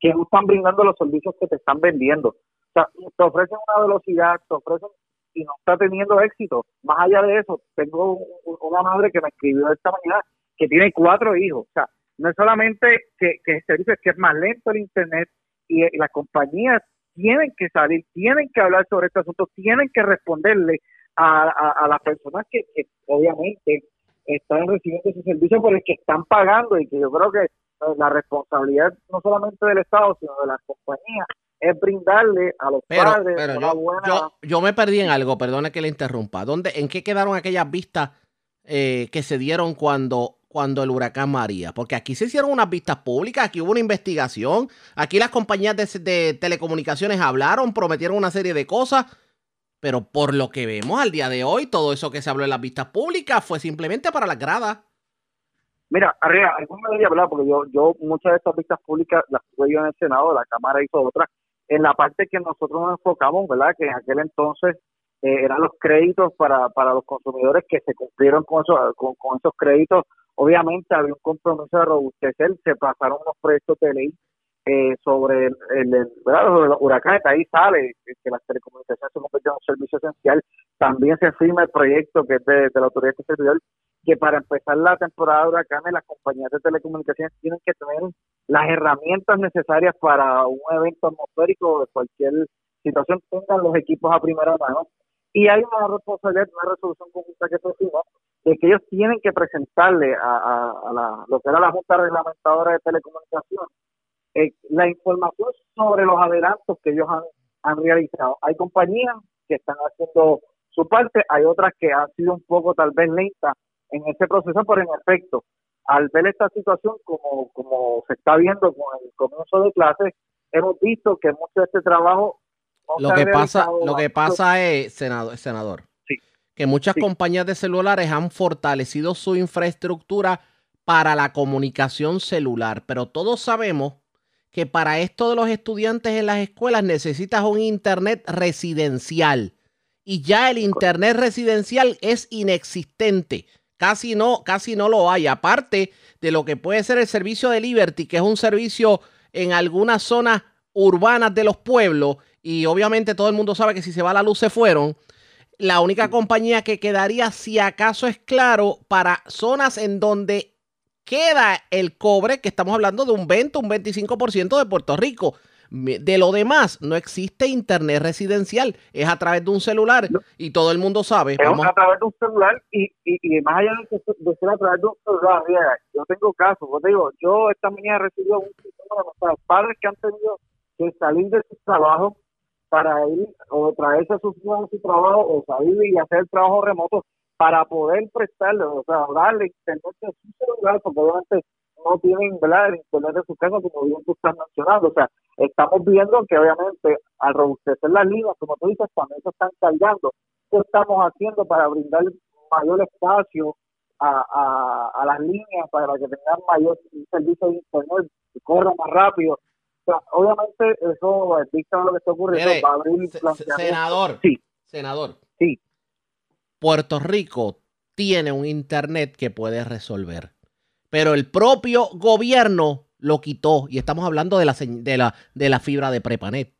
[SPEAKER 20] que no están brindando los servicios que te están vendiendo. O sea, te ofrecen una velocidad, te ofrecen y no está teniendo éxito. Más allá de eso, tengo un- una madre que me escribió esta mañana que tiene cuatro hijos. O sea, no es solamente que, que el servicio que es más lento el internet y, las compañías tienen que salir, tienen que hablar sobre este asunto, tienen que responderle a, a, las personas que obviamente están recibiendo ese servicio por el que están pagando y que yo creo que eh, la responsabilidad no solamente del Estado, sino de las compañías es brindarle a los
[SPEAKER 2] Pero,
[SPEAKER 20] padres
[SPEAKER 2] pero
[SPEAKER 20] una
[SPEAKER 2] yo,
[SPEAKER 20] buena...
[SPEAKER 2] yo, yo me perdí en algo, perdone que le interrumpa. ¿Dónde, ¿En qué quedaron aquellas vistas eh, que se dieron cuando, cuando el huracán María? Porque aquí se hicieron unas vistas públicas, aquí hubo una investigación, aquí las compañías de, de telecomunicaciones hablaron, prometieron una serie de cosas, pero por lo que vemos al día de hoy, todo eso que se habló en las vistas públicas fue simplemente para las gradas.
[SPEAKER 20] Mira, alguna de ellas, ¿verdad? Porque yo, yo muchas de estas vistas públicas las tuve yo en el Senado, la Cámara hizo otras, en la parte que nosotros nos enfocamos, ¿verdad? Que en aquel entonces eh, eran los créditos para, para los consumidores que se cumplieron con, con, con esos créditos. Obviamente había un compromiso de robustecer, se pasaron unos proyectos de ley eh, sobre el, el, sobre los huracanes, ahí sale que las telecomunicaciones se convierten en un servicio esencial. También se firma el proyecto que es de, la Autoridad de Servidor, que para empezar la temporada de huracanes las compañías de telecomunicaciones tienen que tener las herramientas necesarias para un evento atmosférico de cualquier situación, tengan los equipos a primera mano. Y hay una responsabilidad, una resolución conjunta que se firmó, de que ellos tienen que presentarle a, a, a la, lo que era la Junta Reglamentadora de Telecomunicaciones eh, la información sobre los adelantos que ellos han, han realizado. Hay compañías que están haciendo su parte, hay otras que han sido un poco tal vez lentas en ese proceso, pero en efecto, al ver esta situación como, como se está viendo con el comienzo de clases, hemos visto que mucho de este trabajo no
[SPEAKER 2] Lo que pasa, lo que pasa es, senador, senador, que muchas compañías de celulares han fortalecido su infraestructura para la comunicación celular, pero todos sabemos que para esto de los estudiantes en las escuelas necesitas un internet residencial y ya el internet residencial es inexistente. Casi no, casi no lo hay. Aparte de lo que puede ser el servicio de Liberty, que es un servicio en algunas zonas urbanas de los pueblos, y obviamente todo el mundo sabe que si se va la luz se fueron. La única compañía que quedaría, si acaso es claro, para zonas en donde queda el cobre, que estamos hablando de un 20, un 25% de Puerto Rico. De lo demás, no existe internet residencial, es a través de un celular y todo el mundo sabe.
[SPEAKER 20] es
[SPEAKER 2] Vamos,
[SPEAKER 20] a través de un celular y, y, y más allá de, que- de ser a través de un celular, yo tengo casos, yo digo, yo esta mañana he recibido un sistema de nuestros padres que han tenido que salir de sus trabajos para ir o traerse a sus hijos a su trabajo o salir y hacer el trabajo remoto para poder prestarle, o sea, darle internet a su celular, porque obviamente no tienen ¿verdad? el internet de su casa, como bien tú estás mencionando. O sea, estamos viendo que obviamente al robustecer las líneas, como tú dices, también se están cargando. ¿Qué estamos haciendo para brindar mayor espacio a, a, a las líneas, para que tengan mayor servicio de internet, que corra más rápido? O sea, obviamente eso dicta lo que está ocurriendo.
[SPEAKER 2] Mire,
[SPEAKER 20] va a abrir
[SPEAKER 2] se- senador,
[SPEAKER 20] Sí,
[SPEAKER 2] senador. Puerto Rico tiene un internet que puede resolver, pero el propio gobierno lo quitó y estamos hablando de la de la de la fibra de Prepanet.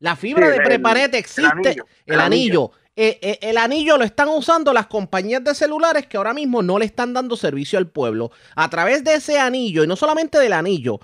[SPEAKER 2] La fibra
[SPEAKER 20] Sí,
[SPEAKER 2] de
[SPEAKER 20] el-
[SPEAKER 2] Prepanet
[SPEAKER 20] el
[SPEAKER 2] existe,
[SPEAKER 20] anillo,
[SPEAKER 2] el,
[SPEAKER 20] el
[SPEAKER 2] anillo. Eh, eh, el anillo lo están usando las compañías de celulares que ahora mismo no le están dando servicio al pueblo. A través de ese anillo, y no solamente del anillo,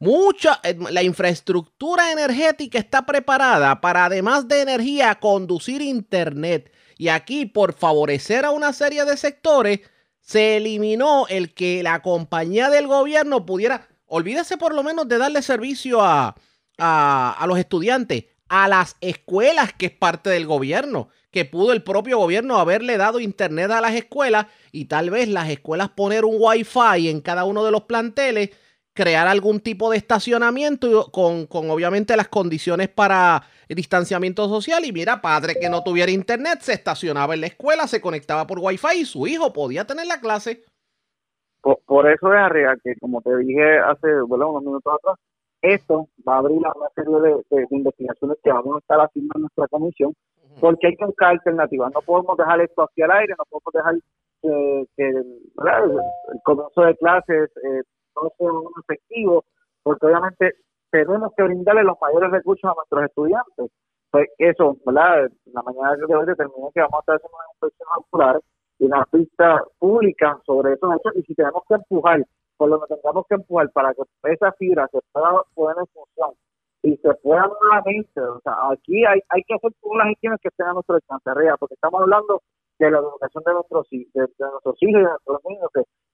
[SPEAKER 2] mucha, eh, la infraestructura energética está preparada para, además de energía, conducir Internet. Y aquí, por favorecer a una serie de sectores, se eliminó el que la compañía del gobierno pudiera, olvídese por lo menos de darle servicio a, a, a los estudiantes, a las escuelas, que es parte del gobierno, que pudo el propio gobierno haberle dado internet a las escuelas y tal vez las escuelas poner un wifi en cada uno de los planteles, crear algún tipo de estacionamiento con, con obviamente las condiciones para distanciamiento social y mira, padre que no tuviera internet se estacionaba en la escuela, se conectaba por wifi y su hijo podía tener la clase.
[SPEAKER 20] Por, por eso es arriba que, como te dije hace ¿verdad? unos minutos atrás, esto va a abrir una serie de, de- de investigaciones que vamos a estar haciendo en nuestra comisión, porque hay que buscar alternativas. No podemos dejar esto hacia el aire, no podemos dejar que, que, el comienzo de clases eh, no sea un efectivo, porque obviamente tenemos que brindarle los mayores recursos a nuestros estudiantes. Pues eso. La mañana de hoy determiné que vamos a estar haciendo una inspección ocular y una pista pública sobre hechos y si tenemos que empujar, por lo que tengamos que empujar para que esa fibra se pueda poner en función y se pueda nuevamente, o sea, aquí hay, hay que hacer todas las gestiones que estén a nuestro alcance, porque estamos hablando de la educación de nuestros, de, nuestros hijos y de nuestros niños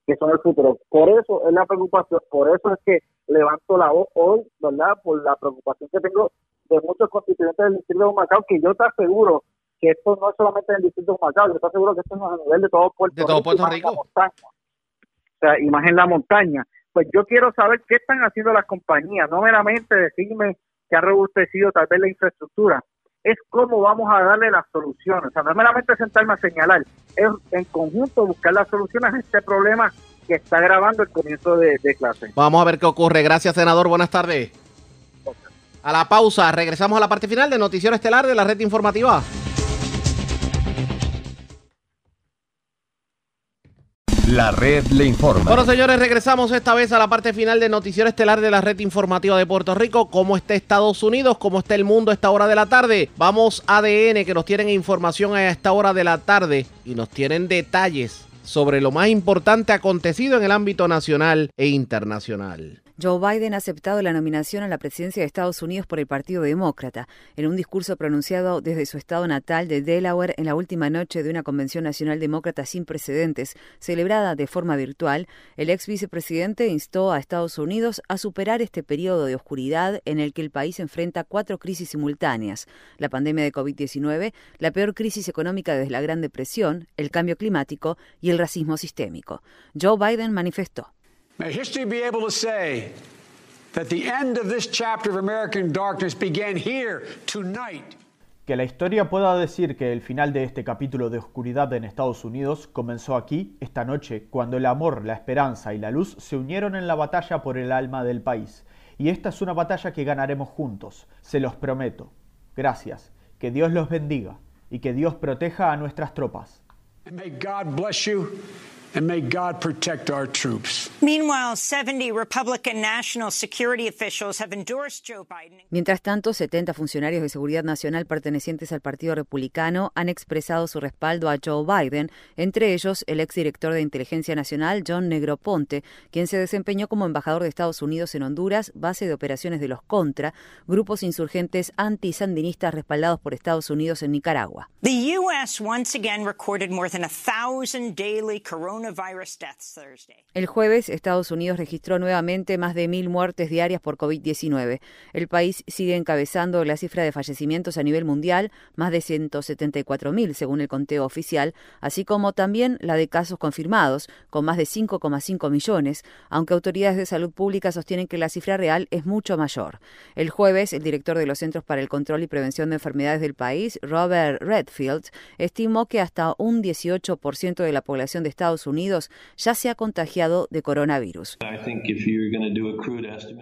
[SPEAKER 20] que son el futuro. Por eso es la preocupación, por eso es que levanto la voz hoy, ¿verdad? Por la preocupación que tengo de muchos constituyentes del distrito de Humacao, que yo te aseguro que esto no es solamente en el distrito de Humacao, yo te aseguro que esto es a nivel de todo Puerto
[SPEAKER 2] De todo
[SPEAKER 20] Rico,
[SPEAKER 2] Puerto Rico.
[SPEAKER 20] montaña. O sea, y más en la montaña. Pues yo quiero saber qué están haciendo las compañías, no meramente decirme que ha robustecido tal vez la infraestructura, es cómo vamos a darle las soluciones. O sea, no es meramente sentarme a señalar, es en conjunto buscar las soluciones a este problema que está agravando el comienzo de, de clase.
[SPEAKER 2] Vamos a ver qué ocurre. Gracias, senador. Buenas tardes. A la pausa, regresamos a la parte final del Noticiero Estelar de la red informativa.
[SPEAKER 10] La red le informa.
[SPEAKER 2] Bueno, señores, regresamos esta vez a la parte final del Noticiero Estelar de la red informativa de Puerto Rico. ¿Cómo está Estados Unidos? ¿Cómo está el mundo a esta hora de la tarde? Vamos a ADN, que nos tienen información a esta hora de la tarde y nos tienen detalles sobre lo más importante acontecido en el ámbito nacional e internacional.
[SPEAKER 21] Joe Biden ha aceptado la nominación a la presidencia de Estados Unidos por el Partido Demócrata. En un discurso pronunciado desde su estado natal de Delaware en la última noche de una convención nacional demócrata sin precedentes, celebrada de forma virtual, el ex vicepresidente instó a Estados Unidos a superar este periodo de oscuridad en el que el país enfrenta cuatro crisis simultáneas: la pandemia de COVID-19, la peor crisis económica desde la Gran Depresión, el cambio climático y el racismo sistémico. Joe Biden manifestó.
[SPEAKER 22] May history be able to say that the end of this chapter of American darkness began here tonight.
[SPEAKER 23] Que la historia pueda decir que el final de este capítulo de oscuridad en Estados Unidos comenzó aquí, esta noche, cuando el amor, la esperanza y la luz se unieron en la batalla por el alma del país. Y esta es una batalla que ganaremos juntos, se los prometo. Gracias, que Dios los bendiga y que Dios proteja a nuestras tropas.
[SPEAKER 22] And may God bless you and may God protect our troops.
[SPEAKER 24] Meanwhile, 70 Republican national security officials have endorsed Joe Biden.
[SPEAKER 21] Mientras tanto, 70 funcionarios de seguridad nacional pertenecientes al Partido Republicano han expresado su respaldo a Joe Biden, entre ellos el exdirector de Inteligencia Nacional, John Negroponte, quien se desempeñó como embajador de Estados Unidos en Honduras, base de operaciones de los Contra, grupos insurgentes antisandinistas respaldados por Estados Unidos en Nicaragua.
[SPEAKER 24] The U.S. once again recorded more than a thousand daily coronavirus.
[SPEAKER 21] El jueves, Estados Unidos registró nuevamente más de mil muertes diarias por COVID-19. El país sigue encabezando la cifra de fallecimientos a nivel mundial, más de 174.000 según el conteo oficial, así como también la de casos confirmados, con más de 5,5 millones, aunque autoridades de salud pública sostienen que la cifra real es mucho mayor. El jueves, el director de los Centros para el Control y Prevención de Enfermedades del país, Robert Redfield, estimó que hasta un 18% de la población de Estados Unidos ya se ha contagiado de coronavirus.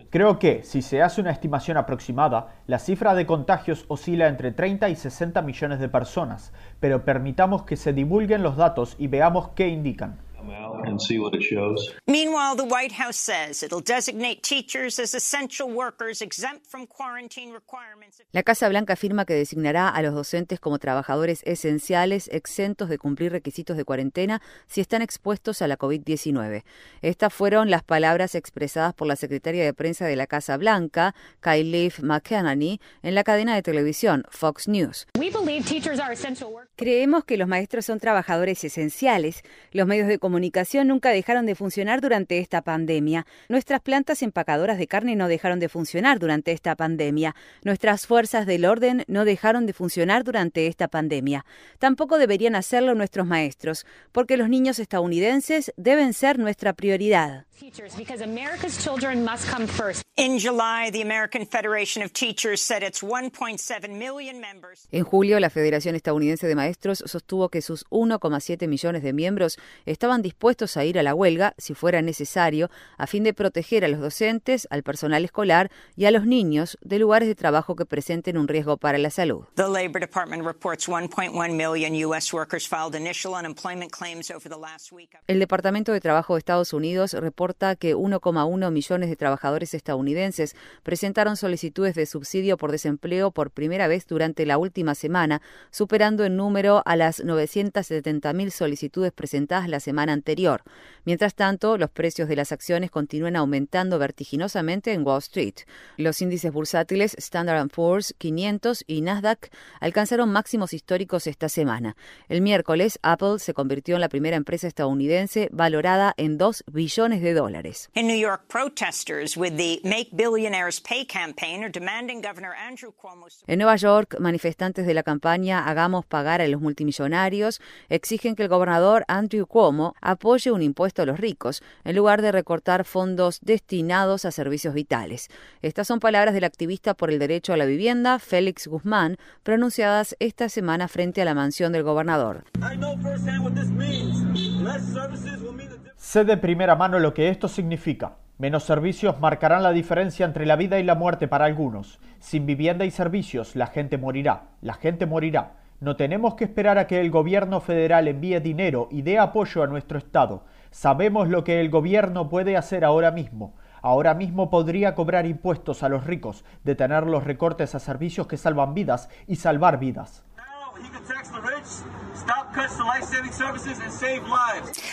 [SPEAKER 23] Creo que, si se hace una estimación aproximada, la cifra de contagios oscila entre 30 y 60 millones de personas, pero permitamos que se divulguen los datos y veamos qué indican.
[SPEAKER 24] Meanwhile, the White House says it'll designate teachers as essential workers exempt from quarantine requirements.
[SPEAKER 21] La Casa Blanca afirma que designará a los docentes como trabajadores esenciales exentos de cumplir requisitos de cuarentena si están expuestos a la COVID-19. Estas fueron las palabras expresadas por la secretaria de prensa de la Casa Blanca, Kyle McEnany, en la cadena de televisión Fox News. Creemos que los maestros son trabajadores esenciales. Los medios de comunicación nunca dejaron de funcionar durante esta pandemia. Nuestras plantas empacadoras de carne no dejaron de funcionar durante esta pandemia. Nuestras fuerzas del orden no dejaron de funcionar durante esta pandemia. Tampoco deberían hacerlo nuestros maestros, porque los niños estadounidenses deben ser nuestra prioridad.
[SPEAKER 24] In July, the American Federation of Teachers said its 1.7 million members.
[SPEAKER 21] En julio, la Federación Estadounidense de Maestros sostuvo que sus 1,7 millones de miembros estaban dispuestos a ir a la huelga si fuera necesario a fin de proteger a los docentes, al personal escolar y a los niños de lugares de trabajo que presenten un riesgo para la salud.
[SPEAKER 24] The Labor Department reports 1.1 million U.S. workers filed initial unemployment claims over the last week.
[SPEAKER 21] El Departamento de Trabajo de Estados Unidos reporta que 1,1 millones de trabajadores estadounidenses presentaron solicitudes de subsidio por desempleo por primera vez durante la última semana, superando en número a las 970.000 solicitudes presentadas la semana anterior. Mientras tanto, los precios de las acciones continúan aumentando vertiginosamente en Wall Street. Los índices bursátiles Standard Poor's 500 y Nasdaq alcanzaron máximos históricos esta semana. El miércoles, Apple se convirtió en la primera empresa estadounidense valorada en 2 billones de dólares.
[SPEAKER 24] In New York, protesters with the Make Billionaires Pay campaign are demanding Governor Andrew Cuomo's
[SPEAKER 21] En Nueva York, manifestantes de la campaña Hagamos pagar a los multimillonarios exigen que el gobernador Andrew Cuomo apoye un impuesto a los ricos, en lugar de recortar fondos destinados a servicios vitales. Estas son palabras del activista por el derecho a la vivienda, Félix Guzmán, pronunciadas esta semana frente a la mansión del gobernador.
[SPEAKER 23] Sé de primera mano lo que esto significa. Menos servicios marcarán la diferencia entre la vida y la muerte para algunos. Sin vivienda y servicios, la gente morirá. La gente morirá. No tenemos que esperar a que el gobierno federal envíe dinero y dé apoyo a nuestro Estado. Sabemos lo que el gobierno puede hacer ahora mismo. Ahora mismo podría cobrar impuestos a los ricos, detener los recortes a servicios que salvan vidas y salvar vidas.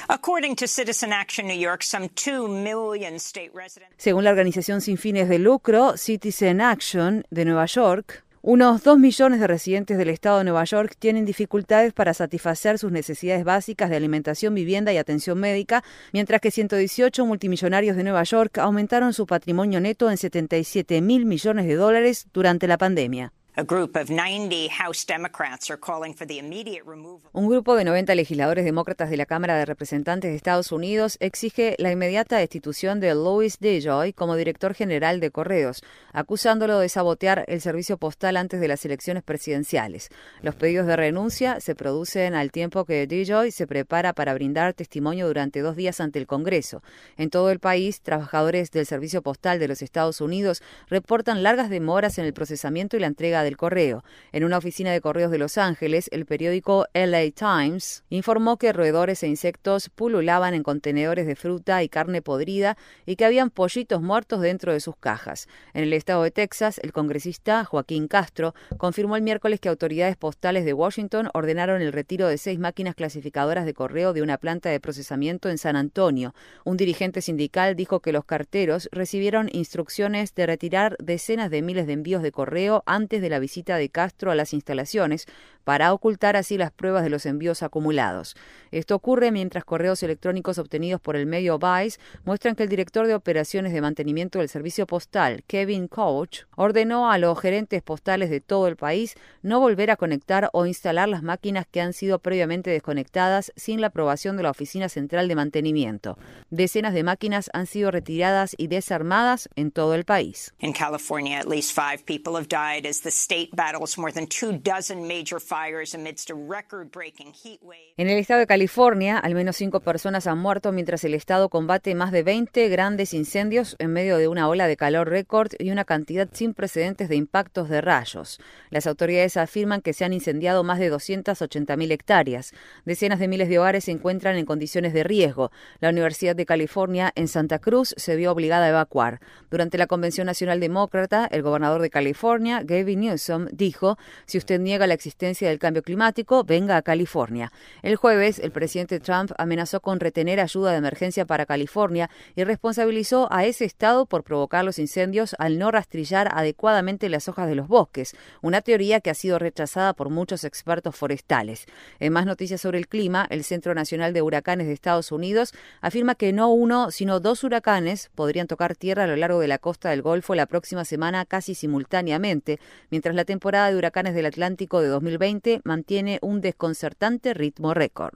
[SPEAKER 24] According to Citizen Action New York, some 2 million state residents
[SPEAKER 21] Según la organización sin fines de lucro Citizen Action de Nueva York, unos 2 millones de residentes del estado de Nueva York tienen dificultades para satisfacer sus necesidades básicas de alimentación, vivienda y atención médica, mientras que 118 multimillonarios de Nueva York aumentaron su patrimonio neto en 77 mil millones de dólares durante la pandemia.
[SPEAKER 24] A group of 90 House Democrats are calling for the immediate removal.
[SPEAKER 21] Un grupo de 90 legisladores demócratas de la Cámara de Representantes de Estados Unidos exige la inmediata destitución de Louis DeJoy como director general de Correos, acusándolo de sabotear el servicio postal antes de las elecciones presidenciales. Los pedidos de renuncia se producen al tiempo que DeJoy se prepara para brindar testimonio durante dos días ante el Congreso. En todo el país, trabajadores del servicio postal de los Estados Unidos reportan largas demoras en el procesamiento y la entrega de correo. En una oficina de correos de Los Ángeles, el periódico LA Times informó que roedores e insectos pululaban en contenedores de fruta y carne podrida y que habían pollitos muertos dentro de sus cajas. En el estado de Texas, el congresista Joaquín Castro confirmó el miércoles que autoridades postales de Washington ordenaron el retiro de seis máquinas clasificadoras de correo de una planta de procesamiento en San Antonio. Un dirigente sindical dijo que los carteros recibieron instrucciones de retirar decenas de miles de envíos de correo antes de la visita de Castro a las instalaciones para ocultar así las pruebas de los envíos acumulados. Esto ocurre mientras correos electrónicos obtenidos por el medio Vice muestran que el director de operaciones de mantenimiento del servicio postal, Kevin Koch, ordenó a los gerentes postales de todo el país no volver a conectar o instalar las máquinas que han sido previamente desconectadas sin la aprobación de la Oficina Central de Mantenimiento. Decenas de máquinas han sido retiradas y desarmadas en todo el país.
[SPEAKER 24] In California, at least five people have died as the state battles more than two dozen major fires
[SPEAKER 21] En el estado de California, al menos cinco personas han muerto mientras el estado combate más de 20 grandes incendios en medio de una ola de calor récord y una cantidad sin precedentes de impactos de rayos. Las autoridades afirman que se han incendiado más de 280.000 hectáreas. Decenas de miles de hogares se encuentran en condiciones de riesgo. La Universidad de California en Santa Cruz se vio obligada a evacuar. Durante la Convención Nacional Demócrata, el gobernador de California, Gavin Newsom, dijo, si usted niega la existencia del cambio climático, venga a California. El jueves, el presidente Trump amenazó con retener ayuda de emergencia para California y responsabilizó a ese estado por provocar los incendios al no rastrillar adecuadamente las hojas de los bosques, una teoría que ha sido rechazada por muchos expertos forestales. En más noticias sobre el clima, el Centro Nacional de Huracanes de Estados Unidos afirma que no uno, sino dos huracanes podrían tocar tierra a lo largo de la costa del Golfo la próxima semana casi simultáneamente, mientras la temporada de huracanes del Atlántico de 2020 mantiene un desconcertante ritmo récord.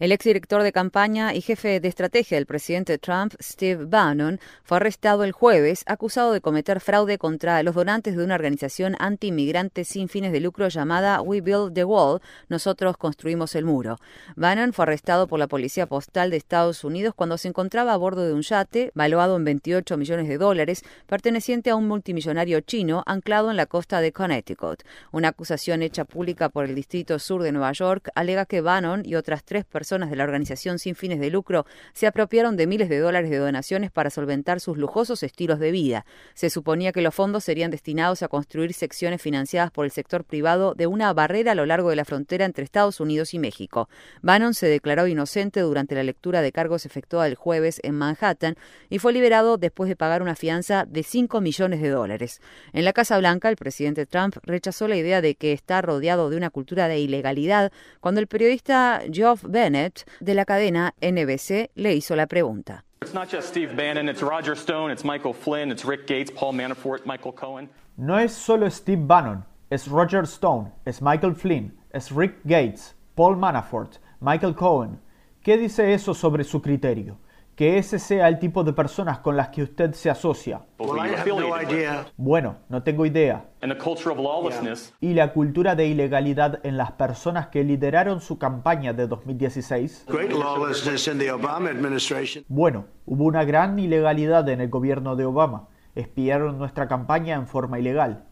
[SPEAKER 21] El exdirector de campaña y jefe de estrategia del presidente Trump, Steve Bannon, fue arrestado el jueves acusado de cometer fraude contra los donantes de una organización anti-inmigrante sin fines de lucro llamada We Build the Wall, Nosotros Construimos el Muro. Bannon fue arrestado por la Policía Postal de Estados Unidos cuando se encontraba a bordo de un yate valuado en 28 millones de dólares perteneciente a un multimillonario chino anclado en la costa de Connecticut. Una acusación hecha pública por el Distrito Sur de Nueva York alega que Bannon y otras tres personas de la organización sin fines de lucro se apropiaron de miles de dólares de donaciones para solventar sus lujosos estilos de vida. Se suponía que los fondos serían destinados a construir secciones financiadas por el sector privado de una barrera a lo largo de la frontera entre Estados Unidos y México. Bannon se declaró inocente durante la lectura de cargos efectuada el jueves en Manhattan y fue liberado después de pagar una fianza de 5 millones de dólares. En la Casa Blanca, el presidente Trump rechazó la idea de que está rodeado de una cultura de ilegalidad cuando el periodista Geoff Bennett de la cadena NBC le hizo la pregunta.
[SPEAKER 25] It's not just Steve Bannon, it's Roger Stone, it's Michael Flynn, it's Rick Gates, Paul Manafort, Michael Cohen.
[SPEAKER 23] No es solo Steve Bannon, es Roger Stone, es Michael Flynn, es Rick Gates, Paul Manafort, Michael Cohen. ¿Qué dice eso sobre su criterio? Que ese sea el tipo de personas con las que usted se asocia. Bueno, no tengo idea.
[SPEAKER 25] And the culture of lawlessness.
[SPEAKER 23] Y la cultura de ilegalidad en las personas que lideraron su campaña de 2016.
[SPEAKER 22] Great lawlessness in the Obama administration.
[SPEAKER 23] Bueno, hubo una gran ilegalidad en el gobierno de Obama. Espiaron nuestra campaña en forma ilegal.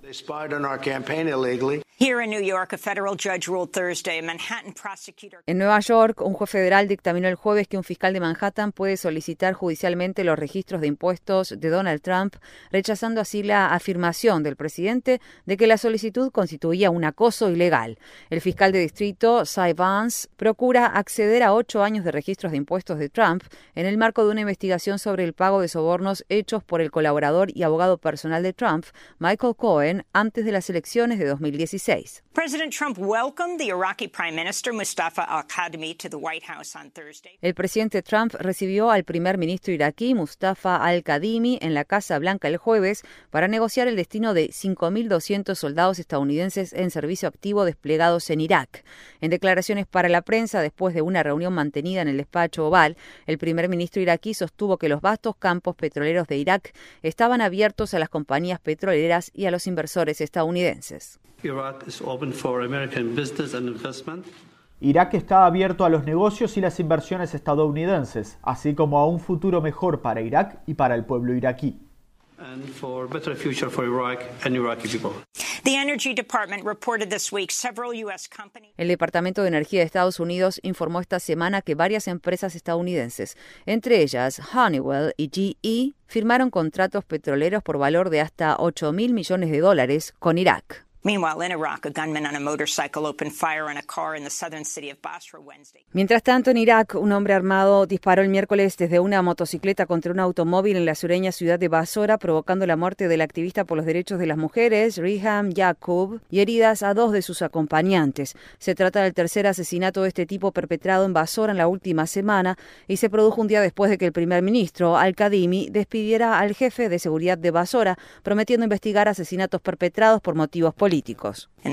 [SPEAKER 21] En Nueva York, un juez federal dictaminó el jueves que un fiscal de Manhattan puede solicitar judicialmente los registros de impuestos de Donald Trump, rechazando así la afirmación del presidente de que la solicitud constituía un acoso ilegal. El fiscal de distrito, Cy Vance, procura acceder a ocho años de registros de impuestos de Trump en el marco de una investigación sobre el pago de sobornos hechos por el colaborador y abogado personal de Trump, Michael Cohen, antes de las elecciones de 2016.
[SPEAKER 24] President Trump welcomed the Iraqi Prime Minister Mustafa al-Kadhimi to the White House on Thursday.
[SPEAKER 21] El presidente Trump recibió al primer ministro iraquí Mustafa al-Kadhimi en la Casa Blanca el jueves para negociar el destino de 5.200 soldados estadounidenses en servicio activo desplegados en Irak. En declaraciones para la prensa después de una reunión mantenida en el despacho oval, el primer ministro iraquí sostuvo que los vastos campos petroleros de Irak estaban abiertos a las compañías petroleras y a los inversores estadounidenses.
[SPEAKER 26] Iraq is open for American business and investment.
[SPEAKER 23] Irak está abierto a los negocios y las inversiones estadounidenses, así como a un futuro mejor para Irak y para el pueblo iraquí.
[SPEAKER 21] El Departamento de Energía de Estados Unidos informó esta semana que varias empresas estadounidenses, entre ellas Honeywell y GE, firmaron contratos petroleros por valor de hasta 8 mil millones de dólares con Irak. Mientras tanto, en Irak, un hombre armado disparó el miércoles desde una motocicleta contra un automóvil en la sureña ciudad de Basora, provocando la muerte del activista por los derechos de las mujeres, Riham Yaqub, y heridas a dos de sus acompañantes. Se trata del tercer asesinato de este tipo perpetrado en Basora en la última semana y se produjo un día después de que el primer ministro, Al-Kadimi, despidiera al jefe de seguridad de Basora, prometiendo investigar asesinatos perpetrados por motivos políticos políticos. En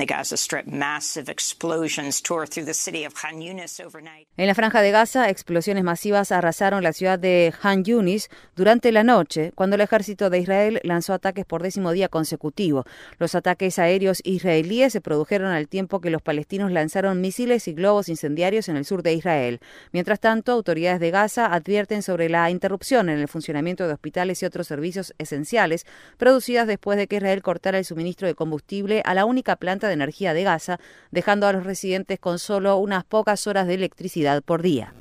[SPEAKER 21] la franja de Gaza, explosiones masivas arrasaron la ciudad de Han Yunis durante la noche, cuando el ejército de Israel lanzó ataques por décimo día consecutivo. Los ataques aéreos israelíes se produjeron al tiempo que los palestinos lanzaron misiles y globos incendiarios en el sur de Israel. Mientras tanto, autoridades de Gaza advierten sobre la interrupción en el funcionamiento de hospitales y otros servicios esenciales producidas después de que Israel cortara el suministro de combustible a la única planta de energía de Gaza, dejando a los residentes con solo unas pocas horas de electricidad por día.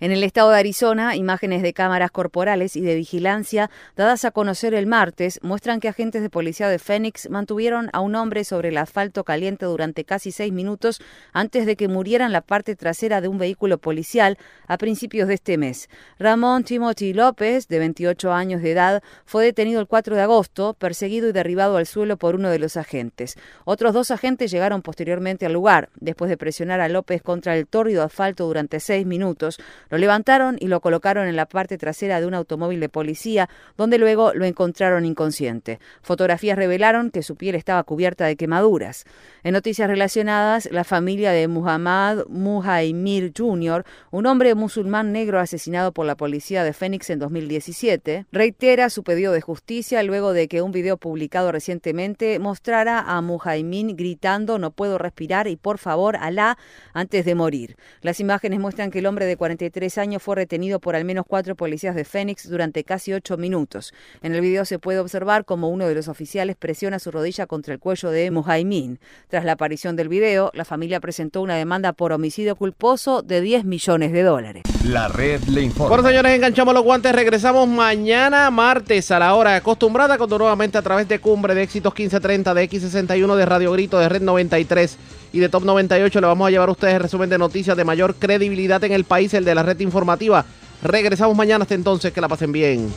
[SPEAKER 21] En el estado de Arizona, imágenes de cámaras corporales y de vigilancia dadas a conocer el martes muestran que agentes de policía de Phoenix mantuvieron a un hombre sobre el asfalto caliente durante casi seis minutos antes de que muriera en la parte trasera de un vehículo policial a principios de este mes. Ramón Timothy López, de 28 años de edad, fue detenido el 4 de agosto, perseguido y derribado al suelo por uno de los agentes. Otros dos agentes llegaron posteriormente al lugar. Después de presionar a López contra el tórrido asfalto durante seis minutos, lo levantaron y lo colocaron en la parte trasera de un automóvil de policía, donde luego lo encontraron inconsciente. Fotografías revelaron que su piel estaba cubierta de quemaduras. En noticias relacionadas, la familia de Muhammad Muhaimir Jr., un hombre musulmán negro asesinado por la policía de Phoenix en 2017, reitera su pedido de justicia luego de que un video publicado recientemente mostrara a Mujaimin gritando no puedo respirar y por favor Alá antes de morir. Las imágenes muestran que el hombre de 43 años fue retenido por al menos cuatro policías de Phoenix durante casi ocho minutos. En el video se puede observar como uno de los oficiales presiona su rodilla contra el cuello de Mujaimin. Tras la aparición del video, la familia presentó una demanda por homicidio culposo de 10 millones de dólares.
[SPEAKER 10] La red le informa.
[SPEAKER 2] Bueno, señores, enganchamos los guantes. Regresamos mañana a la hora acostumbrada, cuando nuevamente a través de Cumbre de Éxitos 1530, de X61, de Radio Grito, de Red 93 y de Top 98 le vamos a llevar a ustedes el resumen de noticias de mayor credibilidad en el país, el de la red informativa. Regresamos mañana hasta entonces, que la pasen bien.